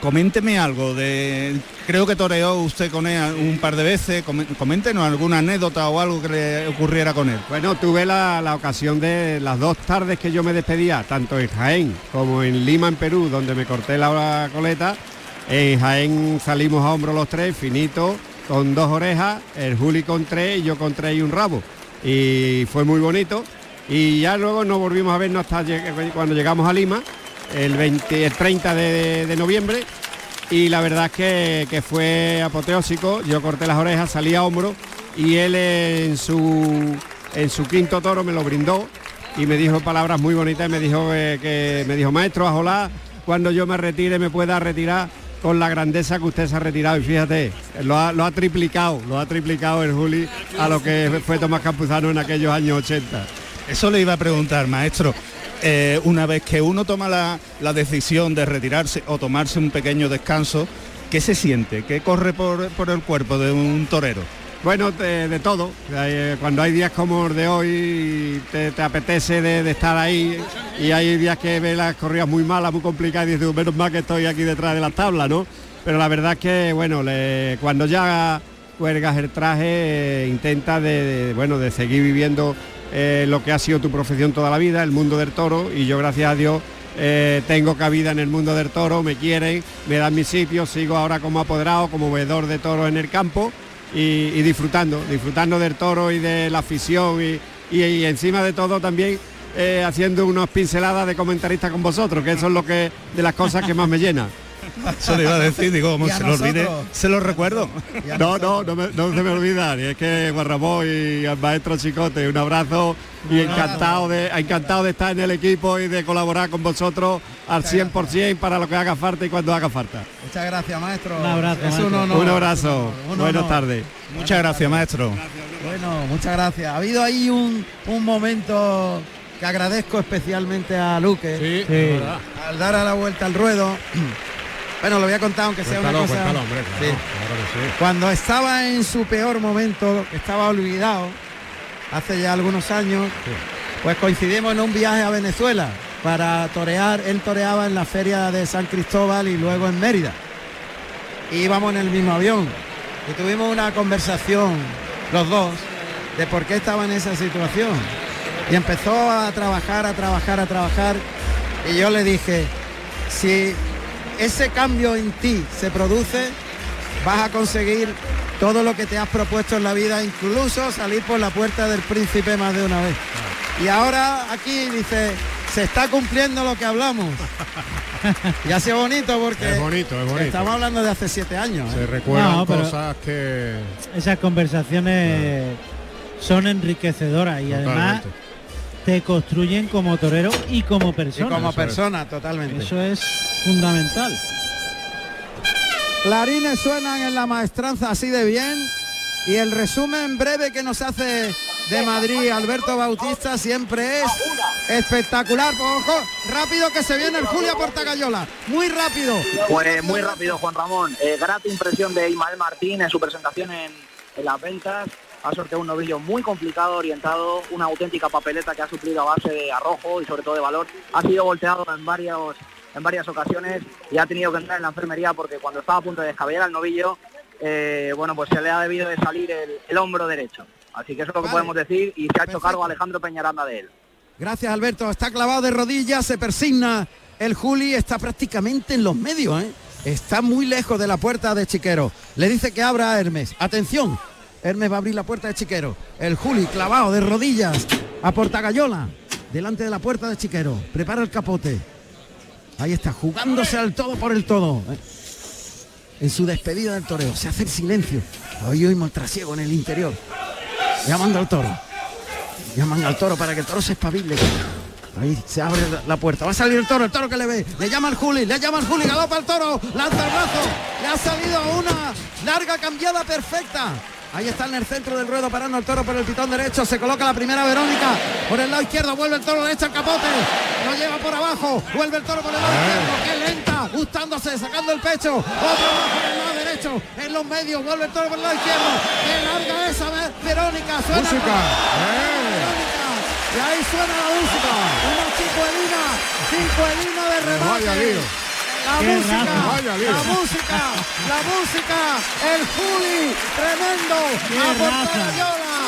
Coménteme algo de. Creo que toreó usted con él un par de veces. Comé- Coméntenos alguna anécdota o algo que le ocurriera con él. Bueno, tuve la, la ocasión de las dos tardes que yo me despedía, tanto en Jaén como en Lima, en Perú, donde me corté la coleta. En Jaén salimos a hombro los tres, finito, con dos orejas, el Juli con tres y yo con tres y un rabo. Y fue muy bonito. Y ya luego nos volvimos a vernos hasta cuando llegamos a Lima, el, 20, el 30 de, noviembre. Y la verdad es que, que fue apoteósico. Yo corté las orejas, salí a hombro y él en su, en su quinto toro me lo brindó y me dijo palabras muy bonitas y me dijo que, que- me dijo maestro ojalá cuando yo me retire me pueda retirar con la grandeza que usted se ha retirado y fíjate lo ha, triplicado lo ha triplicado el Juli a lo que fue Tomás Campuzano en aquellos años 80 Eso le iba a preguntar, maestro. Eh, una vez que uno toma la, la decisión de retirarse o tomarse un pequeño descanso, ¿qué se siente? ¿Qué corre por, por el cuerpo de un torero? Bueno, de, todo. Eh, Cuando hay días como el de hoy, te, te apetece de, estar ahí y hay días que ves las corridas muy malas, muy complicadas y dices, menos mal que estoy aquí detrás de las tablas, ¿no? Pero la verdad es que, bueno, le- cuando ya cuelgas el traje, eh, intenta de, bueno, de seguir viviendo eh, lo que ha sido tu profesión toda la vida, el mundo del toro, y yo gracias a Dios tengo cabida en el mundo del toro, me quieren, me dan mi sitio, sigo ahora como apoderado, como veedor de toro en el campo y, disfrutando, disfrutando del toro y de la afición y encima de todo también eh, haciendo unas pinceladas de comentarista con vosotros, que eso es lo que de las cosas que más me llena. Eso le iba a decir, digo, como se lo olvide, se lo recuerdo. No, no, no, me- no se me olvida, y es que Juan Ramón y al maestro Chicote, un abrazo y encantado de, encantado de estar en el equipo y de colaborar con vosotros al 100% para lo que haga falta y cuando haga falta. Muchas gracias, maestro. Un abrazo, Es un maestro. honor. Un abrazo. Un Buenas tardes. Muchas gracias, maestro. Bueno, muchas gracias. Ha habido ahí un, un momento que agradezco especialmente a Luque. Sí. Al dar a la vuelta al ruedo. Bueno, lo voy a contar aunque sea una Cuéntalo, cosa. cuéntalo, hombre, claro, Sí. claro que sí. Cuando estaba en su peor momento, estaba olvidado, hace ya algunos años, pues coincidimos en un viaje a Venezuela para torear. Él toreaba en la feria de San Cristóbal y luego en Mérida. Íbamos en el mismo avión y tuvimos una conversación los dos de por qué estaba en esa situación. Y empezó a trabajar, a trabajar, a trabajar. Y yo le dije, si ese cambio en ti se produce, vas a conseguir todo lo que te has propuesto en la vida, incluso salir por la puerta del príncipe más de una vez. Y ahora aquí dice, se está cumpliendo lo que hablamos. y ha sido bonito porque Es bonito, es bonito. estamos hablando de hace siete años. ¿eh? Se recuerdan No, cosas que... Esas conversaciones son enriquecedoras y además. Te construyen como torero y como Y persona. como persona, totalmente. Eso es fundamental. Clarines suenan en la maestranza así de bien y el resumen breve que nos hace de Madrid Alberto Bautista siempre es espectacular. Ojo, rápido que se viene el Julia Portagayola, muy rápido. Pues muy rápido, Juan Ramón. Eh, grata impresión de Ismael Martín en su presentación en, en las ventas. Ha sorteado un novillo muy complicado, orientado, una auténtica papeleta que ha suplido a base de arrojo y sobre todo de valor. Ha sido volteado en varios en varias ocasiones y ha tenido que entrar en la enfermería porque cuando estaba a punto de descabellar al novillo, eh, bueno, pues se le ha debido de salir el, el hombro derecho. Así que eso es lo que Vale. podemos decir y se ha hecho cargo Alejandro Peñaranda de él. Gracias Alberto, está clavado de rodillas, se persigna el Juli, está prácticamente en los medios, ¿eh? está muy lejos de la puerta de Chiquero. Le dice que abra a Hermes. Atención, Hermes va a abrir la puerta de Chiquero. El Juli clavado de rodillas a Portagayola, delante de la puerta de Chiquero. Prepara el capote. Ahí está, jugándose al todo por el todo. En su despedida del toreo, se hace el silencio. Hoy oímos trasiego en el interior. Llamando al toro. Llaman al toro para que el toro se espabile. Ahí se abre la- puerta. Va a salir el toro, el toro que le ve. Le llama al Juli, le llama al Juli, galopa el toro, lanza el brazo. Le ha salido una larga cambiada perfecta. Ahí está en el centro del ruedo parando el toro por el pitón derecho. Se coloca la primera Verónica. Por el lado izquierdo vuelve el toro derecho al capote. Lo lleva por abajo. Vuelve el toro por el lado izquierdo. Qué lenta. Gustándose, sacando el pecho. Otro más por el lado derecho. En los medios. Vuelve el toro por el lado izquierdo. Qué larga esa Verónica. Suena. Música. Verónica. Y ahí suena la música. Una chicuelina. Chicuelina de remate. Vaya. La Qué música. Vaya la música, la música, el Juli, tremendo, Qué a. Portayola,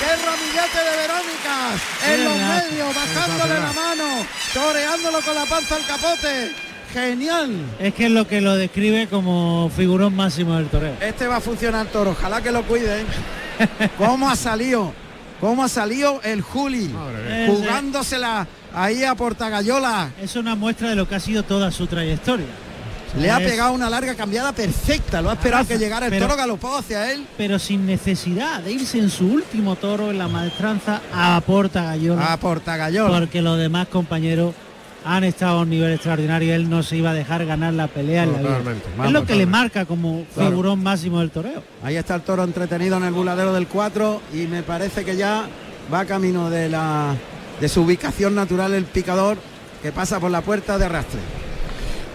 qué ramillete de Verónicas, en Qué los raza. medios, bajándole la mano, toreándolo con la panza al capote, genial. Es que es lo que lo describe como figurón máximo del toreo. Este va a funcionar toro, ojalá que lo cuiden. ¿Cómo ha salido? ¿Cómo ha salido el Juli? Jugándosela ahí a Portagayola. Es una muestra de lo que ha sido toda su trayectoria. Le ha Es- pegado una larga cambiada perfecta. Lo ha esperado que llegara el Pero- toro galopado hacia él. Pero sin necesidad de irse en su último toro en la maestranza a Porta Gallola. A Portagayola. Porque los demás compañeros han estado a un nivel extraordinario. Él no se iba a dejar ganar la pelea en la vida. Es lo que le marca como Claro. figurón máximo del toreo. Ahí está el toro entretenido en el buladero del 4 y me parece que ya va camino de la de su ubicación natural el picador que pasa por la puerta de arrastre.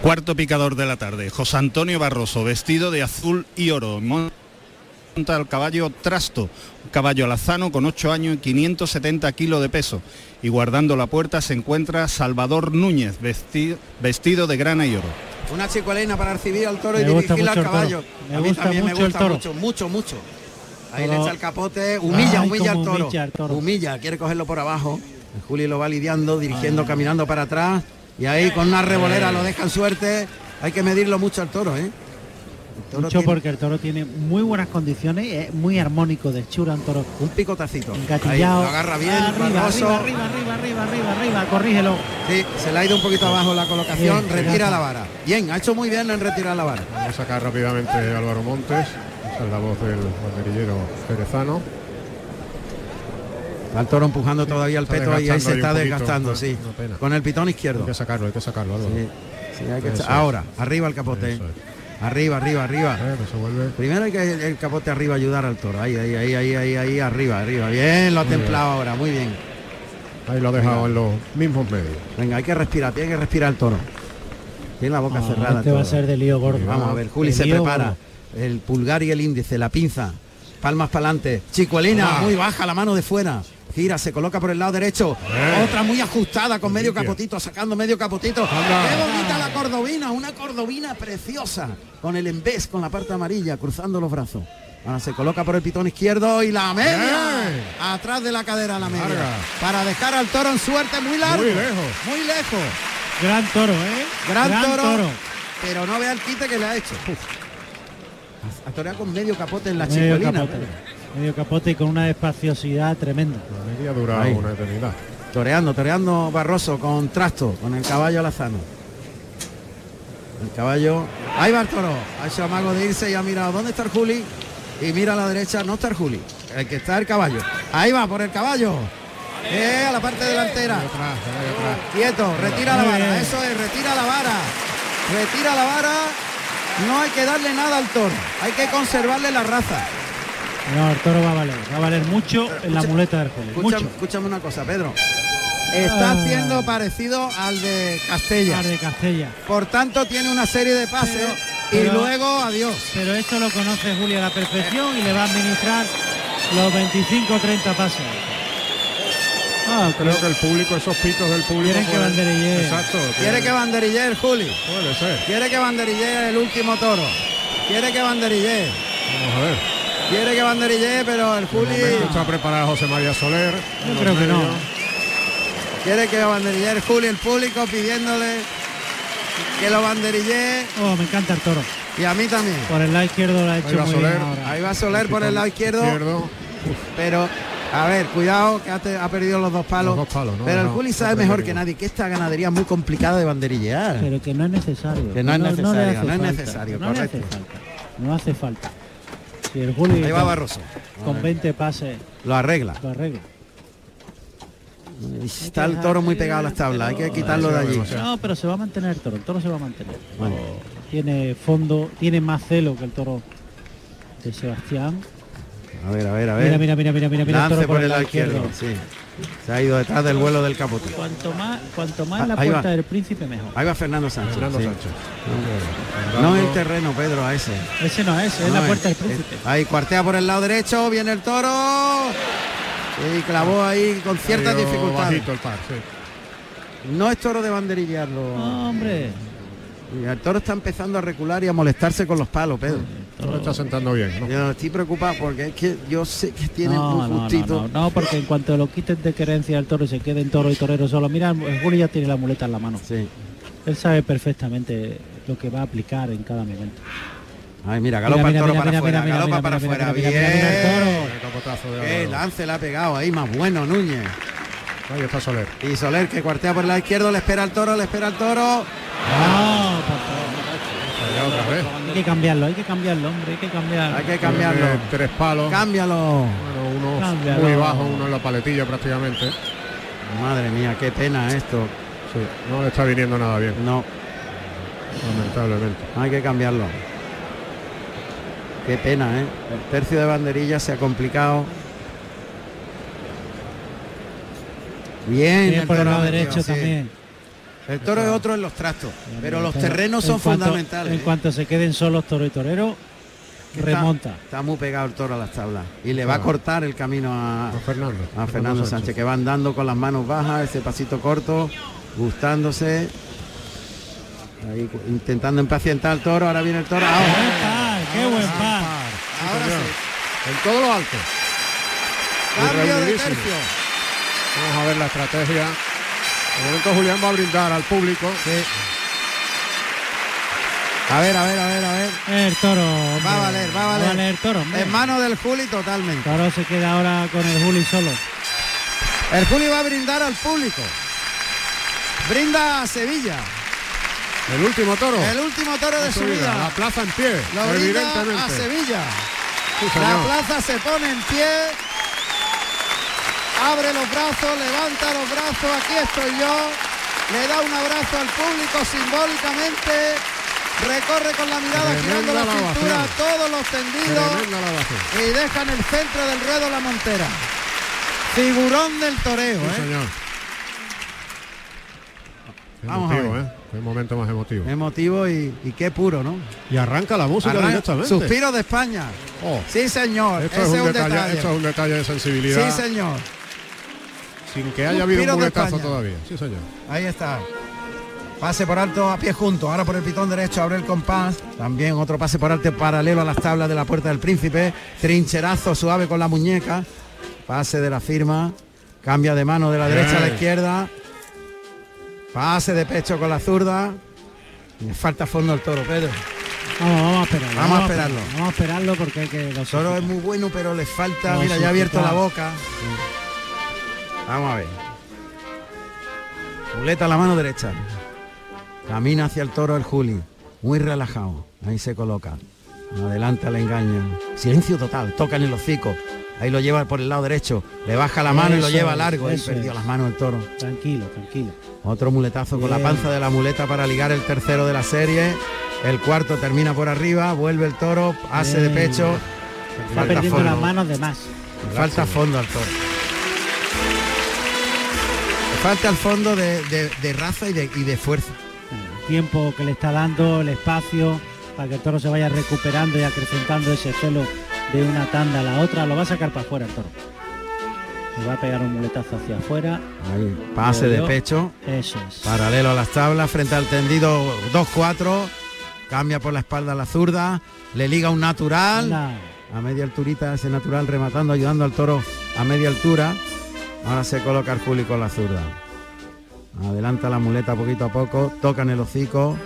Cuarto picador de la tarde, José Antonio Barroso, vestido de azul y oro. Monta el caballo Trasto, un caballo alazano con 8 años y 570 kilos de peso. Y guardando la puerta se encuentra Salvador Núñez, vesti- vestido de grana y oro. Una chicuelina para recibir al toro y Me dirigirla al el caballo. Me A mí gusta también me mucho el gusta toro. mucho, mucho, mucho. Ahí Toro- le echa el capote, humilla, Ay, humilla al toro. humilla al toro. Humilla, quiere cogerlo por abajo. Juli lo va lidiando, dirigiendo, caminando para atrás. Y ahí con una revolera lo dejan suerte. Hay que medirlo mucho al toro, ¿eh? El toro Mucho tiene porque el toro tiene muy buenas condiciones, es muy armónico de hechura un toro. un picotacito. Ahí Engatillado. lo agarra bien, Arriba, arriba, arriba, arriba, arriba, arriba, corrígelo. Sí, se le ha ido un poquito abajo la colocación, Bien, retira la vara. Bien, ha hecho muy bien en retirar la vara. Vamos a sacar rápidamente a Álvaro Montes, esa es la voz del banderillero jerezano. Va el toro empujando todavía el peto y ahí se está desgastando, sí. Con el pitón izquierdo. Hay que sacarlo, hay que sacarlo, Álvaro. Sí, sí, hay que Eso echar- es. Ahora, arriba el capote. Es. Arriba, arriba, arriba. Primero hay que el, el capote arriba ayudar al toro. Ahí, ahí, ahí, ahí, ahí, ahí, arriba, arriba. Bien, lo ha Muy bien. templado ahora, muy bien. Ahí lo ha dejado Venga. en los mismos medios. Venga, hay que respirar, tiene que respirar el toro. Tiene la boca Ah, cerrada. este va a ser de lío gordo. Vamos a ver, Juli se prepara. gordo. El pulgar y el índice, la pinza. Palmas para adelante. Chicuelina, Ah. muy baja, la mano de fuera. Gira, se coloca por el lado derecho. Eh. Otra muy ajustada con medio capotito, sacando medio capotito. Anda. Qué bonita la cordobina, una cordobina preciosa. Con el embés, con la parte amarilla, cruzando los brazos. Ahora se coloca por el pitón izquierdo y la media. Bien. Atrás de la cadera la media. Larga. Para dejar al toro en suerte muy largo. Muy lejos. Muy lejos. Gran toro, ¿eh? Gran, toro, Pero no vea el quite que le ha hecho. Toreado con medio capote en la capote. Medio capote y con una espaciosidad tremenda. La media dura Ahí. una eternidad. Toreando, toreando Barroso con trasto, con el caballo alazano. El caballo. Ahí va el toro. Ha hecho amago de irse y ha mirado. ¿Dónde está el Juli? Y mira a la derecha, no está el Juli. El que está el caballo. Ahí va por el caballo. Eh, a la parte delantera. Atrás, ahí atrás. Quieto, retira la vara. Eso es, retira la vara. Retira la vara. No hay que darle nada al toro. Hay que conservarle la raza. No, el toro va a valer. Va a valer mucho en la muleta del Juli. Escúchame, Mucho. escúchame una cosa, Pedro. Está Ah. haciendo parecido al de Castella. Par de Castella. Por tanto, tiene una serie de pases Pero- y pero- luego adiós. Pero esto lo conoce Juli a la perfección y le va a administrar los 25 o 30 pases. Ah, Creo que el público, esos pitos del público. Quieren que banderille. Exacto. Quiere que banderille el Juli. Puede ser. Quiere que banderille el último toro. Quiere que banderille. Vamos a ver. Quiere que banderille, pero el Juli está preparado José María Soler. Yo creo que no. quiere que banderille el Juli, el público pidiéndole que lo banderille Oh, me encanta el toro. y a mí también. Por el lado izquierdo lo ha Ahí hecho va muy Soler. bien ahora. Ahí va Soler por el lado izquierdo, Izquierdo. pero a ver, cuidado que ha, te- ha perdido los dos palos. Los dos palos, ¿no? Pero el Juli no sabe mejor que nadie que esta ganadería es muy complicada de banderillear. Pero que no es necesario. Que no es necesario, no es necesario, No le hace correcto. falta. No hace falta. Si el Juli Ahí va con- Barroso. con 20 pases Lo arregla. lo arregla. Está el toro muy pegado a las tablas, hay que quitarlo de allí. No, pero se va a mantener el toro. El toro se va a mantener. Bueno. Tiene fondo, tiene más celo que el toro de Sebastián. A ver, a ver, a ver. Mira, mira, mira, mira, mira, mira. el Lance toro por el lado izquierdo. Sí. Se ha ido detrás del vuelo del capote. Cuanto más, cuanto más Ah, la puerta del príncipe mejor. Ahí va Fernando Sánchez. Fernando sí. Sánchez. No el terreno, Pedro, a ese. Ese no es, es No la es. puerta del príncipe. Ahí cuartea por el lado derecho, viene el toro. Y clavó ahí con ciertas Salió dificultades. bajito el par, sí. No es toro de banderillarlo. Hombre. Y el toro está empezando a recular y a molestarse con los palos, Pedro. Todo está sentando bien, ¿no? Yo estoy preocupado porque es que yo sé que tiene No, no, no, justito. no, no, porque en cuanto lo quiten de querencia al toro y se quede en toro y torero solo, mira, el Julio ya tiene la muleta en la mano. Sí. Él sabe perfectamente lo que va a aplicar en cada momento. Ay, mira, galopa el toro para afuera, galopa mira, para afuera. mira, mira, mira, mira el lance le ha pegado ahí, más bueno, Núñez. Ahí está Soler. Y Soler que cuartea por el lado izquierdo, le espera al toro, le espera al toro. No, por favor. Que cambiarlo, hay que cambiarlo, hombre, hay que cambiarlo. Hay que cambiarlo. Tiene tres palos. Cámbialo. Bueno, uno Cámbialo. muy bajo, uno en la paletilla prácticamente. Madre mía, qué pena esto. Sí, no le está viniendo nada bien, No, lamentablemente. hay que cambiarlo. Qué pena, ¿eh? El tercio de banderilla se ha complicado. Bien, Bien el por el lado derecho sí. también. El toro es otro en los trastos, pero los terrenos en son cuanto- fundamentales. En ¿eh? cuanto se queden solos toro y torero, está- remonta. Está, muy pegado el toro a las tablas y le va a Ah. cortar el camino a, A Fernando. a Fernando Sánchez, que va andando con las manos bajas, ese pasito corto, gustándose. Ahí intentando impacientar al toro, ahora viene el toro. Ahora, ¡Buen par! ¡Qué buen par! ahora señor. sí. En todo lo alto. Cambio de tercio. Vamos a ver la estrategia. De momento Julián va a brindar al público. A ver, a ver, a ver, a ver. El toro. hombre. Va a valer, va a valer. el toro. hombre. En mano del Juli totalmente. Toro se queda ahora con el Juli solo. El Juli va a brindar al público. Brinda a Sevilla. El último toro. El último toro de su vida. vida. La plaza en pie. Lo brinda evidentemente. a Sevilla. Sí, La plaza se pone en pie. Abre los brazos, levanta los brazos. Aquí estoy yo. Le da un abrazo al público simbólicamente. Recorre con la mirada girando la Tremenda cintura lavación. todos los tendidos la y deja en el centro del ruedo la montera. Figurón del toreo, Sí, ¿eh? señor. Vamos a emotivo, ver. ¿eh? Qué momento más emotivo. Emotivo y, y qué puro, ¿no? Y arranca la música Arranca- directamente. Suspiro de España. Oh, Sí, señor. esto, Ese es un detalle, detalle. esto es un detalle de sensibilidad. Sí, señor. Sin que haya habido un de muletazo España. todavía. Sí, señor. Ahí está. Pase por alto a pie junto. Ahora por el pitón derecho abre el compás. También otro pase por alto paralelo a las tablas de la puerta del príncipe. Trincherazo suave con la muñeca. Pase de la firma. Cambia de mano de la Bien. derecha a la izquierda. Pase de pecho con la zurda. Me falta fondo al toro, Pedro. Vamos, vamos a esperarlo. Vamos a esperarlo. Vamos a esperarlo porque hay que... El toro es muy bueno, pero le falta. No, Mira, ya ha abierto la boca. Vamos a ver. Muleta a la mano derecha. Camina hacia el toro el Juli. Muy relajado. Ahí se coloca. Adelanta el engaño. Silencio total. Toca en el hocico. Ahí lo lleva por el lado derecho. Le baja la mano y lo lleva largo. Ahí perdió es. las manos el toro. Tranquilo, tranquilo. Otro muletazo con la panza de la muleta para ligar el tercero de la serie. El cuarto termina por arriba. Vuelve el toro. Hace de pecho. Está Falta perdiendo fondo. las manos de más. Falta fondo al toro. Falta el fondo de, de- de raza y de, y de fuerza. El tiempo que le está dando, el espacio, para que el toro se vaya recuperando y acrecentando ese celo de una tanda a la otra, lo va a sacar para afuera el toro. Le va a pegar un muletazo hacia afuera. Ahí, pase de pecho, Eso es. paralelo a las tablas, frente al tendido 2-4. Cambia por la espalda a la zurda, le liga un natural. Anda. A media alturita ese natural rematando, ayudando al toro a media altura. Ahora se coloca el Juli con la zurda. Adelanta la muleta poquito a poco, toca en el hocico,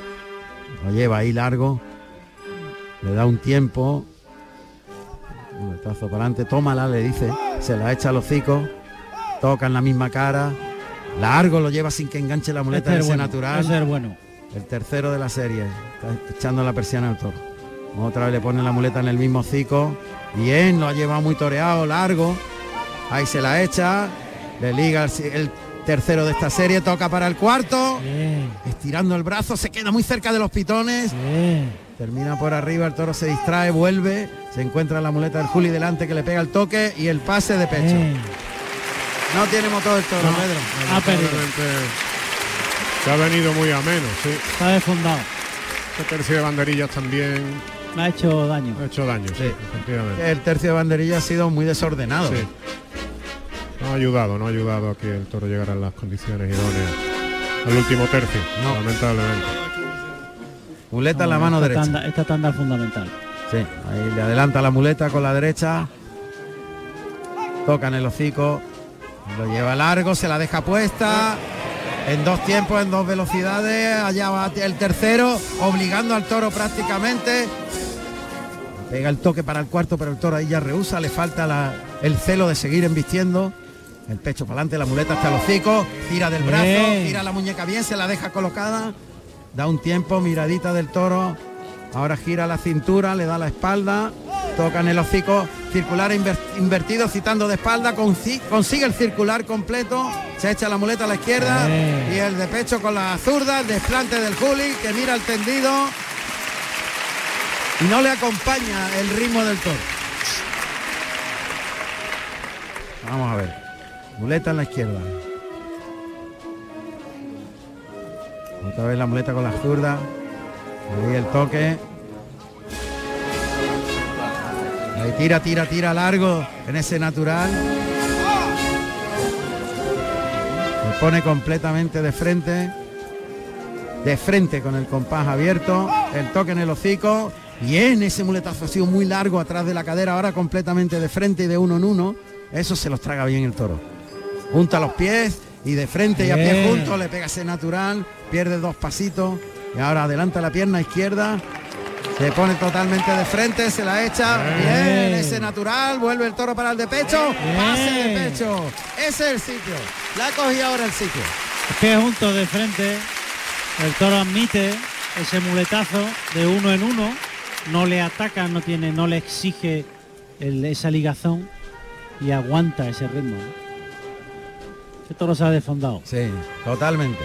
lo lleva ahí largo, le da un tiempo, un muletazo para adelante, tómala, le dice, se la echa al hocico, toca en la misma cara, largo lo lleva sin que enganche la muleta Este en es ese bueno, natural. ese es bueno. El tercero de la serie. Está echando la persiana al toro. Otra vez le pone la muleta en el mismo hocico. Bien, lo ha llevado muy toreado, largo. Ahí se la echa. Le liga el, el tercero de esta serie. Toca para el cuarto. Bien, Estirando el brazo. Se queda muy cerca de los pitones. bien. termina por arriba, el toro se distrae, vuelve, se encuentra la muleta del Juli delante que le pega el toque y el pase de pecho. No tiene motor el toro, Pedro. Ha perdido. Se ha venido muy ameno, sí. Está desfondado. Ese tercio de banderillas también Me ha hecho daño. ha hecho daño, sí, efectivamente. El tercio de banderilla ha sido muy desordenado. Sí. No ha ayudado, no ha ayudado a que el toro llegara en las condiciones idóneas al último tercio, lamentablemente. Muleta en la No, mano esta derecha. Tanda, esta tanda es fundamental. Sí, ahí le adelanta la muleta con la derecha. Toca en el hocico. Lo lleva largo, se la deja puesta. En dos tiempos, en dos velocidades. Allá va el tercero, obligando al toro prácticamente. Pega el toque para el cuarto, pero el toro ahí ya rehúsa. Le falta la- el celo de seguir embistiendo. El pecho para adelante, la muleta hasta el hocico. Tira del brazo, Bien. tira la muñeca bien, se la deja colocada. Da un tiempo, miradita del toro. Ahora gira la cintura, le da la espalda, toca en el hocico, circular inver- invertido, citando de espalda, consi- consigue el circular completo, se echa la muleta a la izquierda Bien. y el de pecho con la zurda, el desplante del Juli, que mira el tendido y no le acompaña el ritmo del toro. Vamos a ver, muleta en la izquierda. Otra vez la muleta con la zurda. Ahí el toque. Ahí tira, tira, tira largo en ese natural. Se pone completamente de frente. De frente con el compás abierto. El toque en el hocico. Bien, ese muletazo ha muy largo atrás de la cadera. Ahora completamente de frente y de uno en uno. Eso se los traga bien el toro. Junta los pies y de frente y a pie juntos le pega ese natural. Pierde dos pasitos. Y ahora adelanta la pierna izquierda. Se pone totalmente de frente, se la echa. Bien, ese natural. Vuelve el toro para el de pecho. Pase de pecho. Ese es el sitio. La cogí ahora el sitio. Que juntos de frente, el toro admite ese muletazo de uno en uno, no le ataca, no tiene, no le exige el- esa ligazón y aguanta ese ritmo. ¿No? Ese toro se ha desfondado. Sí, totalmente.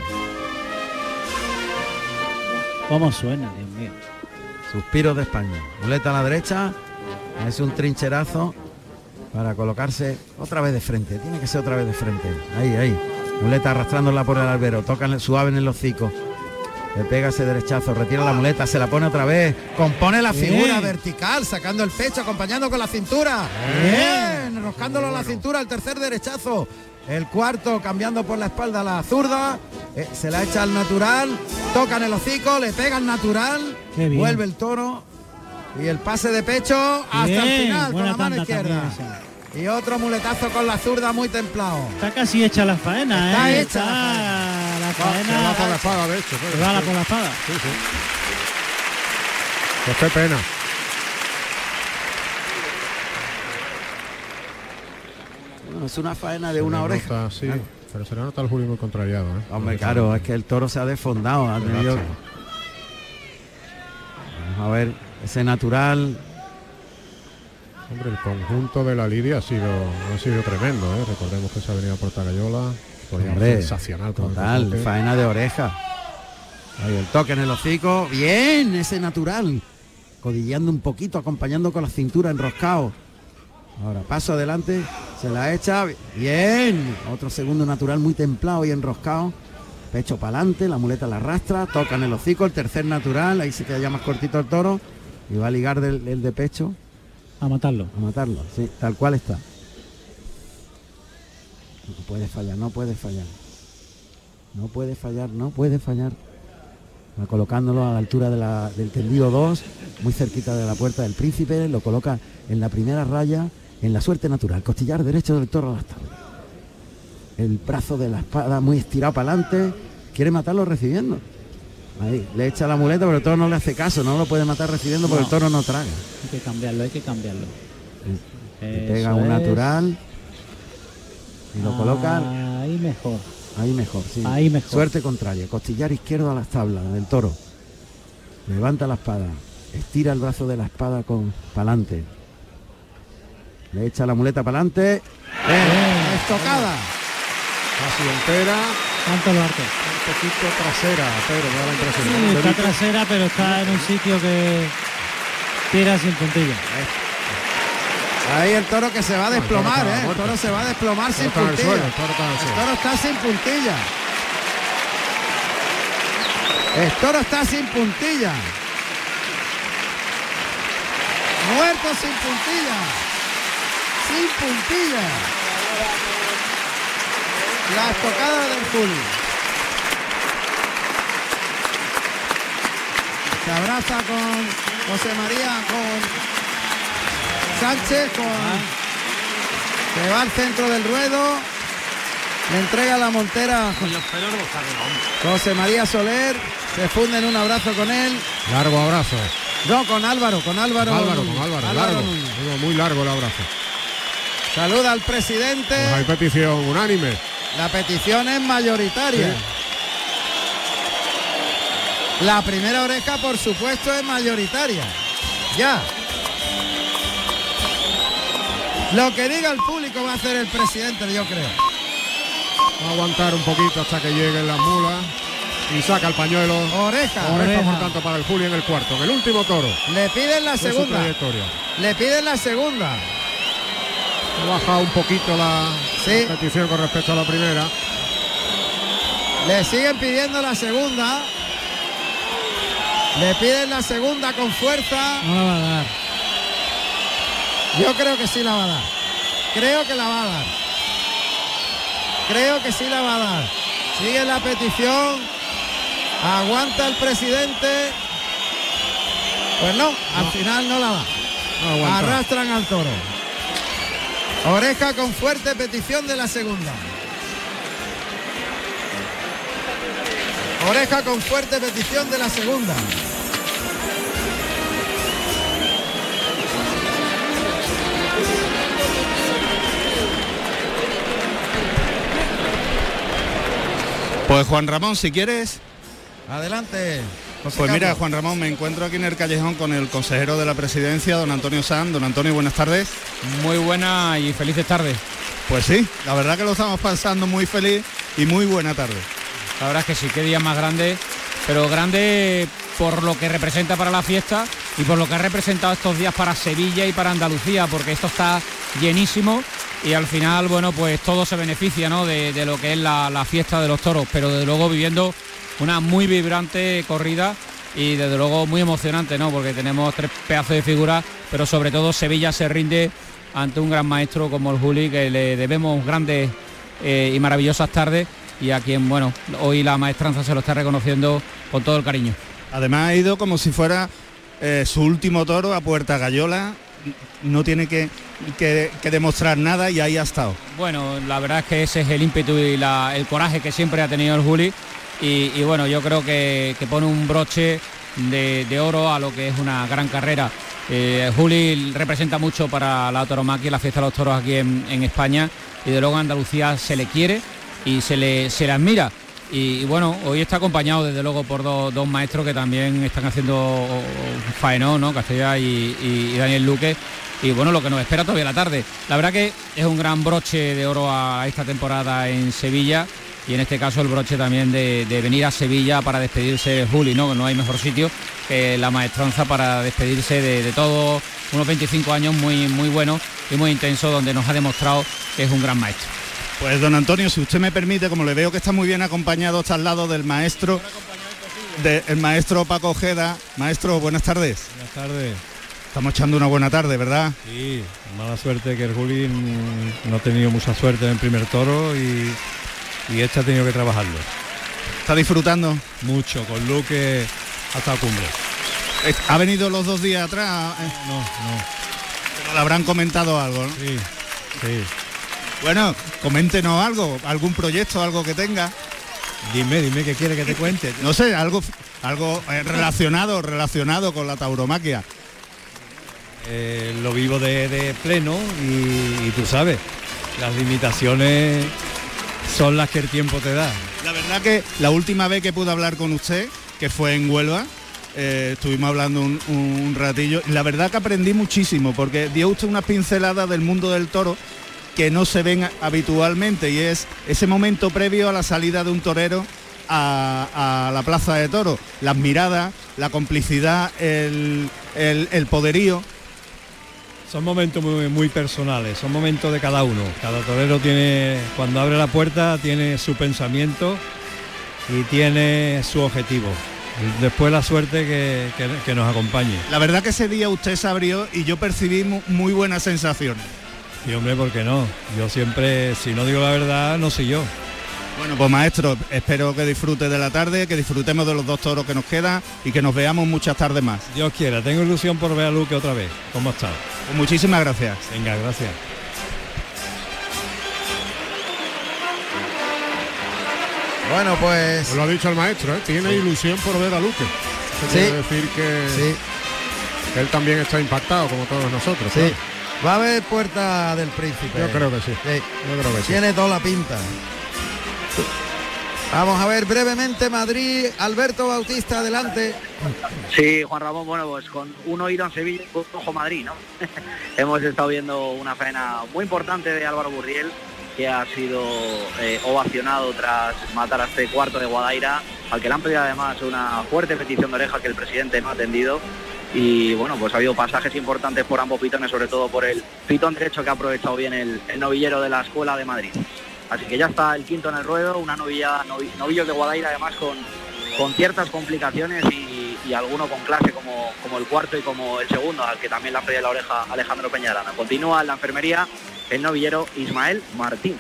¿Cómo suena, Dios mío? Suspiros de España. Muleta a la derecha. Es un trincherazo para colocarse otra vez de frente. Tiene que ser otra vez de frente. Ahí, ahí. Muleta arrastrándola por el albero. Toca suave en el hocico. Le pega ese derechazo, retira la muleta, se la pone otra vez. Compone la Bien. figura vertical, sacando el pecho, acompañando con la cintura. Bien, enroscándolo a la cintura, el tercer derechazo. El cuarto cambiando por la espalda a la zurda. Eh, se la echa al natural. Toca en el hocico, le pega al natural. Qué bien. Vuelve el toro. Y el pase de pecho hasta el final con la mano izquierda. Y otro muletazo con la zurda muy templado. Está casi hecha la faena, Está ¿eh? hecha Está la faena. va por la espada, de hecho. Va la por la espada. Sí, sí. Pues qué pena. Es una faena de Se una oreja. nota, sí, pero se le nota al Julio muy contrariado. ¿eh? Hombre, claro, es que el toro se ha desfondado. ha tenido-. Vamos a ver, ese natural. Hombre, el conjunto de la lidia ha sido, ha sido tremendo. ¿eh? Recordemos que se ha venido por Tagayola. Ponía Hombre, sensacional. Total, faena de oreja. Ahí el toque en el hocico. Bien, ese natural. Codilleando un poquito, acompañando con la cintura enroscado. Ahora paso adelante, se la echa. Bien. Otro segundo natural muy templado y enroscado. Pecho para adelante, la muleta la arrastra, toca en el hocico, el tercer natural, ahí se queda ya más cortito el toro. Y va a ligar del, el de pecho. A matarlo. A matarlo, sí, tal cual está. No puede fallar, no puede fallar. No puede fallar, no puede fallar. Va colocándolo a la altura de la- del tendido 2, muy cerquita de la puerta del príncipe, lo coloca en la primera raya, en la suerte natural, costillar derecho del toro hasta El brazo de la espada muy estirado para adelante, quiere matarlo recibiendo. Ahí, le echa la muleta, pero el toro no le hace caso, no lo puede matar recibiendo porque No. el toro no traga. Hay que cambiarlo, hay que cambiarlo. Le pega un es. natural y lo coloca Ahí mejor. ahí mejor, sí. Ahí mejor. Suerte contraria, costillar izquierdo a las tablas del toro. Levanta la espada, estira el brazo de la espada con pa'lante. Le echa la muleta para adelante. Estocada. Casi entera. Tanto lo arte. Un poquito trasera, pero me da la impresión. Sí, está trasera, pero está en un sitio que tira sin puntilla. Ahí el toro que se va a desplomar, ¿eh? El toro se va a desplomar sin puntilla. suelo, el toro está sin puntilla. El toro está sin puntilla. Muerto sin puntilla. Sin puntilla. La estocada del Juli. Se abraza con José María, con Sánchez, con... Se va al centro del ruedo. Le entrega la montera José María Soler. Se funde en un abrazo con él. Largo abrazo. No, con Álvaro, con Álvaro. Con Álvaro, Núñez. con Álvaro, Álvaro largo. Núñez. Muy largo el abrazo. Saluda al presidente. Pues hay petición unánime. La petición es mayoritaria. La primera oreja, por supuesto, es mayoritaria. Ya. Lo que diga el público va a hacer el presidente, yo creo. Va a aguantar un poquito hasta que lleguen las mulas. Y saca el pañuelo. Oreja. Oreja, por Oreja. tanto, para el Juli en el cuarto. En el último toro Le piden la segunda. Le piden la segunda. Ha bajado un poquito la, Sí. petición con respecto a la primera. Le siguen pidiendo la segunda. Le piden la segunda con fuerza. No la va a dar. Yo creo que sí la va a dar. Creo que la va a dar. Creo que sí la va a dar. Sigue la petición. Aguanta el presidente. Pues no, al final no la da. No. Arrastran al toro. Oreja con fuerte petición de la segunda. Oreja con fuerte petición de la segunda. Pues Juan Ramón, si quieres. Adelante. Pues mira. Juan Ramón, me encuentro aquí en el callejón con el consejero de la presidencia, don Antonio Sanz. Don Antonio, buenas tardes. Muy buena y felices tardes. Pues sí, la verdad que lo estamos pasando muy feliz y muy buena tarde. La verdad es que sí, qué día más grande, pero grande por lo que representa para la fiesta y por lo que ha representado estos días para Sevilla y para Andalucía, porque esto está llenísimo y al final, bueno, pues todo se beneficia ¿no? de, de lo que es la, la fiesta de los toros, pero desde luego viviendo una muy vibrante corrida y desde luego muy emocionante, ¿no? Porque tenemos tres pedazos de figuras, pero sobre todo Sevilla se rinde ante un gran maestro como el Juli, que le debemos grandes eh, y maravillosas tardes y a quien, bueno, hoy la maestranza se lo está reconociendo con todo el cariño. Además ha ido como si fuera eh, su último toro a Puerta Gallola. No tiene que, que- que demostrar nada y ahí ha estado. Bueno, la verdad es que ese es el ímpetu y la- el coraje que siempre ha tenido el Juli y, bueno, yo creo que, que pone un broche de, de oro a lo que es una gran carrera. Eh, Juli representa mucho para la tauromaquia y la fiesta de los toros aquí en, España y de luego en Andalucía se le quiere y se le, se le admira. Y, bueno, hoy está acompañado desde luego por dos, dos maestros que también están haciendo faenón, ¿no? Castella y, y- y Daniel Luque. Y bueno, lo que nos espera todavía la tarde. La verdad que es un gran broche de oro a esta temporada en Sevilla y en este caso el broche también de, de venir a Sevilla para despedirse de Juli, ¿no? Que no hay mejor sitio que la maestranza para despedirse de, de todos unos 25 años muy, muy buenos y muy intensos donde nos ha demostrado que es un gran maestro. Pues don Antonio, si usted me permite, como le veo que está muy bien acompañado, está al lado del maestro, del maestro Paco Ojeda. Maestro, buenas tardes. Buenas tardes. Estamos echando una buena tarde, ¿verdad? Sí, mala suerte que el Juli mm, no ha tenido mucha suerte en el primer toro y, y este ha tenido que trabajarlo. ¿Está disfrutando? Mucho, con Luque hasta cumbre. ¿Ha venido los dos días atrás? Eh, No, no. Pero le habrán comentado algo, ¿no? Sí, sí. Bueno, coméntenos algo, algún proyecto, algo que tenga. Dime, dime qué quiere que te cuente. No sé, algo, algo eh, relacionado, relacionado con la tauromaquia. Eh, lo vivo de, de pleno y, y tú sabes, las limitaciones son las que el tiempo te da. La verdad que la última vez que pude hablar con usted, que fue en Huelva, eh, estuvimos hablando un, ratillo, la verdad que aprendí muchísimo, porque dio usted una pincelada del mundo del toro que no se ven habitualmente y es ese momento previo a la salida de un torero a, la plaza de toro. Las miradas, la complicidad, el- el poderío. Son momentos muy, muy personales, son momentos de cada uno. Cada torero tiene, cuando abre la puerta, tiene su pensamiento y tiene su objetivo. Después la suerte que, que- que nos acompañe. La verdad que ese día usted se abrió y yo percibí mu- muy buenas sensaciones. Y hombre, ¿por qué no? Yo siempre, si no digo la verdad, no soy yo. Bueno, pues maestro, espero que disfrute de la tarde, que disfrutemos de los dos toros que nos quedan y que nos veamos muchas tardes más. Dios quiera, tengo ilusión por ver a Luque otra vez. ¿Cómo está? Pues muchísimas gracias. Venga, gracias. Bueno, pues... Lo ha dicho el maestro, ¿eh? tiene ilusión por ver a Luque. Eso Sí. quiere decir que, Sí. que él también está impactado, como todos nosotros. Sí. claro. Va a haber puerta del príncipe. Yo creo que sí. Sí. Yo creo que sí. Tiene toda la pinta. Vamos a ver brevemente Madrid. Alberto Bautista, adelante. Sí, Juan Ramón, bueno, pues con un oído en Sevilla y un ojo Madrid, ¿no? Hemos estado viendo una faena muy importante de Álvaro Burriel, que ha sido eh, ovacionado tras matar a este cuarto de Guadaira, al que le han pedido además una fuerte petición de oreja que el presidente no ha atendido. Y bueno, pues ha habido pasajes importantes por ambos pitones, sobre todo por el pitón derecho que ha aprovechado bien el, el novillero de la Escuela de Madrid. Así que ya está el quinto en el ruedo, una novilla, novi- novillos de Guadaira además con, con ciertas complicaciones y, y alguno con clase como, como el cuarto y como el segundo, al que también le ha pedido la oreja Alejandro Peñarana. Continúa en la enfermería el novillero Ismael Martín.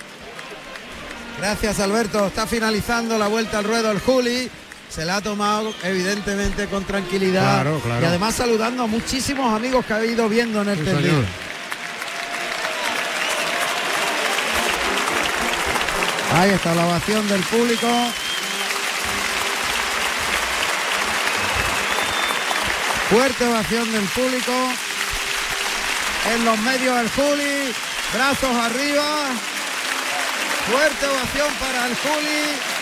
Gracias Alberto. Está finalizando la vuelta al ruedo el Juli. Se la ha tomado evidentemente con tranquilidad. Claro, claro. Y además saludando a muchísimos amigos que ha ido viendo en el Sí, tendido. señor. Ahí está la ovación del público. Fuerte ovación del público. En los medios el Juli. Brazos arriba. Fuerte ovación para el Juli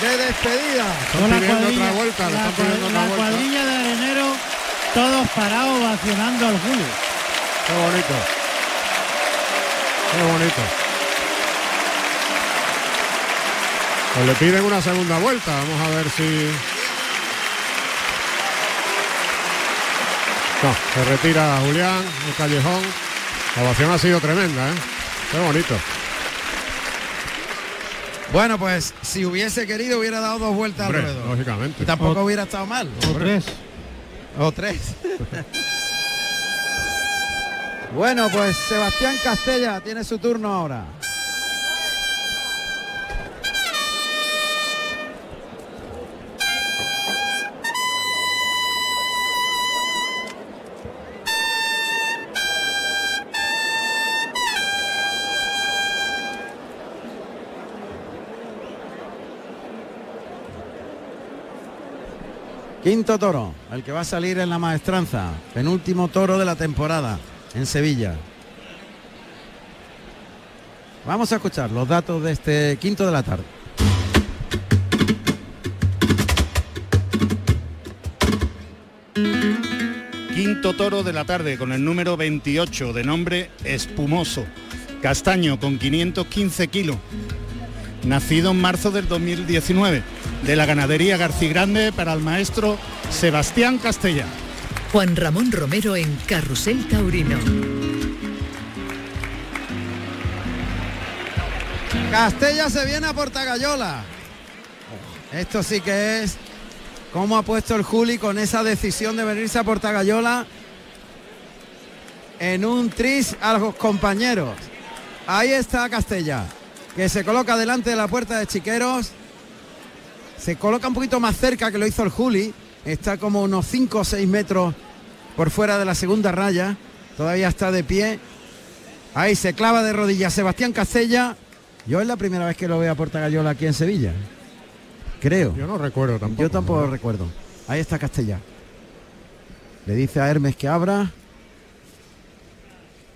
de despedida. La pidiendo cuadrilla, otra vuelta, la están pidiendo otra la vuelta. cuadrilla de arenero, todos parados ovacionando al Julio. Qué bonito. Qué bonito. Pues le piden una segunda vuelta. Vamos a ver si. No, se retira Julián, el callejón. La ovación ha sido tremenda, ¿eh? Qué bonito. Bueno, pues si hubiese querido hubiera dado dos vueltas Hombre, al ruedo. lógicamente. Y tampoco hubiera estado mal. O tres. O tres. bueno, pues Sebastián Castella tiene su turno ahora. Quinto toro, el que va a salir en la maestranza. Penúltimo toro de la temporada en Sevilla. Vamos a escuchar los datos de este quinto de la tarde. Quinto toro de la tarde con el número 28 de nombre Espumoso. Castaño con 515 kilos. Nacido en marzo del 2019 de la ganadería Garcigrande para el maestro Sebastián Castella. Juan Ramón Romero en Carrusel Taurino. Castella se viene a Portagayola. Esto sí que es cómo ha puesto el Juli con esa decisión de venirse a Portagayola en un tris a los compañeros. Ahí está Castella, que se coloca delante de la puerta de Chiqueros. Se coloca un poquito más cerca que lo hizo el Juli. Está como unos 5 o 6 metros por fuera de la segunda raya. Todavía está de pie. Ahí se clava de rodillas Sebastián Castella. Yo es la primera vez que lo veo a Portagayola aquí en Sevilla. Creo. Yo no recuerdo tampoco. Yo tampoco ¿no? recuerdo. Ahí está Castella. Le dice a Hermes que abra.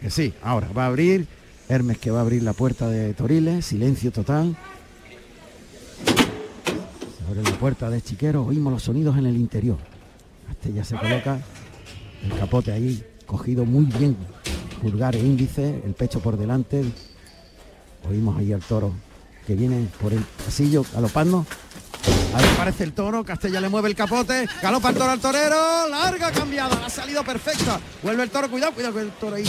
Que sí, ahora va a abrir. Hermes que va a abrir la puerta de Toriles. Silencio total. Se abre la puerta de Chiquero. Oímos los sonidos en el interior. Castella se coloca. El capote ahí cogido muy bien. Pulgar e índice. El pecho por delante. Oímos ahí al toro que viene por el pasillo galopando. Ahí aparece el toro, Castella le mueve el capote, galopa el toro al torero, larga cambiada, ha salido perfecta. Vuelve el toro, cuidado, cuidado con el toro ahí.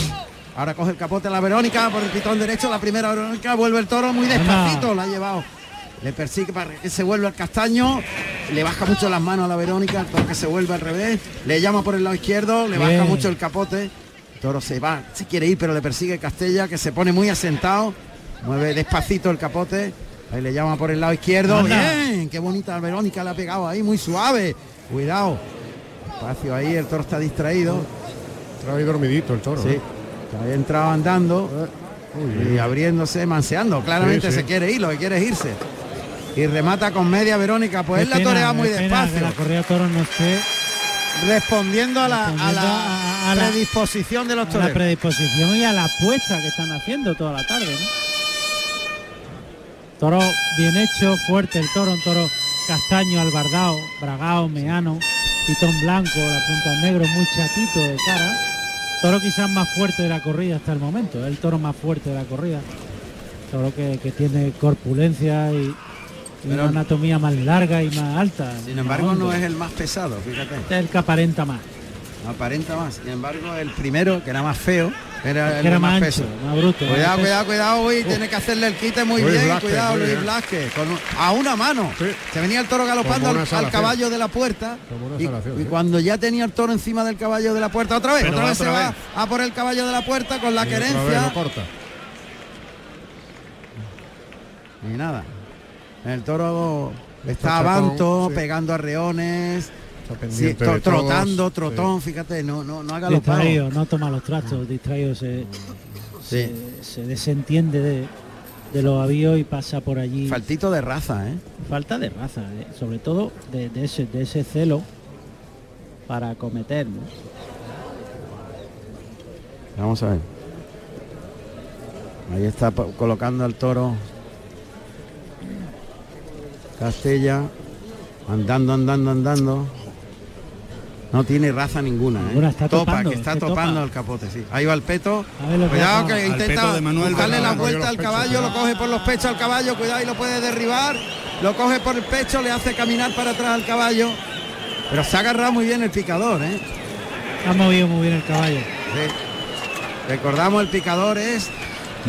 Ahora coge el capote la Verónica por el pitón derecho, la primera Verónica, vuelve el toro muy despacito, la ha llevado. Le persigue para que se vuelva al castaño, le baja mucho las manos a la Verónica, el toro que se vuelve al revés, le llama por el lado izquierdo, le baja mucho el capote. El toro se va, si quiere ir, pero le persigue Castella, que se pone muy asentado, mueve despacito el capote, ahí le llama por el lado izquierdo. Anda. Bien, qué bonita Verónica la ha pegado ahí, muy suave. Cuidado. Espacio ahí, el toro está distraído. Trae dormidito el toro. Sí. ¿no? Había entrado andando Uy, y abriéndose, manseando. Claramente Sí, sí. se quiere ir, lo que quiere es irse. Y remata con media Verónica, pues él la torea muy despacio. la correa de toros no esté Respondiendo a la, a Respondiendo la a- a la- predisposición de los a la toreros. predisposición y a la apuesta que están haciendo toda la tarde. ¿no? Toro bien hecho, fuerte el toro, un toro castaño, albardao, bragao, meano, pitón blanco, la punta negro, muy chatito de cara. Toro quizás más fuerte de la corrida hasta el momento, el toro más fuerte de la corrida. Toro que, que tiene corpulencia y, una anatomía más larga y más alta. Sin embargo, no es el más pesado, fíjate. Este es el que aparenta más. Aparenta más. Sin embargo, el primero, que era más feo, era el era más ancho, peso. más bruto. Cuidado, Más cuidado, peso. cuidado, uy, tiene que hacerle el quite muy Luis bien, cuidado, Luis con un- a una mano. Se venía el toro galopando al, caballo de la puerta y, exhalación, y sí. cuando ya tenía el toro encima del caballo de la puerta, otra vez, Pero otra vez otra se vez. va a por el caballo de la puerta con la Y querencia corta. y nada. El toro está Está a chacón, banto, sí. pegando a reones, sí, pendiente tro- de todos, trotando, sí. trotón, fíjate, no, no, no ha galopado. Distraído, no toma los trastos, distraído se, se, se desentiende de, de los avíos y pasa por allí. Faltito de raza, ¿eh? Falta de raza, eh, sobre todo de, de ese, de ese celo para acometer. ¿no? Vamos a ver. Ahí está colocando al toro Castella. Andando, andando, andando. No tiene raza ninguna, ¿eh? Está topa, topando, que está topando topa. el capote, sí. Ahí va el peto. Que Cuidado que Al intenta de Manuel darle la vuelta al caballo, pechos, lo coge por los pechos al caballo, cuidado y lo puede derribar. Lo coge por el pecho, le hace caminar para atrás al caballo. Pero se ha agarrado muy bien el picador, ¿eh? Ha movido muy bien el caballo. Sí. Recordamos el picador es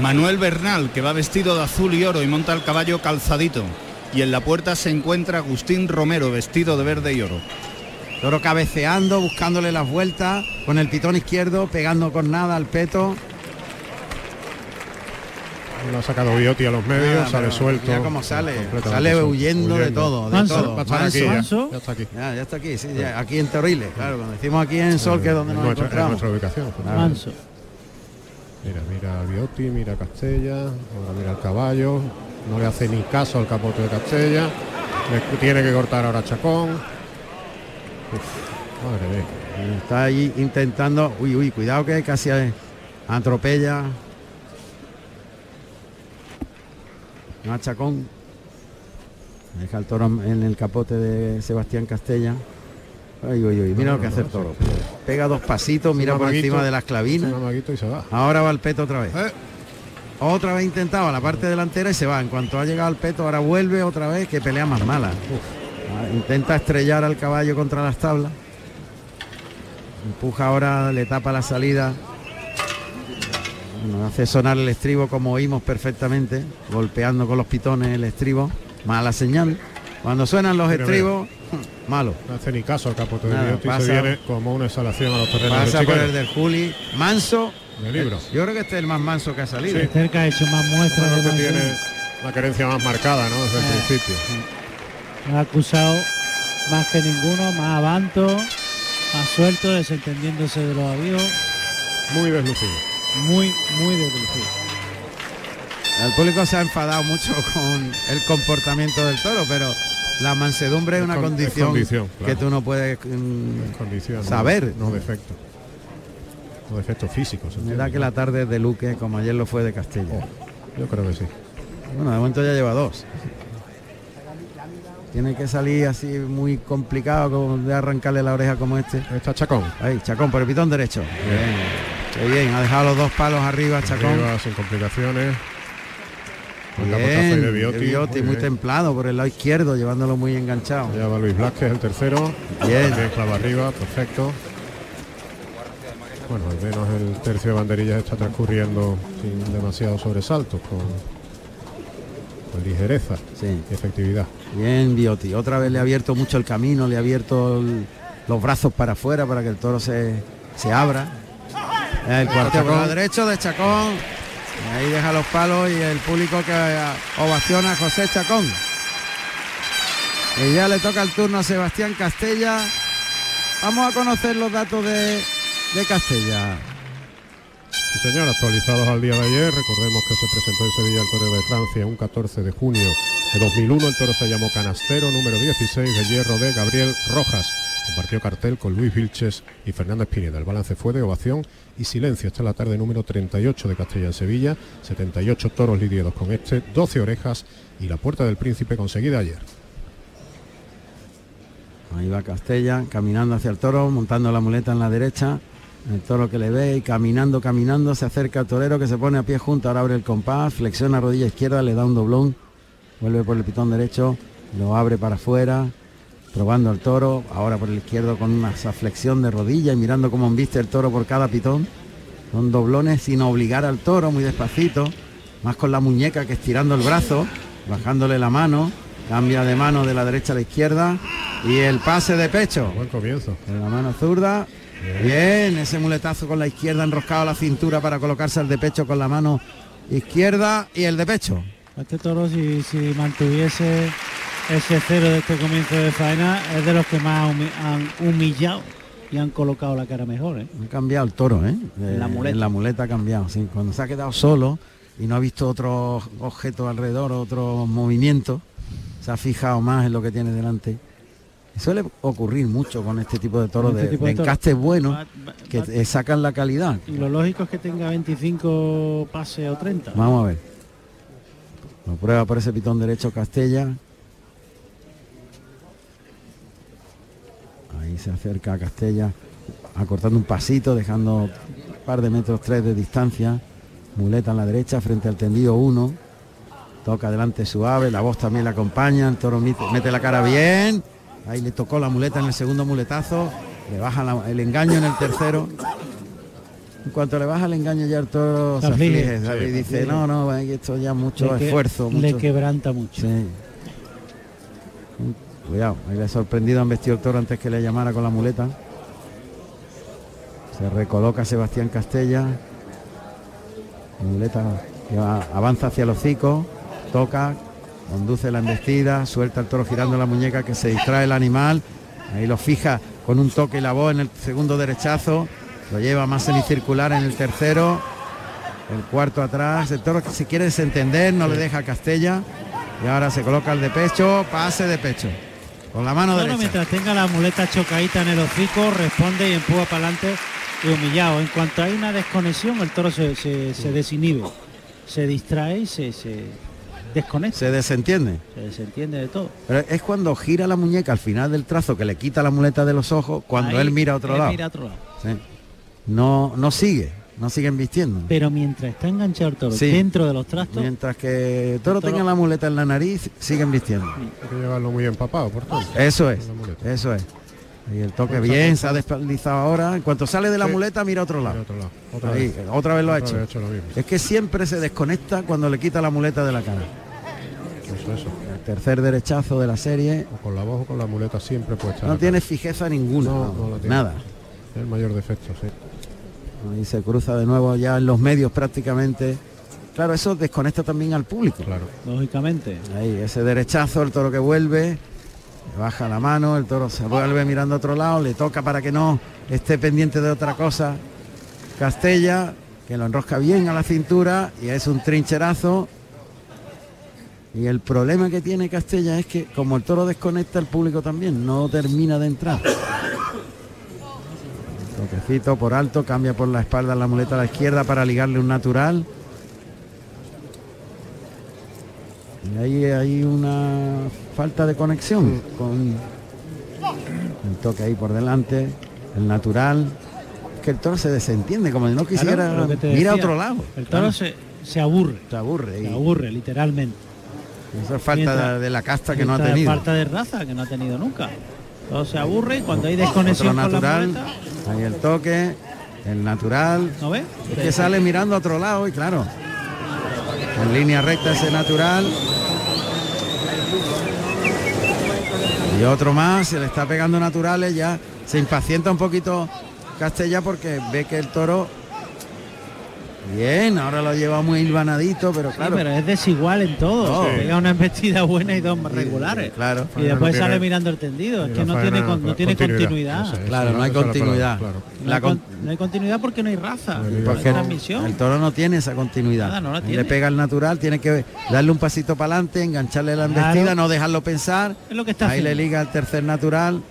Manuel Bernal, que va vestido de azul y oro y monta el caballo calzadito. Y en la puerta se encuentra Agustín Romero, vestido de verde y oro. Toro cabeceando, buscándole las vueltas, con el pitón izquierdo, pegando con nada al peto. Lo ha sacado Biotti a los medios, Nada, sale suelto. Mira cómo sale, sale huyendo, de todo, de Manso. todo. Aquí ya, está aquí. Ya, ya está aquí, sí, ya, aquí en Torriles, claro, cuando decimos aquí en Sol, que es donde En nos nuestra, en encontramos. nuestra ubicación. Manso. Mira, mira a Biotti, mira a Castella, ahora mira al caballo, no le hace ni caso al capote de Castella, le tiene que cortar ahora a Chacón. Madre mía. Está ahí intentando, uy, uy, cuidado que casi atropella. Machacón. Deja el toro en el capote de Sebastián Castella. Ay, uy, uy, mira lo que hace el toro. Pega dos pasitos, mira Un por encima de las clavinas. un amaguito y se va. Ahora va el peto otra vez. Eh. Otra vez intentaba la parte delantera y se va. En cuanto ha llegado al peto, ahora vuelve otra vez, que pelea más mala. Intenta estrellar al caballo contra las tablas. Empuja ahora, le tapa la salida. Bueno, hace sonar el estribo como oímos perfectamente, golpeando con los pitones el estribo. Mala señal. Cuando suenan los Mira, estribos, malo. No hace ni caso al capote Nada, de pasa- se viene como una exhalación a los terrenos Pasa de por el del Juli. Manso. De libro. Yo creo que este es el más manso que ha salido. Sí. Cerca ha hecho más muestras Creo de que tiene la querencia más marcada, ¿no? Desde el Eh. principio. Ha acusado más que ninguno, más avanto, más suelto, desentendiéndose de los avíos, Muy deslucido. muy, muy deslucido. El público se ha enfadado mucho con el comportamiento del toro, pero la mansedumbre es una con- es condición, que tú no puedes mm, Condición, no- saber. No, defecto. No defectos físicos. Me que la tarde es de Luque, como ayer lo fue de Castella. Yo creo que sí. Bueno, de momento ya lleva dos. Tiene que salir así muy complicado como de arrancarle la oreja como este. Está Chacón. Ahí, Chacón, por el pitón derecho. Bien. Bien, ha dejado los dos palos arriba, Chacón. Sin complicaciones. Bien, de Bioti, de Bioti, muy muy, bien. templado por el lado izquierdo, llevándolo muy enganchado. Ya va Luis Blasquez, el tercero. Bien. Bien, clava arriba, perfecto. Bueno, al menos el tercio de banderillas está transcurriendo sin demasiados sobresaltos, con, con ligereza y efectividad. Bien, Bioti. Otra vez le ha abierto mucho el camino, le ha abierto el- los brazos para afuera para que el toro se, se abra. El cuarto por la derecho de Chacón. Y ahí deja los palos y el público que eh, ovaciona a José Chacón. Y ya le toca el turno a Sebastián Castella. Vamos a conocer los datos de, de Castella. Señor, actualizados al día de ayer, recordemos que se presentó en Sevilla el Toro de Francia un 14 de junio de 2001. El toro se llamó Canastero, número 16 de hierro de Gabriel Rojas. Compartió cartel con Luis Vilches y Fernández Pineda. El balance fue de ovación y silencio. Esta es la tarde número 38 de Castella en Sevilla. 78 toros lidiados con este, 12 orejas y la puerta del príncipe conseguida ayer. Ahí va Castella, caminando hacia el toro, montando la muleta en la derecha. El toro que le ve y caminando, caminando, se acerca al torero que se pone a pie junto, ahora abre el compás, flexiona rodilla izquierda, le da un doblón, vuelve por el pitón derecho, lo abre para afuera, probando al toro, ahora por el izquierdo con una flexión de rodilla y mirando cómo embiste el toro por cada pitón. Son doblones sin obligar al toro, muy despacito, más con la muñeca que estirando el brazo, bajándole la mano, cambia de mano de la derecha a la izquierda y el pase de pecho. Buen comienzo. En la mano zurda. Bien, ese muletazo con la izquierda enroscado a la cintura para colocarse el de pecho con la mano izquierda y el de pecho. Este toro, si, si mantuviese ese cero de este comienzo de faena, es de los que más humi- han humillado y han colocado la cara mejor. ¿eh? Ha cambiado el toro, ¿eh? En la Eh, muleta. En la muleta ha cambiado, sí. Cuando se ha quedado solo y no ha visto otros objetos alrededor, otros movimientos, se ha fijado más en lo que tiene delante. Suele ocurrir mucho con este tipo de toros este de, tipo de de toros. encastes buenos que va- sacan la calidad. Y lo lógico es que tenga 25 pases o 30. Vamos a ver. Lo prueba por ese pitón derecho Castella. Ahí se acerca a Castella, acortando un pasito, dejando un par de metros tres de distancia. Muleta en la derecha frente al tendido 1. Toca adelante suave, la voz también la acompaña, el toro mete, mete la cara bien. Ahí le tocó la muleta en el segundo muletazo. Le baja la- el engaño en el tercero. En cuanto le baja el engaño ya el toro se Se aflige. y dice, no, no, esto ya mucho Le que- esfuerzo. Le quebranta mucho. Sí. Cuidado, ahí le ha sorprendido, han vestido el toro antes que le llamara con la muleta. Se recoloca Sebastián Castella. Muleta que va- avanza hacia el hocico, toca, conduce la embestida, suelta el toro girando la muñeca que se distrae el animal. Ahí lo fija con un toque y la voz en el segundo derechazo. Lo lleva más semicircular en el tercero. El cuarto atrás. El toro que se quiere desentender, no le deja a Castella. Y ahora se coloca el de pecho, pase de pecho. Con la mano derecha. mientras tenga la muleta chocadita en el hocico, responde y empuja para adelante y humillado. En cuanto hay una desconexión, el toro se, se- se desinhibe, se distrae y se, se desconecta. Se desentiende. Se desentiende de todo. Pero es cuando gira la muñeca al final del trazo que le quita la muleta de los ojos, cuando Ahí, él mira a otro él lado. mira a otro lado. Sí. No, no sigue, no siguen vistiendo. Pero mientras está enganchado el toro Sí. dentro de los trastos, Mientras que el toro El toro- tenga la muleta en la nariz, siguen vistiendo. Hay que llevarlo muy empapado, por tanto. Eso es, eso es. Y el toque Poncha, bien, se ha desplazado ahora. En cuanto sale de la Sí. muleta, mira a otro lado. Mira otro lado. Otra Ahí, vez. otra vez lo ha Otra hecho. vez ha hecho lo mismo. Es que siempre se desconecta cuando le quita la muleta de la cara. Eso, eso. El tercer derechazo de la serie. O con la voz o con la muleta siempre puesta. No tiene cara. fijeza ninguna. No, vamos, no la tiene. nada. Es el mayor defecto, sí. Ahí se cruza de nuevo ya en los medios prácticamente. Claro, eso desconecta también al público. Claro. lógicamente. Ahí, ese derechazo, el toro que vuelve, baja la mano, el toro se vuelve mirando a otro lado, le toca para que no esté pendiente de otra cosa. Castella, que lo enrosca bien a la cintura y es un trincherazo. Y el problema que tiene Castella es que como el toro desconecta, el público también no termina de entrar. Toquecito por alto, cambia por la espalda la muleta a la izquierda para ligarle un natural. Y ahí hay una falta de conexión con el toque ahí por delante, el natural. Es que el toro se desentiende, como si no quisiera Claro, mira a otro lado. El toro Claro. se, se aburre. Se aburre. Se aburre, literalmente. Eso es falta Mientras- de la casta que no ha tenido. Falta de raza que no ha tenido nunca. Todo se aburre y cuando hay Otro desconexión con la natural. Ahí el toque, el natural. ¿no ves? Es que sale mirando a otro lado y claro. En línea recta ese natural. Y otro más, se le está pegando naturales, ya se impacienta un poquito Castella porque ve que el toro. Bien, ahora lo lleva muy hilvanadito, pero Sí, claro. pero es desigual en todo. No. Pega una embestida buena y dos regulares. Claro. Y después No sale tiene- mirando el tendido. Es que no tiene, con- no tiene continuidad. continuidad. Eso es, Claro, no hay continuidad. No, La hay con- con- no hay continuidad porque no hay raza. no hay Porque transmisión. el toro no tiene esa continuidad. Nada, no la tiene. Le pega el natural, tiene que darle un pasito para adelante, engancharle la Claro. embestida, no dejarlo pensar. Es lo que está Ahí le liga el tercer natural.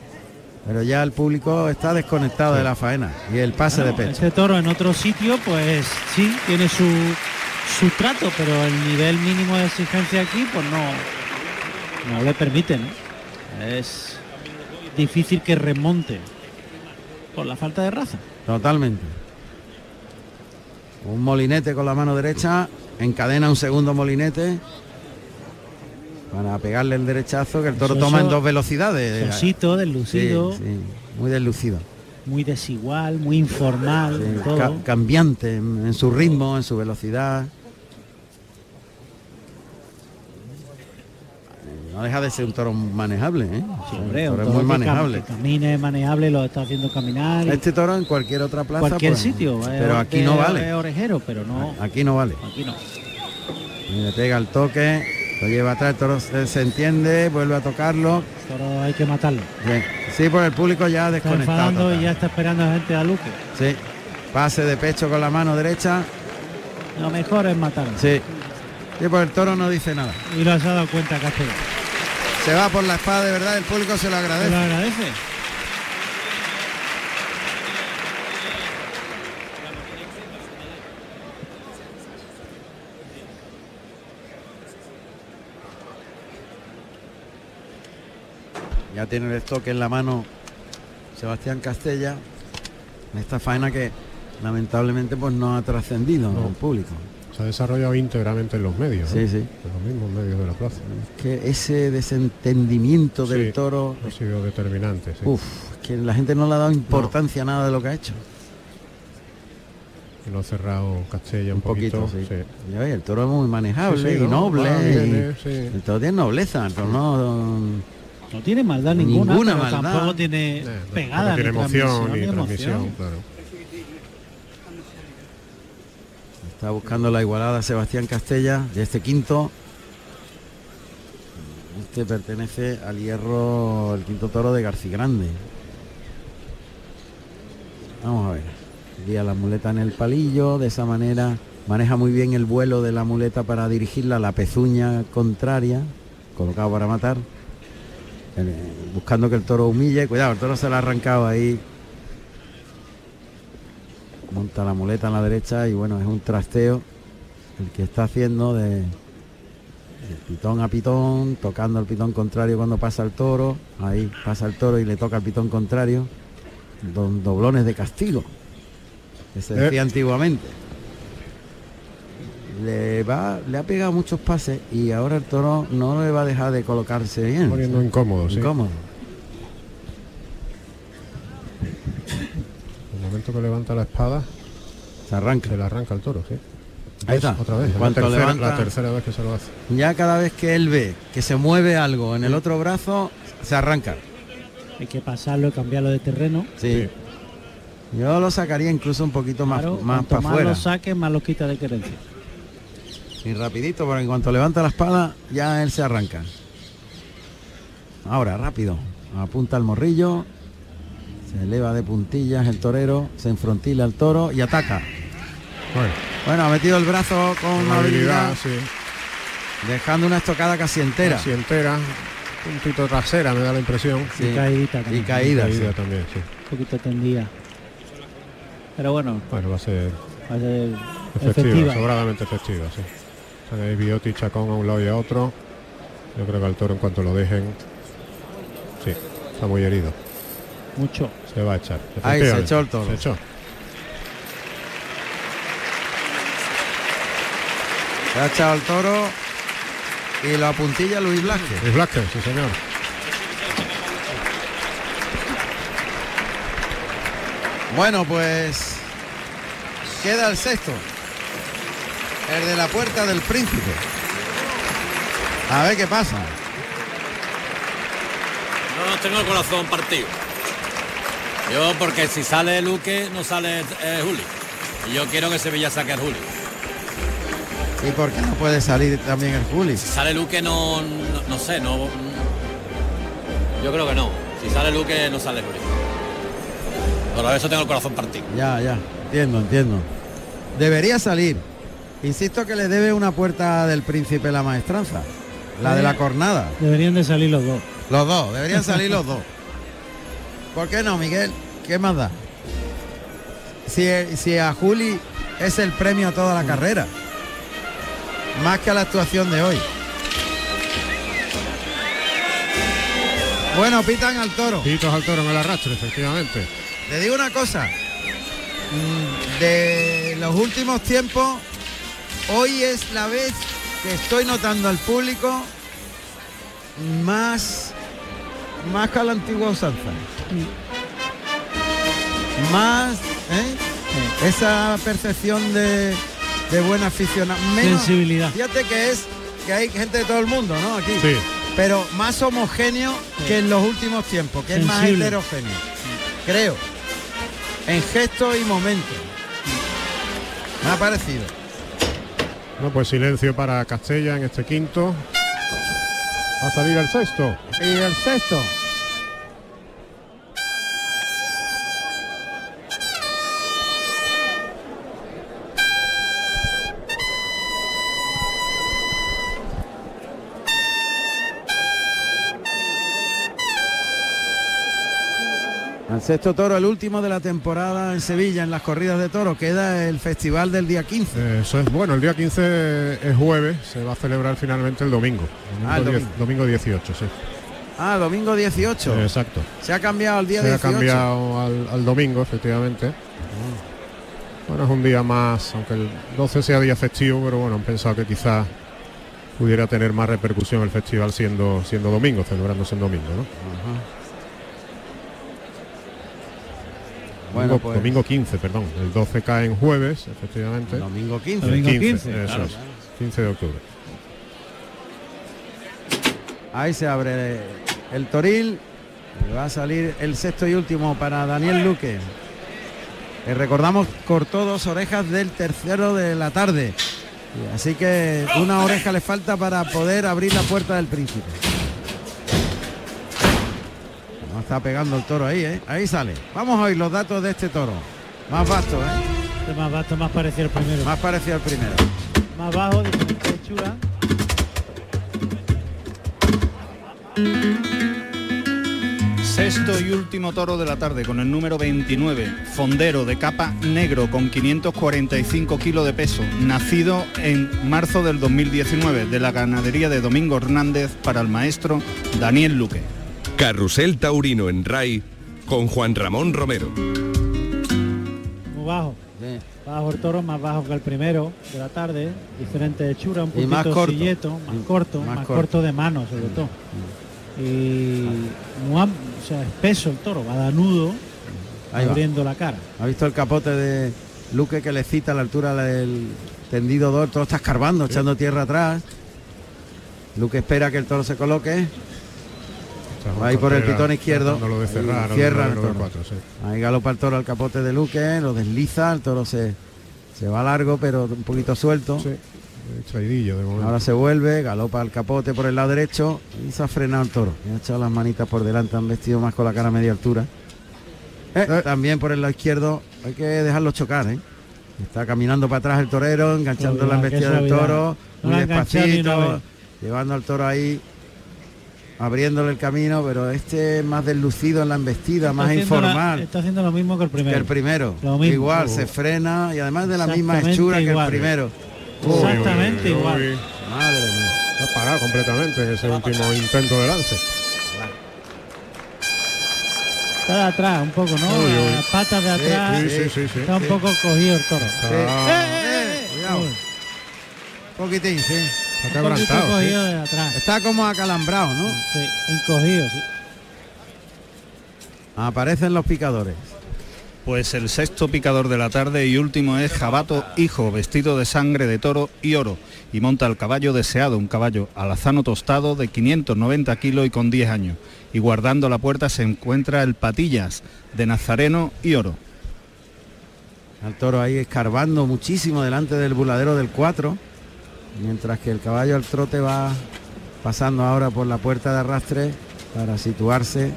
Pero ya el público está desconectado de la faena. Y el pase Claro, de pecho. Ese toro en otro sitio, pues sí, tiene su, su trato, pero el nivel mínimo de exigencia aquí, pues no, no le permiten. Es difícil que remonte por la falta de raza. Totalmente. Un molinete con la mano derecha. Encadena un segundo molinete. Para pegarle el derechazo que el toro Eso- toma en dos velocidades. Sosito, deslucido. Sí, sí, muy deslucido. Muy desigual, muy informal, Sí, todo. ca- cambiante en, en su ritmo, en su velocidad. No deja de ser un toro manejable, ¿eh? Hombre, Un un toro es muy manejable. que camine, manejable, lo está haciendo caminar. Este toro en cualquier otra plaza. cualquier pues, sitio. Pero aquí no vale. Es orejero, pero no. Aquí no vale. Aquí no. Y le pega el toque, lo lleva atrás, el toro se, se entiende, vuelve a tocarlo. Toro hay que matarlo. Bien. Sí, porque el público ya Está desconectado. y ya está esperando a gente a Luque. Sí. Pase de pecho con la mano derecha. Lo mejor es matarlo. Sí. Sí, pues el toro no dice nada. Y lo has dado cuenta, Castellón. Se va por la espada, de verdad, el público se lo ¿Te agradece. lo agradece? Ya tiene el estoque en la mano Sebastián Castella. En esta faena que lamentablemente pues no ha trascendido No. al público. Se ha desarrollado íntegramente en los medios. Sí, sí. En los mismos medios de la plaza. Que ese desentendimiento del Sí, toro, Ha sido determinante. sí. uff, que la gente no le ha dado importancia a nada de lo que ha hecho. Y lo ha cerrado Castella un, Un poquito, sí. Ya ves, el toro es muy manejable y ¿no? noble. Y- viene, sí. El toro tiene nobleza, el toro no, No tiene maldad ninguna, Ninguna pero maldad. tampoco tiene Eh, pegada no tiene ni emoción ni ni transmisión, emoción. claro. Está buscando la igualada Sebastián Castella de este quinto. Este pertenece al hierro, el quinto toro de García Grande. Vamos a ver. Guía la muleta en el palillo, de esa manera maneja muy bien el vuelo de la muleta para dirigirla a la pezuña contraria, colocado para matar. Buscando que el toro humille. Cuidado, el toro se le ha arrancado ahí monta la muleta en la derecha y bueno, es un trasteo el que está haciendo de, de pitón a pitón, tocando el pitón contrario cuando pasa el toro, ahí pasa el toro y le toca el pitón contrario, don doblones de castigo, que se Eh. decía antiguamente. Le va, le ha pegado muchos pases y ahora el toro no le va a dejar de colocarse bien. Poniendo incómodo, sí. Incómodo. El momento que levanta la espada, Se arranca. se le arranca el toro, sí. Ahí está. Otra vez, la tercera, levanta- la tercera vez que se lo hace. Ya cada vez que él ve que se mueve algo en el otro brazo, se arranca. Hay que pasarlo y cambiarlo de terreno. Sí. Yo lo sacaría incluso un poquito más, Claro, más para más afuera. lo saque, más lo quita de querencia. Y rapidito, porque en cuanto levanta la espada, ya él se arranca. Ahora, rápido. Apunta al morrillo. Se eleva de puntillas el torero. Se enfrontila al toro y ataca. Bueno, Bueno, ha metido el brazo con con una habilidad, habilidad, sí. dejando una estocada casi entera. Casi entera. Puntito trasera, me da la impresión. Sí. Y caídita Y también. caída. Caída sí. también, sí. Un poquito tendida. Pero bueno, Bueno, va a ser va a ser efectiva, efectiva. sobradamente efectiva, sí. Están ahí Bioti y Chacón a un lado y a otro. Yo creo que al toro en cuanto lo dejen, sí, está muy herido. Mucho. Se va a echar. Ahí se echó el toro. Se echó. Se ha echado el toro y lo apuntilla Luis Blasquez. Luis Blasquez, sí señor. Bueno, pues queda el sexto. El de la puerta del príncipe. A ver qué pasa. No tengo el corazón partido. Yo porque si sale Luque no sale eh, Juli. Y yo quiero que Sevilla saque al Juli. ¿Y por qué no puede salir también el Juli? Si sale Luque no, no, no sé, no. Yo creo que no. Si sale Luque no sale Juli. Por eso tengo el corazón partido. Ya, ya, entiendo, entiendo. Debería salir. Insisto que le debe una puerta del príncipe la maestranza. La de la cornada. Deberían de salir los dos. Los dos, deberían salir los dos. ¿Por qué no, Miguel? ¿Qué más da? Si, si a Juli es el premio a toda la carrera. Más que a la actuación de hoy. Bueno, pitan al toro. Pitos al toro en el arrastre, efectivamente. Le digo una cosa. Mm, De los últimos tiempos, hoy es la vez que estoy notando al público más más que a la antigua usanza. Más ¿eh? esa percepción de, de buena aficionado. Menos, Sensibilidad. Fíjate que es que hay gente de todo el mundo, ¿no? Aquí. Sí. Pero más homogéneo que en los últimos tiempos, que es más Sensible. heterogéneo. Creo. En gestos y momentos. Me ha parecido. No, pues silencio para Castella en este quinto. Va a salir el sexto. Y el sexto. Sexto toro, el último de la temporada en Sevilla, en las corridas de toro, queda el festival del día 15. Eh, Eso es bueno, el día 15 es jueves, se va a celebrar finalmente el domingo. Domingo, Ah, el 10 domingo. domingo 18, sí. Ah, domingo 18. Eh, Exacto. Se ha cambiado el día Se ha 18. cambiado al, al domingo, efectivamente. Bueno, es un día más, aunque el 12 sea día festivo, pero bueno, han pensado que quizás pudiera tener más repercusión el festival siendo siendo domingo, celebrándose en domingo, ¿no? Bueno, domingo, pues- domingo 15, perdón. El 12 cae en jueves, efectivamente. Domingo 15. El Domingo 15, 15, eso claro, es, 15 de octubre. Ahí se abre el toril. Y va a salir el sexto y último para Daniel Luque. Eh, recordamos, cortó dos orejas del tercero de la tarde. Así que una oreja le falta para poder abrir la puerta del príncipe. No está pegando el toro ahí, ¿eh? Ahí sale. Vamos a oír los datos de este toro. Más vasto, ¿eh? Este más vasto, más parecido al primero. Más parecido al primero. Más bajo, diferente hechura. Sexto y último toro de la tarde con el número 29, fondero de capa negro con 545 kilos de peso, nacido en marzo del 2019 de la ganadería de Domingo Hernández para el maestro Daniel Luque. Carrusel Taurino en RAI con Juan Ramón Romero. Muy bajo. Bajo el toro, más bajo que el primero de la tarde. Diferente hechura, un Y poquito más corto. silleto, más corto, más más, corto. corto. de mano sobre todo. Y muy o sea, espeso el toro, va danudo, Ahí va. abriendo la cara. ¿Ha visto el capote de Luque que le cita a la altura del tendido 2? Todo está escarbando, echando tierra atrás. Luque espera que el toro se coloque. Va ahí por el pitón izquierdo. De cerrar, cierra el toro. cuatro, sí. Ahí galopa el toro al capote de Luque, lo desliza, el toro se, se va largo pero un poquito suelto. Traidillo de momento. Ahora se vuelve, galopa al capote por el lado derecho y se ha frenado el toro. Y ha echado las manitas por delante, han vestido más con la cara a media altura. Eh, También por el lado izquierdo hay que dejarlo chocar, ¿eh? Está caminando para atrás el torero, enganchando la embestida del toro, No muy despacito, vez. llevando al toro ahí, abriéndole el camino, pero este es más deslucido en la embestida, más la- informal está haciendo lo mismo que el primero. que el primero. Lo mismo. Igual, se frena y además de la misma hechura que el primero. Exactamente igual. Madre mía. Está parado completamente en ese último intento de lance. Está de atrás un poco, ¿no? Uy, uy. Las patas de atrás. sí, sí, sí, sí. Está un poco cogido el toro. Está- Eh, cuidado. Uy. poquitín, sí. Está Un poquito quebrantado, cogido sí. de atrás. Está como acalambrado, ¿no? Sí, encogido, sí. Aparecen los picadores. Pues el sexto picador de la tarde y último es Jabato Hijo, vestido de sangre de toro y oro, y monta el caballo deseado, un caballo alazano tostado de 590 kilos y con 10 años. Y guardando la puerta se encuentra el Patillas, de Nazareno y oro. Al toro ahí escarbando muchísimo delante del buladero del 4, mientras que el caballo al trote va pasando ahora por la puerta de arrastre para situarse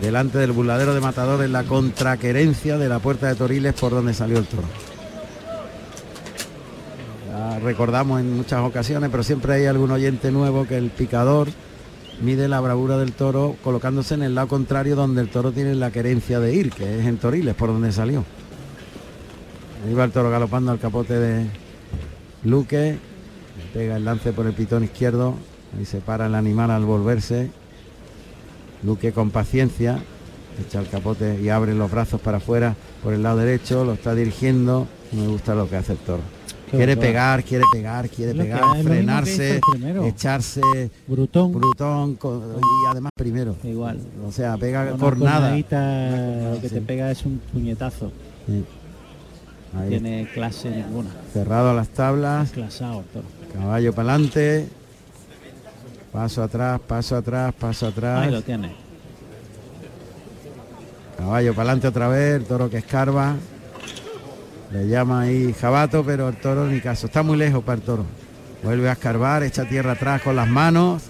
delante del buladero de matador en la contraquerencia de la puerta de Toriles por donde salió el toro. Ya recordamos en muchas ocasiones, pero siempre hay algún oyente nuevo que el picador mide la bravura del toro colocándose en el lado contrario donde el toro tiene la querencia de ir, que es en Toriles, por donde salió. Ahí va el toro galopando al capote de Luque, le pega el lance por el pitón izquierdo, ahí se para el animal al volverse. Luque con paciencia, echa el capote y abre los brazos para afuera por el lado derecho, lo está dirigiendo. Me gusta lo que hace el toro. Quiere pegar, quiere pegar, quiere pegar, frenarse, echarse Brutón. brutón y además primero. Igual. O sea, pega por nada. lo que Sí. te pega es un puñetazo. Sí. Ahí, tiene clase ninguna. cerrado a las tablas, Clasado el toro. caballo para adelante, paso atrás, paso atrás, paso atrás. Ahí lo tiene. Caballo para adelante otra vez, el toro que escarba. Le llama ahí jabato, pero el toro ni caso. Está muy lejos para el toro. Vuelve a escarbar, echa tierra atrás con las manos.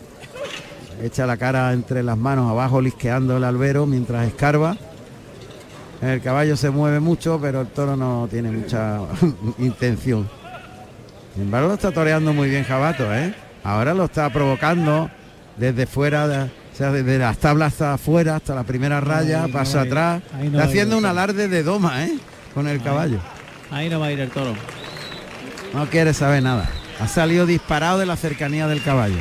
Echa la cara entre las manos abajo, lisqueando el albero mientras escarba. El caballo se mueve mucho, pero el toro no tiene mucha intención. Sin embargo, lo está toreando muy bien Jabato, ¿eh? Ahora lo está provocando desde fuera, de- o sea, desde las tablas hasta afuera, hasta la primera raya, Ahí no paso va a ir, atrás. no está haciendo un alarde de doma, ¿eh? Con el caballo. Ahí no va a ir el toro. No quiere saber nada. Ha salido disparado de la cercanía del caballo.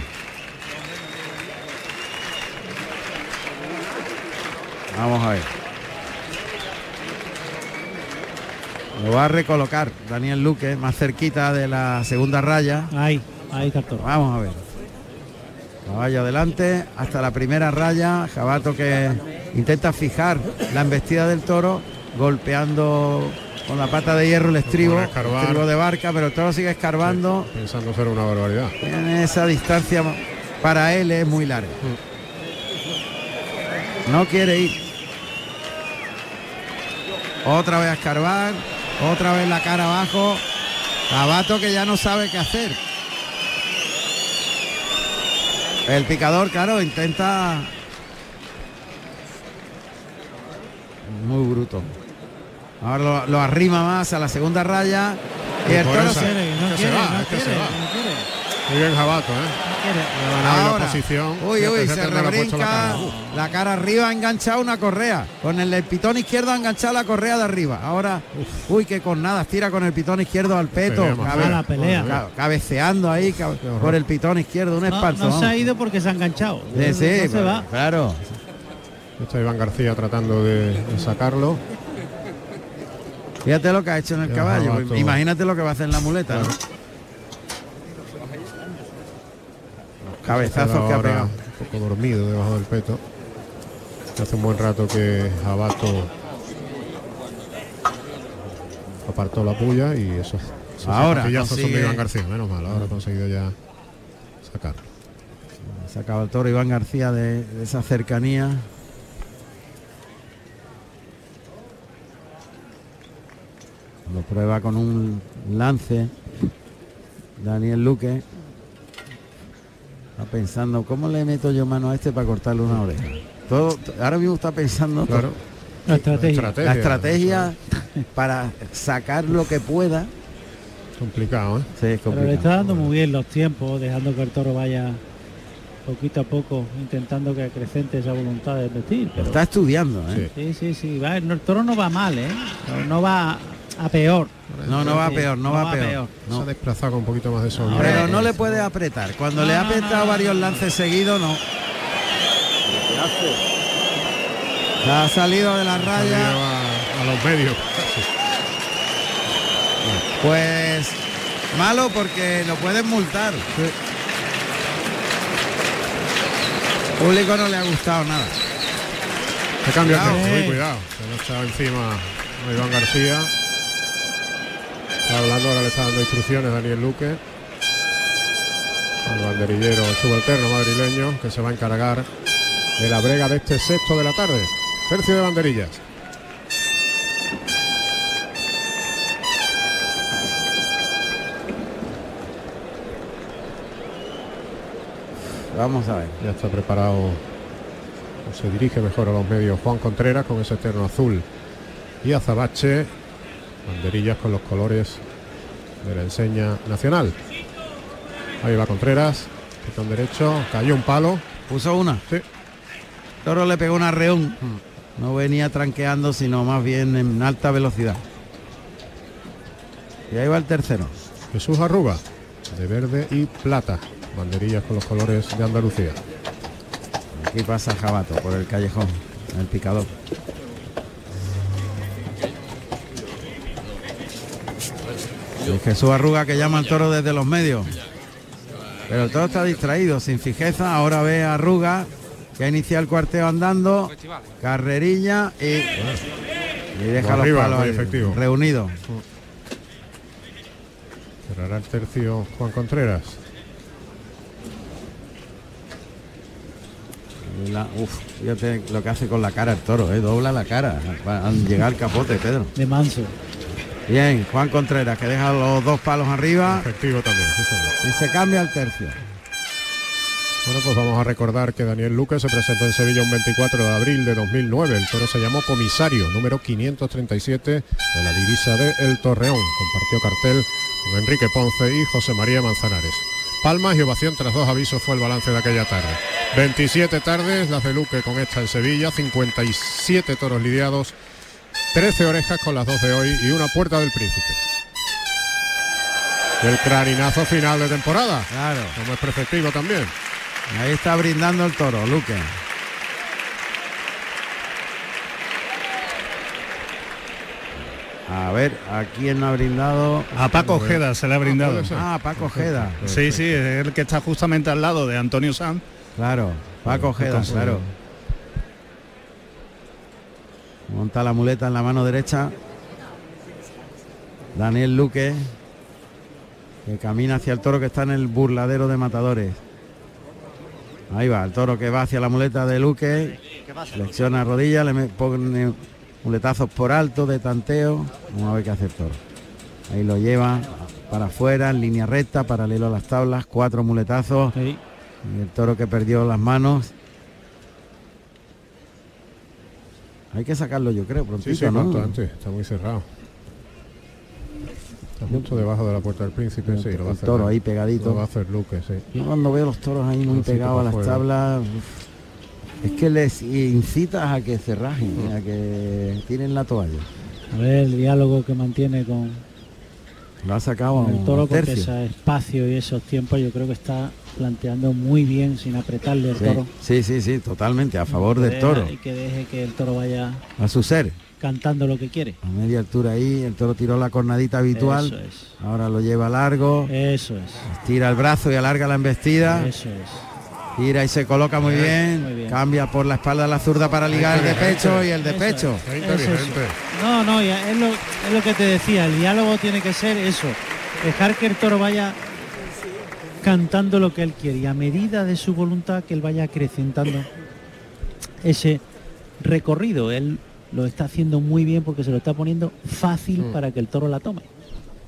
Vamos a ver. Lo va a recolocar Daniel Luque más cerquita de la segunda raya. Ahí, ahí está el toro. Vamos a ver. Caballo adelante hasta la primera raya. Jabato que intenta fijar la embestida del toro, golpeando con la pata de hierro el estribo, estribo de barca, pero el toro sigue escarbando. Pensando ser una barbaridad. Tiene esa distancia para él es muy larga. No quiere ir. Otra vez a escarbar, otra vez la cara abajo. Jabato que ya no sabe qué hacer. El picador, claro, intenta. Muy bruto. Ahora lo, lo arrima más a la segunda raya. Y el toro se-. Muy bien Jabato, ¿eh? La Ahora. posición. Uy, uy, se la rebrinca. cara. La cara arriba ha enganchado una correa. Con el, el pitón izquierdo ha enganchado la correa de arriba. Ahora, uy, que con nada, tira con el pitón izquierdo al peto. Pelea más fea. Mala pelea. ca- cabeceando ahí por el pitón izquierdo, un No, esparto. no se ha ido porque se ha enganchado. Sí, sí, No se pero- va. claro. Está Iván García tratando de, de sacarlo. Fíjate lo que ha hecho en el caballo. Imagínate lo que va a hacer en la muleta. ¿no? Cabezazos que ha pegado. Un poco dormido debajo del peto. Hace un buen rato que Jabato apartó la puya y eso. esos Ahora consigue- Iván García, menos mal. Ahora ha conseguido ya sacarlo. Sacaba el toro Iván García de, de esa cercanía. Lo prueba con un lance. Daniel Luque. Está pensando, ¿cómo le meto yo mano a este para cortarle una oreja? Todo, ahora mismo está pensando Claro. La estrategia. la estrategia para sacar lo que pueda. Complicado, ¿eh? Sí, es Pero le complicado. está dando muy bien los tiempos, dejando que el toro vaya poquito a poco, intentando que acrecente esa voluntad de vestir. Pero... está estudiando, ¿eh? Sí, sí, sí. Va, el toro no va mal, ¿eh? No, no va a peor. No, no va Sí, peor, no, va, peor. Se ha desplazado con un poquito más de sol. Pero no le puede apretar. Cuando le ha apretado varios lances seguidos, no. Ha salido de la raya. a, a los medios. Pues Malo porque lo pueden multar. Público no le ha gustado nada. Se cambia Cuidado. tercio, Sí. uy, cuidado. Se lo echa encima a Iván García. Está hablando, ahora le está dando instrucciones Daniel Luque. Al banderillero subalterno madrileño que se va a encargar de la brega de este sexto de la tarde. Tercio de banderillas. Vamos a ver. Ya está preparado. o Se dirige mejor a los medios Juan Contreras con ese terno azul y azabache. Banderillas con los colores de la enseña nacional. Ahí va Contreras. Pitón derecho. Cayó un palo. Puso una. Sí. Toro le pegó una reón. No venía tranqueando, sino más bien en alta velocidad. Y ahí va el tercero. Jesús Arruga. De verde y plata. Banderillas con los colores de Andalucía. Aquí pasa Jabato por el callejón, el picador. Y Jesús Arruga que llama al toro desde los medios. Pero el toro está distraído, sin fijeza. Ahora ve a Arruga que ha iniciado el cuarteo andando. Carrerilla y, y deja los palos muy ahí, efectivo. reunidos. Cerrará el tercio Juan Contreras. La- uf, fíjate lo que hace con la cara el toro, ¿eh? dobla la cara. Va a llegar al capote, Pedro. De manso. Bien, Juan Contreras que deja los dos palos arriba. Efectivo también. sí. Y se cambia el tercio. Bueno, pues vamos a recordar que Daniel Luque se presentó en Sevilla un 24 de abril de 2009. El toro se llamó comisario, número 537 de la divisa de El Torreón. Compartió cartel con Enrique Ponce y José María Manzanares. Palmas y ovación tras dos avisos fue el balance de aquella tarde. 27 tardes, las de Luque con esta en Sevilla, 57 toros lidiados, 13 orejas con las dos de hoy y una puerta del príncipe. El craninazo final de temporada. Claro. Como es preceptivo también. Ahí está brindando el toro, Luque. A ver, ¿a quién no ha brindado? A Paco Ojeda se le ha brindado. Ah, Paco Ojeda. Sí, sí, es el que está justamente al lado de Antonio Sanz. Claro, Paco Ojeda, claro. Monta la muleta en la mano derecha. Daniel Luque, que camina hacia el toro que está en el burladero de matadores. Ahí va, el toro que va hacia la muleta de Luque. Flexiona rodilla, le pone muletazos por alto de tanteo. Vamos a ver qué hace el toro. Ahí lo lleva para afuera, en línea recta, paralelo a las tablas, cuatro muletazos. Y el toro que perdió las manos. Hay que sacarlo yo creo, prontito, Sí, sí, ¿no? antes, está muy cerrado. Está justo debajo de la puerta del príncipe, sí, lo va a el hacer. toro ahí pegadito. Lo va a hacer Luque, sí. Yo cuando veo los toros ahí muy pegados a las fuera. tablas, uf, es que les incitas a que se rajen, a que tiren la toalla. A ver el diálogo que mantiene con Lo ha sacado el toro tercio. ese espacio y esos tiempos yo creo que está planteando muy bien sin apretarle Sí, toro. sí, sí, sí, totalmente, a favor del toro, Y que deje que el toro vaya a su ser. cantando lo que quiere. A media altura ahí, el toro tiró la cornadita habitual, Eso es. ahora lo lleva largo, Eso es. tira el brazo y alarga la embestida. Eso es. Tira y se coloca muy bien, muy bien. cambia por la espalda la zurda para ligar el de pecho y el de Eso pecho. Es. No, no, ya es lo, es lo que te decía, el diálogo tiene que ser eso, dejar que el toro vaya cantando lo que él quiere y a medida de su voluntad que él vaya acrecentando ese recorrido. Él lo está haciendo muy bien porque se lo está poniendo fácil Mm. para que el toro la tome.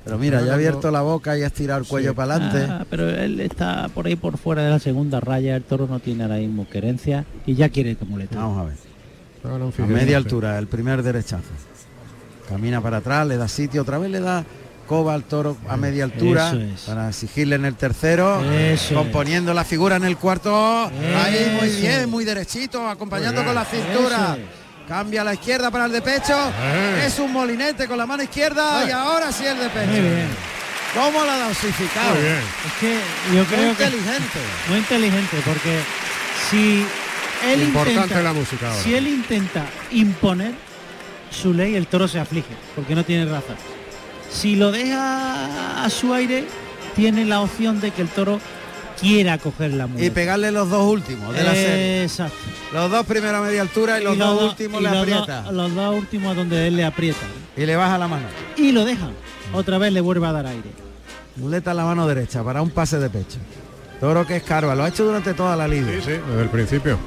Pero mira, ya ha abierto la boca y ha estirado el cuello para adelante. Ah, pero él está por ahí por fuera de la segunda raya, el toro no tiene ahora mismo querencia y ya quiere que muleta. Vamos a ver. A media altura, el primer derechazo. Camina para atrás, le da sitio, otra vez le da coba al toro a media altura es. para exigirle en el tercero, Eso es. componiendo la figura en el cuarto. Ahí muy bien, muy derechito, acompañando Muy con la cintura. Cambia a la izquierda para el de pecho. Eh. Es un molinete con la mano izquierda y ahora sí el de pecho. Muy bien. ¿Cómo la ha dosificado? Muy bien. Es que yo Muy creo que inteligente. muy inteligente porque si él Importante intenta la música ahora. si él intenta imponer su ley el toro se aflige porque no tiene raza Si lo deja a su aire, tiene la opción de que el toro quiera coger la muleta. Y pegarle los dos últimos de la serie. Exacto. Los dos primeros a media altura y los Y dos dos- últimos le los aprieta. dos- los dos últimos donde él le aprieta. Y le baja la mano. Y lo deja. Otra vez le vuelve a dar aire. Muleta en la mano derecha para un pase de pecho. Toro que es Carva, lo ha hecho durante toda la lidia. Sí, sí, desde el principio.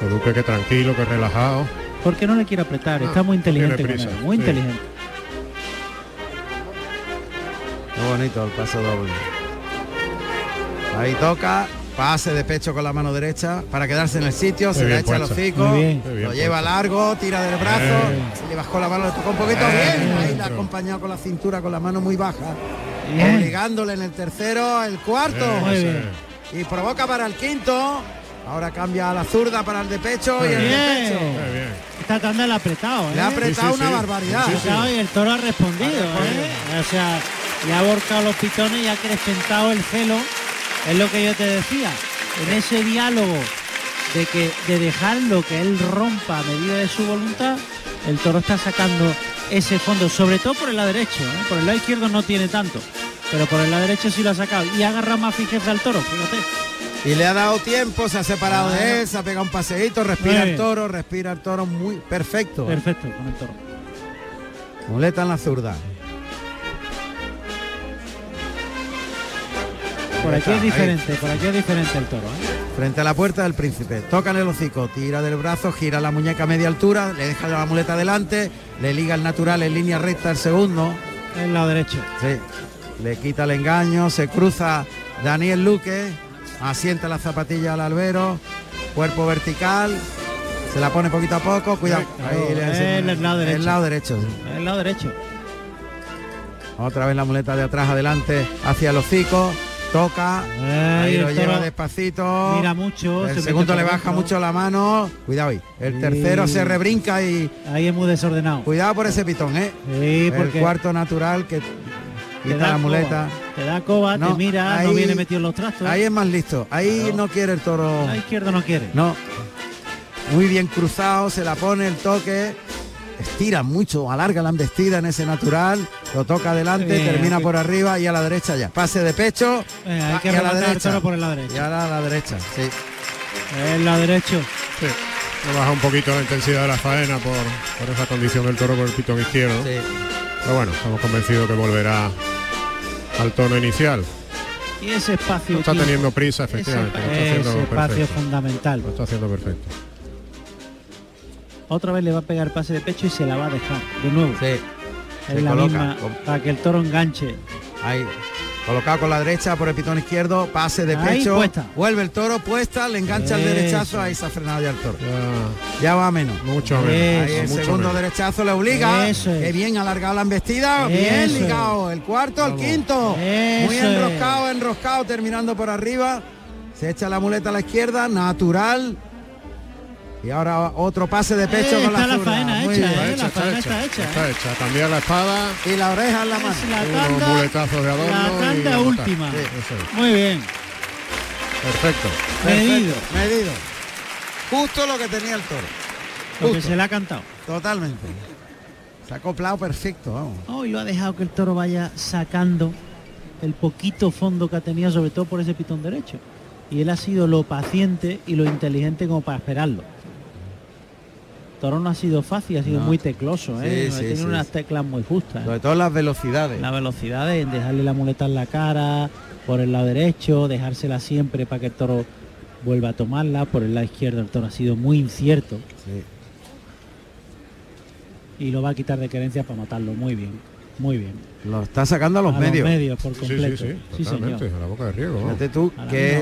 Que Duque que tranquilo, que relajado. Porque no le quiere apretar, está muy inteligente con él, muy sí. inteligente. Qué bonito el paso doble. Ahí toca, pase de pecho con la mano derecha para quedarse en el sitio, se le echa los puesta. hocico, lo lleva largo, tira del brazo, Eh. le bajó la mano, le tocó un poquito Eh. bien, ahí la ha acompañado con la cintura, con la mano muy baja, Bien. obligándole en el tercero, el cuarto, y provoca para el quinto, ahora cambia a la zurda para el de pecho y el de pecho. Le ha apretado, ¿eh? Le ha apretado Sí, sí, una sí. barbaridad. Apretado y el toro ha respondido, ¿eh? O sea, le ha volcado los pitones y ha acrecentado el celo. Es lo que yo te decía. En ese diálogo de que de dejarlo que él rompa a medida de su voluntad, el toro está sacando ese fondo, sobre todo por el lado derecho, ¿eh? por el lado izquierdo no tiene tanto, pero por el lado derecho sí lo ha sacado y ha agarrado más fijeza al toro, fíjate. Y le ha dado tiempo, se ha separado de él, se ha pegado un paseíto, respira el toro, respira el toro muy perfecto. ¿eh? Perfecto con el toro. Muleta en la zurda. Por aquí es ahí. diferente, por aquí es diferente el toro, ¿eh? Frente a la puerta del príncipe. Toca en el hocico, tira del brazo, gira la muñeca a media altura, le deja la muleta delante, le liga el natural en línea recta el segundo. El lado derecho. Sí. Le quita el engaño, se cruza Daniel Luque, asienta la zapatilla al albero, cuerpo vertical, se la pone poquito a poco, cuidado. Ahí le hace- El lado derecho. El lado derecho. El lado derecho. Otra vez la muleta de atrás adelante hacia el hocico. Toca. Ahí lo el lleva despacito. Mira mucho. El segundo le baja dentro. mucho la mano. Cuidado ahí. El Sí. tercero se rebrinca y. Ahí es muy desordenado. Cuidado por ese pitón, ¿eh? Sí, el porque cuarto natural que quita la muleta. Te da coba, No, te mira, no ahí- viene metido en los trastos. Ahí es más listo. Ahí Claro. no quiere el toro. La izquierda no quiere. No. Muy bien cruzado, se la pone el toque. Estira mucho, alarga la embestida en ese natural, lo toca adelante, Bien, termina que- por arriba y a la derecha ya. Pase de pecho Eh, hay ah, que y a la derecha. por. Y ahora a la derecha, sí. El lado derecho. Sí. Le baja un poquito la intensidad de la faena por, por esa condición del toro por el pitón izquierdo. Sí. Pero bueno, estamos convencidos que volverá al tono inicial. Y ese espacio. No está tiempo, teniendo prisa, ese, efectivamente. Lo está ese espacio perfecto. fundamental. Lo está haciendo perfecto. Otra vez le va a pegar pase de pecho y se la va a dejar. De nuevo. Sí. Es Se la coloca. misma para que el toro enganche. Ahí. Colocado con la derecha por el pitón izquierdo, pase de Ahí, pecho. puesta. Vuelve el toro, puesta, le engancha el derechazo, ahí se ha frenado ya el toro. Ya, Ya va a menos. mucho Eso. menos. Ahí el mucho segundo menos. derechazo le obliga. Eso. Que bien alargado la embestida. bien ligado. El cuarto, el quinto. Muy enroscado, enroscado, terminando por arriba. Se echa la muleta a la izquierda, natural. Y ahora otro pase de pecho Eh, con la está la zurda. faena Muy hecha, bien. eh, la faena está hecha. Está hecha. Cambiar la espada, Y la oreja en la mano. La unos tanda, muletazos de adorno. la tanda última. Sí, eso es. Muy bien. Perfecto. Medido. Perfecto, Medido. Justo lo que tenía el toro. Lo que Justo. se le ha cantado. Totalmente. Se ha acoplado perfecto, vamos. Oh, y lo ha dejado que el toro vaya sacando el poquito fondo que ha tenido, sobre todo por ese pitón derecho. Y él ha sido lo paciente y lo inteligente como para esperarlo. Toro no ha sido fácil, ha sido No. muy tecloso, ¿eh? Sí, tiene sí, unas teclas muy justas. Sobre todo las velocidades. La velocidad de dejarle la muleta en la cara, por el lado derecho, dejársela siempre para que el toro vuelva a tomarla, por el lado izquierdo el toro ha sido muy incierto Sí. y lo va a quitar de querencia para matarlo muy bien, muy bien. Lo está sacando a los A medios. los medios por Sí, sí, completo. sí, Sí, totalmente, señor. a la boca de riego. Fíjate tú qué,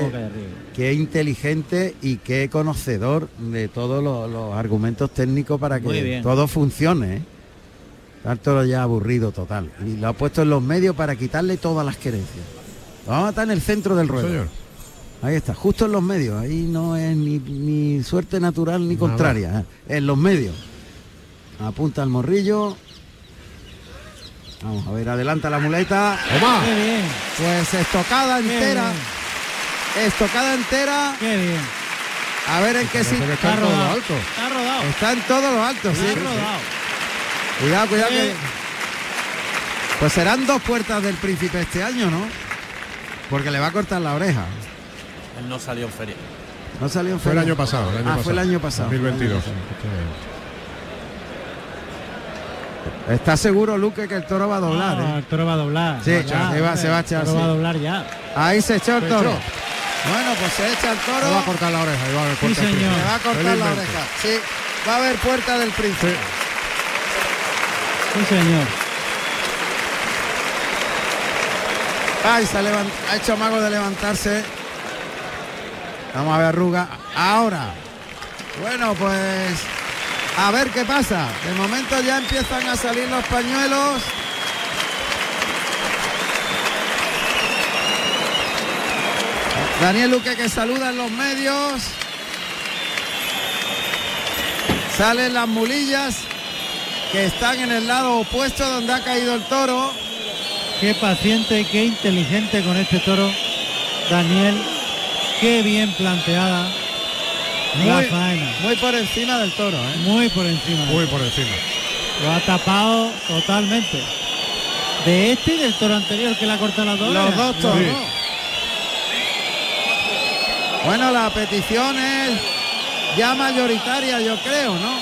qué inteligente y qué conocedor de todos los, los argumentos técnicos para que todo funcione. ¿eh? Toro ya aburrido total. Y lo ha puesto en los medios para quitarle todas las querencias. Lo vamos a estar en el centro del ruedo. Señor. Ahí está, justo en los medios. Ahí no es ni, ni suerte natural ni Nada. contraria. ¿eh? En los medios. Apunta el morrillo. Vamos a ver, adelanta la muleta. Toma. Qué bien, Pues estocada entera. Estocada entera. qué bien. A ver en qué sí. está en todo lo rodado. alto. Está rodado. Está en todos los altos, sí. Está rodado. Cuidado, cuidado que Pues serán dos puertas del príncipe este año, ¿no? Porque le va a cortar la oreja. Él no salió en feria. No salió en Fue el feria. año pasado. El año ah, pasado, fue el año pasado. 2022. ¿Está seguro, Luque, que el toro va a doblar? No, eh? el toro va a doblar. Sí, Ya, se va- se va a el echar, toro sí. va a doblar ya. Ahí se echó el Se toro. Bueno, pues se echa el toro. Le va a cortar la oreja. va a Sí, señor. Le va a cortar la oreja. Sí, va a haber puerta del príncipe. Sí, señor. Ay, se ha, levant- ha hecho mago de levantarse. Vamos a ver arruga. Ahora. Bueno, pues a ver qué pasa. De momento ya empiezan a salir los pañuelos. Daniel Luque que saluda en los medios. Salen las mulillas que están en el lado opuesto donde ha caído el toro. Qué paciente, qué inteligente con este toro. Daniel, qué bien planteada la Muy, faena. muy por encima del toro, ¿eh? Muy por encima. Muy por encima. Lo ha tapado totalmente. De este y del toro anterior que le ha cortado las dos. Los dos toros. Bueno, la petición es ya mayoritaria, yo creo, ¿no?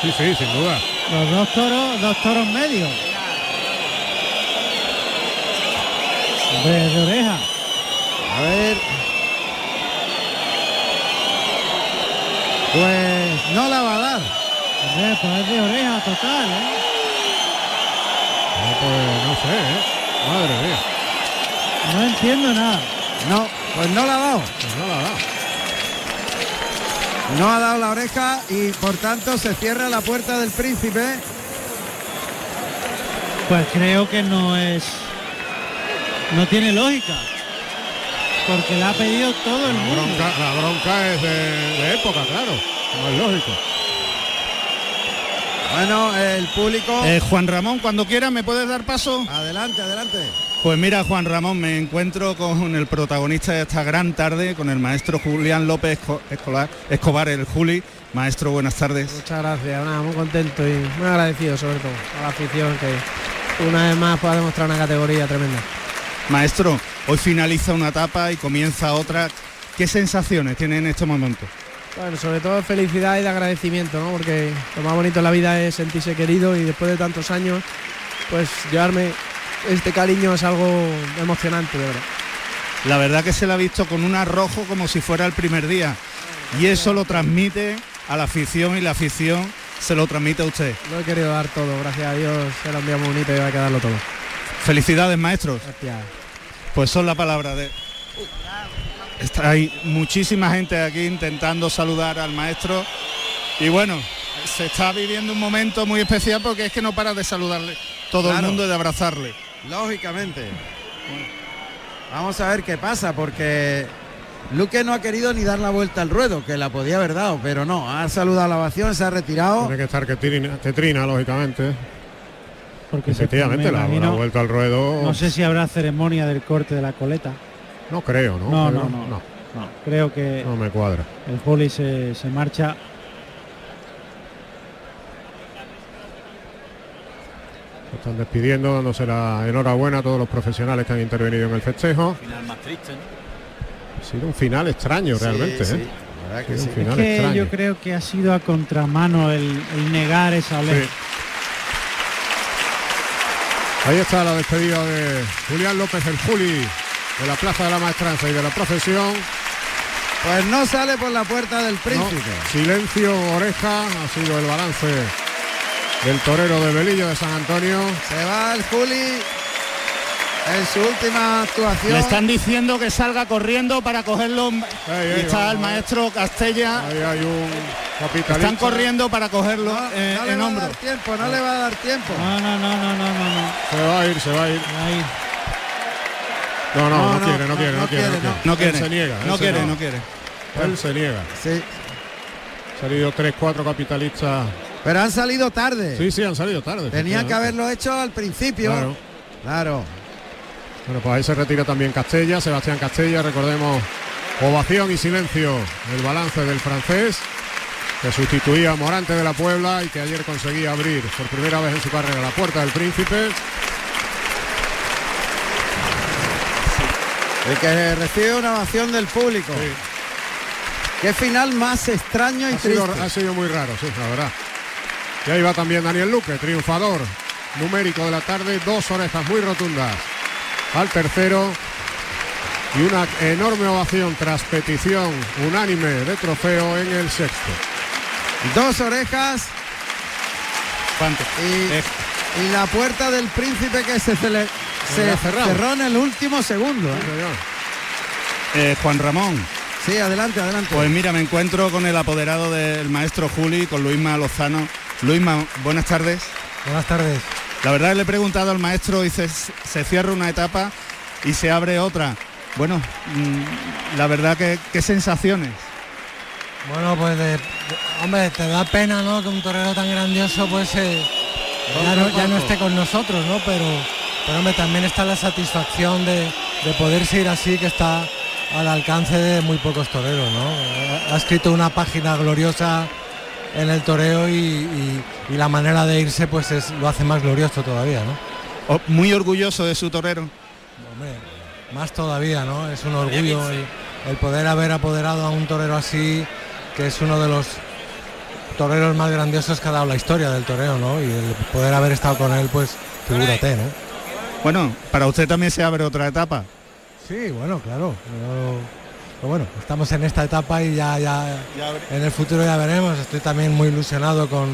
Sí, sí, sin duda. Los dos toros, dos toros medios. De, de oreja. A ver. Pues no la va a dar. Hombre, pues es de oreja total, ¿eh? No, pues no sé, ¿eh? Madre mía. No entiendo nada. No, pues no la ha dado. Pues no la ha dado. No ha dado la oreja y por tanto se cierra la puerta del príncipe. Pues creo que no es. No tiene lógica. Porque le ha pedido todo el La mundo. bronca, la bronca es de, de época, claro. No es lógico. Bueno, el público. Eh, Juan Ramón, cuando quiera, ¿me puedes dar paso? Adelante, adelante. Pues mira, Juan Ramón, me encuentro con el protagonista de esta gran tarde, con el maestro Julián López Esco- Escolar, Escobar, el Juli. Maestro, buenas tardes. Muchas gracias, nada, muy contento y muy agradecido sobre todo a la afición que una vez más pueda demostrar una categoría tremenda. Maestro, hoy finaliza una etapa y comienza otra. ¿Qué sensaciones tiene en este momento? Bueno, sobre todo felicidad y de agradecimiento, ¿no? Porque lo más bonito en la vida es sentirse querido y después de tantos años, pues llevarme este cariño es algo emocionante, de verdad. La verdad que se la ha visto con un arrojo como si fuera el primer día. Y eso lo transmite a la afición y la afición se lo transmite a usted. Lo he querido dar todo, gracias a Dios se lo envió muy bonito y va a quedarlo todo. Felicidades, maestros. Gracias. Pues son la palabra de... Está hay muchísima gente aquí intentando saludar al maestro y bueno, se está viviendo un momento muy especial porque es que no para de saludarle todo Claro. el mundo y de abrazarle. Lógicamente. Vamos a ver qué pasa, porque Luque no ha querido ni dar la vuelta al ruedo, que la podía haber dado, pero no, ha saludado a la ovación, se ha retirado. Tiene que estar que trina, que trina, lógicamente. Porque Efectivamente, me la, la imagino- vuelta al ruedo. No sé si habrá ceremonia del corte de la coleta. No creo, ¿no? No, no, no, no. Creo que No me cuadra. el Juli se, se marcha. Se están despidiendo, dándose la enhorabuena a todos los profesionales que han intervenido en el festejo. Final más triste, ¿no? Ha sido un final extraño realmente, sí, ¿eh? la verdad Ha que sido sí. un final Es que extraño. yo creo que ha sido a contramano el, el negar esa oreja. Ahí está la despedida de Julián López el Juli de la Plaza de la Maestranza y de la profesión. Pues no sale por la puerta del No, príncipe. silencio, oreja, ha sido el balance del torero de Belillo de San Antonio. Se va el Juli en su última actuación. Le están diciendo que salga corriendo para cogerlo Ey, y ey, está vamos el maestro Castella. Ahí hay un capitalista. Están corriendo para cogerlo No, eh, no le en va a hombro. dar tiempo, no le va a dar tiempo. No, no, no, no, no, no, no. Se va a ir, se va a ir. Ahí. No, no, no, No, no, quiere, no, no, quiere, no, no quiere, no No quiere, Él se niega. no quiere, no quiere. Él se niega. Sí, Han salido tres, cuatro capitalistas. pero han salido tarde. Sí, sí, han salido tarde. Tenían que haberlo hecho al principio. Claro. Claro. Bueno, pues ahí se retira también Castella, Sebastián Castella, recordemos ovación y silencio, el balance del francés, que sustituía a Morante de la Puebla y que ayer conseguía abrir por primera vez en su carrera la puerta del príncipe. El que recibe una ovación del público. Qué final más extraño y triste. Ha sido muy raro, sí, la verdad. Y ahí va también Daniel Luque, triunfador numérico de la tarde, dos orejas muy rotundas al tercero y una enorme ovación tras petición unánime de trofeo en el sexto. Dos orejas y, y la puerta del príncipe que se, cele- se cerró en el último segundo. ¿eh? Eh, Juan Ramón. Sí, adelante, adelante. Pues mira, me encuentro con el apoderado del maestro Juli, con Luisma Lozano. Luisma, buenas tardes. Buenas tardes. La verdad le he preguntado al maestro y se, se cierra una etapa y se abre otra. Bueno, mm, la verdad que qué sensaciones. Bueno, pues de- de- hombre, te da pena, ¿no? Que un torero tan grandioso, pues eh, ya, no, ya no esté con nosotros, ¿no? Pero, pero hombre, también está la satisfacción de, de poder seguir así, que está al alcance de muy pocos toreros, ¿no? Ha escrito una página gloriosa en el toreo y, y- y la manera de irse, pues es, lo hace más glorioso todavía, ¿no? Oh, muy orgulloso de su torero. Hombre, más todavía, ¿no? Es un orgullo el, el poder haber apoderado a un torero así, que es uno de los toreros más grandiosos que ha dado la historia del toreo, ¿no? Y el poder haber estado con él, pues figúrate, ¿no? Bueno, para usted también se abre otra etapa. Sí, bueno, claro. Pero, pero bueno, estamos en esta etapa y ya, ya en el futuro ya veremos. Estoy también muy ilusionado con,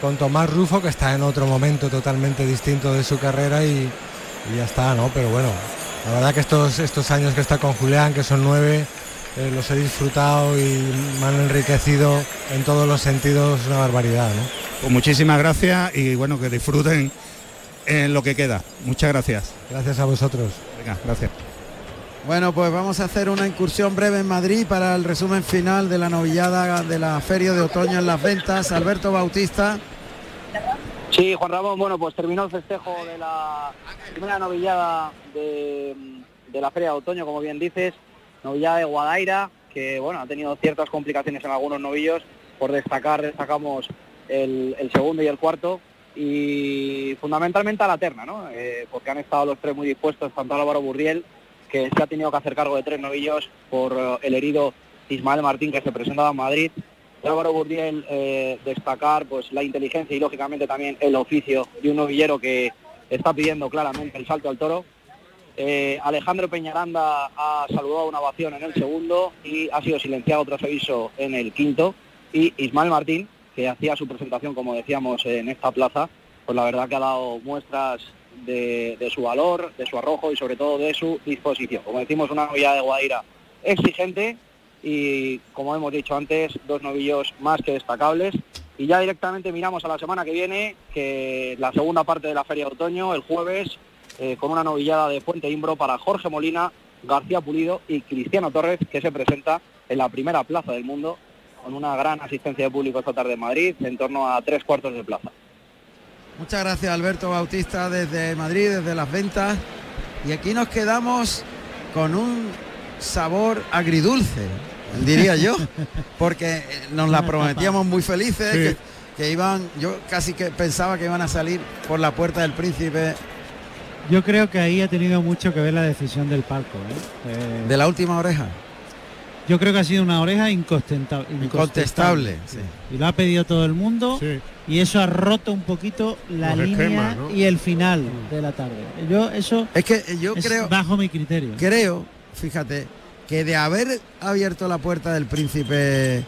con Tomás Rufo, que está en otro momento totalmente distinto de su carrera y, y ya está, ¿no? Pero bueno, la verdad que estos, estos años que está con Julián, que son nueve, eh, los he disfrutado y me han enriquecido en todos los sentidos una barbaridad, ¿no? Pues muchísimas gracias y bueno, que disfruten en lo que queda. Muchas gracias. Gracias a vosotros. Venga, gracias. Bueno, pues vamos a hacer una incursión breve en Madrid para el resumen final de la novillada de la Feria de Otoño en las ventas. Alberto Bautista. Sí, Juan Ramón, bueno, pues terminó el festejo de la primera novillada de, la Feria de Otoño, como bien dices, novillada de Guadaira, que bueno, ha tenido ciertas complicaciones en algunos novillos. Por destacar, destacamos el, el segundo y el cuarto, y fundamentalmente a la terna, ¿no? Eh, porque han estado los tres muy dispuestos, tanto Álvaro Burriel, que se ha tenido que hacer cargo de tres novillos por eh, el herido Ismael Martín, que se presentaba en Madrid, Álvaro Burdiel eh, destacar pues la inteligencia y lógicamente también el oficio de un novillero que está pidiendo claramente el salto al toro. Eh, Alejandro Peñaranda ha saludado una ovación en el segundo y ha sido silenciado tras aviso en el quinto. Y Ismael Martín, que hacía su presentación, como decíamos, en esta plaza, pues la verdad que ha dado muestras de, su valor, de su arrojo y sobre todo de su disposición. Como decimos, una novillada de Guaira exigente y como hemos dicho antes, dos novillos más que destacables. Y ya directamente miramos a la semana que viene, que la segunda parte de la Feria de Otoño, el jueves, eh, con una novillada de Puente Imbro para Jorge Molina, García Pulido y Cristiano Torres, que se presenta en la primera plaza del mundo, con una gran asistencia de público esta tarde en Madrid, en torno a tres cuartos de plaza. Muchas gracias Alberto Bautista desde Madrid, desde las ventas. Y aquí nos quedamos con un sabor agridulce, diría yo, porque eh, nos la prometíamos muy felices, Sí. que, que iban, yo casi que pensaba que iban a salir por la puerta del príncipe Yo creo que ahí ha tenido mucho que ver la decisión del palco. ¿eh? Eh, de la última oreja. Yo creo que ha sido una oreja Incontestable, sí. Y lo ha pedido todo el mundo y eso ha roto un poquito la Los línea esquemas, ¿no? y el final de la tarde. Yo eso es que yo es creo bajo mi criterio. Creo, fíjate, que de haber abierto la puerta del príncipe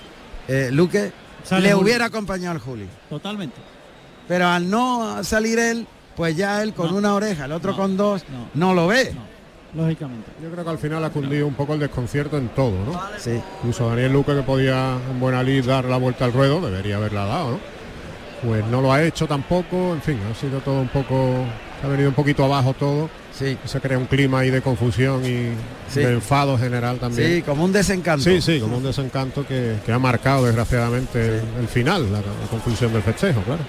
eh, Luque, Sale le Juli. hubiera acompañado al Juli. Totalmente. Pero al no salir él, pues ya él con una oreja, el otro con dos, no, lo ve. Lógicamente. Yo creo que al final ha cundido un poco el desconcierto en todo, ¿no? Sí. Incluso Daniel Luque que podía en buena lid dar la vuelta al ruedo, debería haberla dado, ¿no? Pues no lo ha hecho tampoco, en fin, ha sido todo un poco, ha venido un poquito abajo todo. Sí. Se crea un clima ahí de confusión y Sí. de enfado general también. Sí, como un desencanto. Sí, sí, como un desencanto que, que ha marcado desgraciadamente el, el final, la, la conclusión del festejo, claro.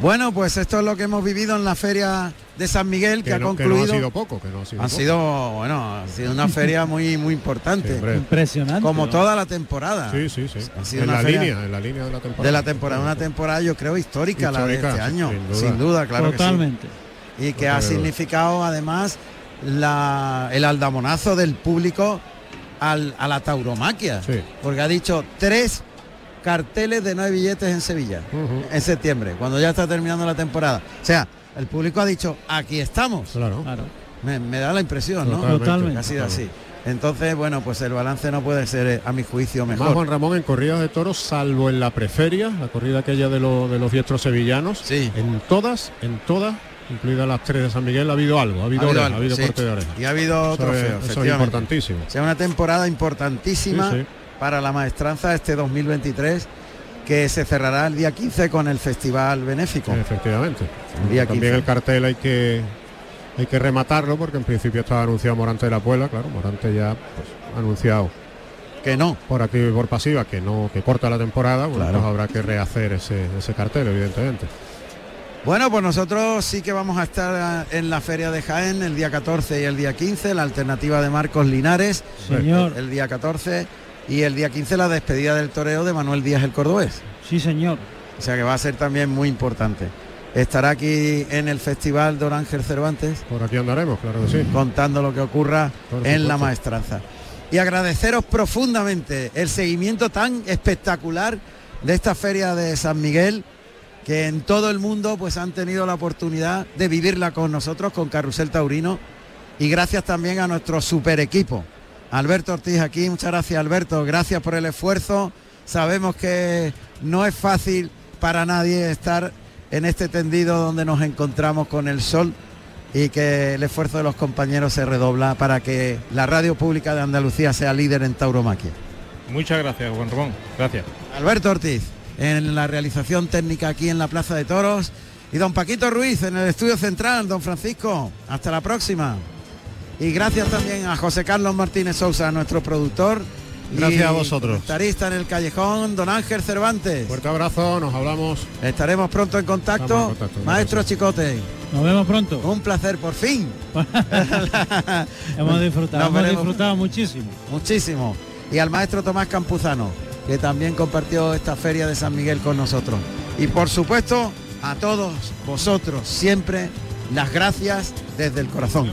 Bueno, pues esto es lo que hemos vivido en la feria de San Miguel, que, Que ha que concluido. no ha sido poco, que no ha sido Han poco. sido, bueno, ha sido una feria muy, muy importante. Impresionante. Como ¿no? toda la temporada. Sí, sí, sí. Ha sido En una la feria línea, en la línea de la temporada. de la temporada, una temporada yo creo histórica, la de este año, sin duda. sin duda, claro que sí. Totalmente. y que No ha significado además la- el aldamonazo del público al- a la tauromaquia. Porque ha dicho tres carteles de nueve billetes en Sevilla en septiembre, cuando ya está terminando la temporada. O sea, el público ha dicho, aquí estamos. Claro. Me, me da la impresión, ¿no? Totalmente, Totalmente. Sido así. Entonces, bueno, pues el balance no puede ser, eh, a mi juicio, Además, mejor. Juan Ramón en corridas de toros, salvo en la preferia, la corrida aquella de, lo- de los diestros sevillanos, en todas, en todas, incluidas las tres de San Miguel, ha habido algo, ha habido, Ha habido oreja, algo, ha habido sí. corte de oreja. Y ha habido Eso trofeo, es- Eso es importantísimo. O sea, una temporada importantísima Sí, sí. Para la maestranza este 2023 que se cerrará el día 15 con el Festival Benéfico. Efectivamente. El día También 15. el cartel hay que hay que rematarlo porque en principio estaba anunciado Morante de la Puebla, claro, Morante ya pues, ha anunciado que no por activa y por pasiva que no que corta la temporada, bueno, Claro. pues habrá que rehacer ese, ese cartel evidentemente. Bueno, pues nosotros sí que vamos a estar eh, en la Feria de Jaén el día 14 y el día 15, la alternativa de Marcos Linares, Señor. el día 14 y el día 15 la despedida del toreo de Manuel Díaz el Cordobés. Sí, señor. O sea que va a ser también muy importante. Estará aquí en el Festival Don Ángel Cervantes. Por aquí andaremos, claro que sí. Contando lo que ocurra Por en la maestranza. Y agradeceros profundamente el seguimiento tan espectacular de esta feria de San Miguel, que en todo el mundo pues han tenido la oportunidad de vivirla con nosotros, con Carrusel Taurino. Y gracias también a nuestro super equipo. Alberto Ortiz aquí, muchas gracias Alberto, gracias por el esfuerzo. Sabemos que no es fácil para nadie estar en este tendido donde nos encontramos con el sol y que el esfuerzo de los compañeros se redobla para que la radio pública de Andalucía sea líder en tauromaquia. Muchas gracias, Juan Ramón. Gracias. Alberto Ortiz en la realización técnica aquí en la Plaza de Toros y don Paquito Ruiz en el estudio central, don Francisco. Hasta la próxima. Y gracias también a José Carlos Martínez Sousa, nuestro productor. Gracias y a vosotros. comentarista en el callejón, don Ángel Cervantes. Fuerte abrazo, nos hablamos. Estaremos pronto en contacto. Estamos en contacto, Maestro Chicote. Nos vemos pronto. Un placer, por fin. Hemos disfrutado muchísimo. Muchísimo. Y al maestro Tomás Campuzano, que también compartió esta feria de San Miguel con nosotros. Y por supuesto, a todos vosotros, siempre las gracias desde el corazón.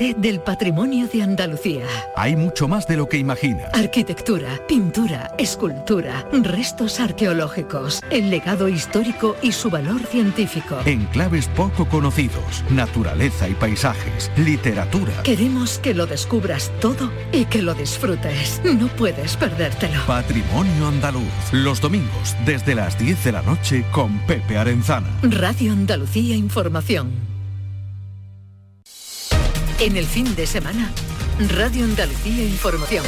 Del patrimonio de Andalucía. Hay mucho más de lo que imaginas. Arquitectura, pintura, escultura, restos arqueológicos, el legado histórico y su valor científico. Enclaves poco conocidos, naturaleza y paisajes, literatura. Queremos que lo descubras todo y que lo disfrutes. No puedes perdértelo. Patrimonio andaluz. Los domingos desde las 10 de la noche con Pepe Arenzana. Radio Andalucía Información. En el fin de semana, Radio Andalucía Información.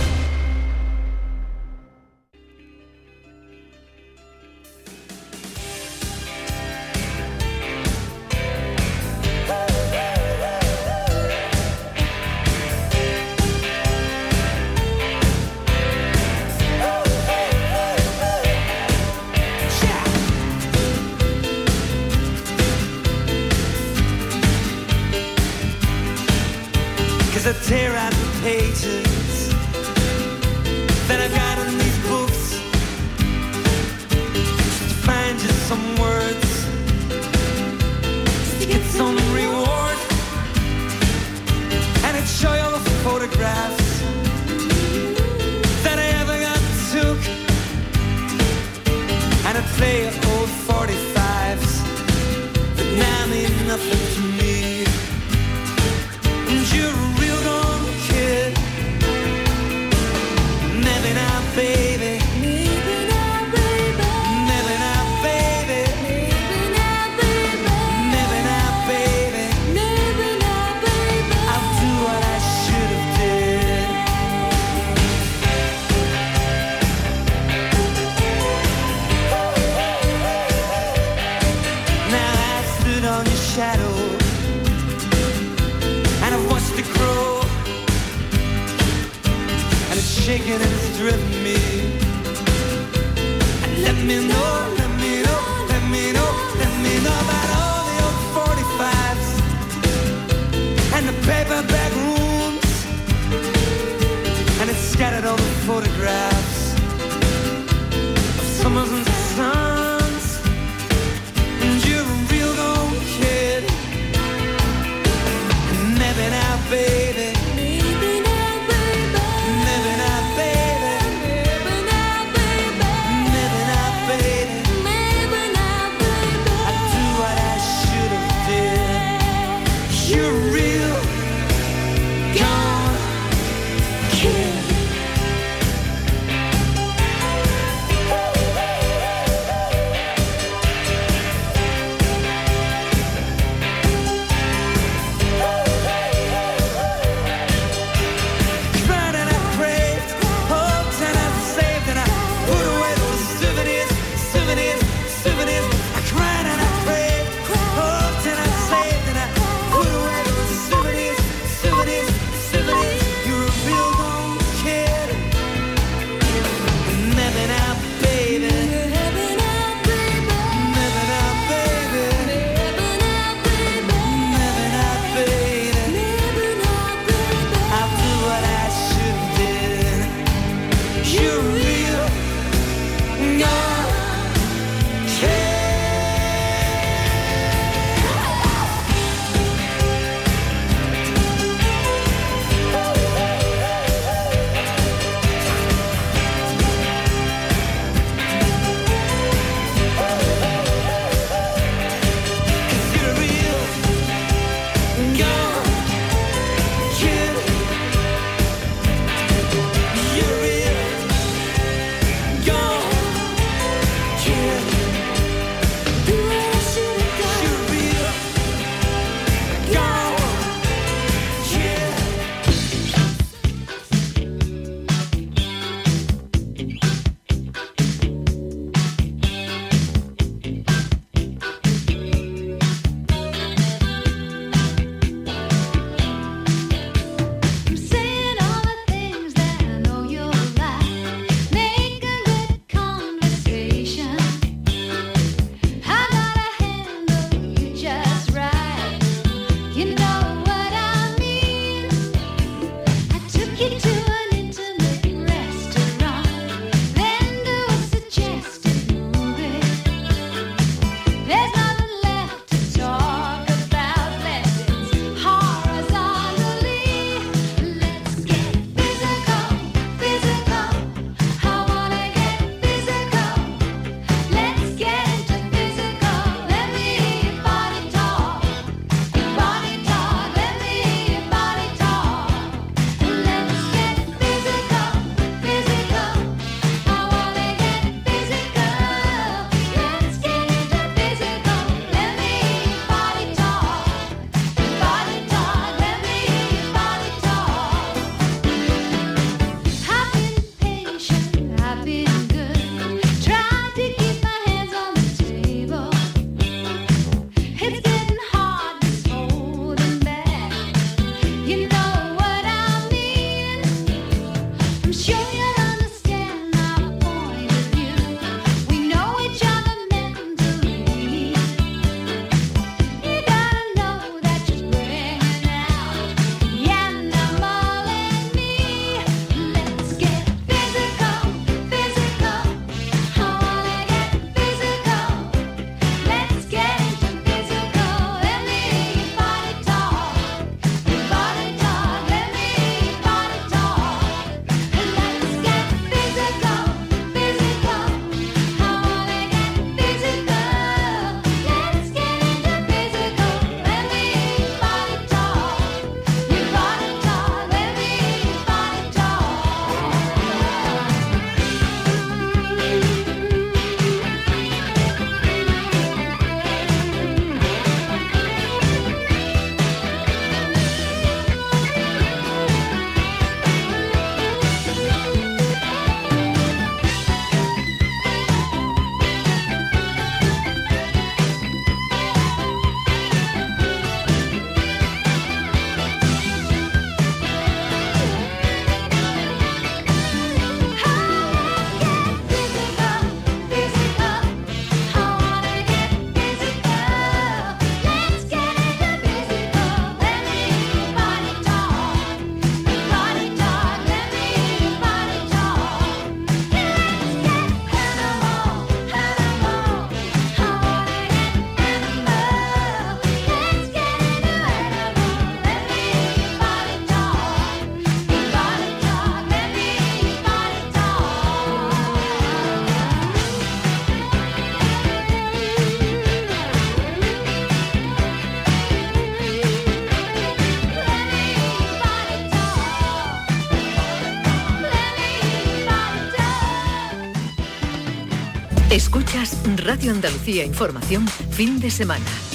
Radio Andalucía Información, fin de semana.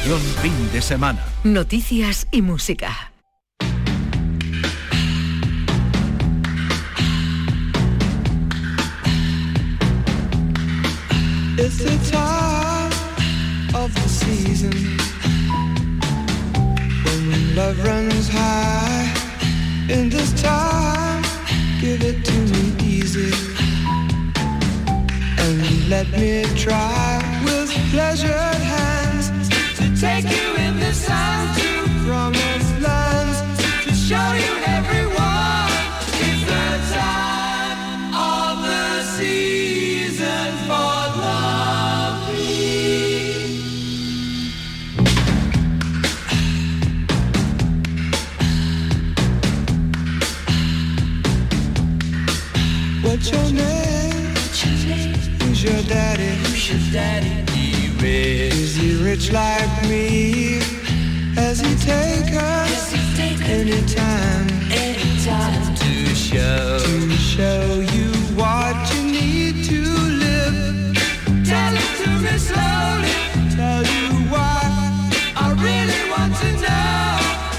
Información fin de semana. Noticias y música.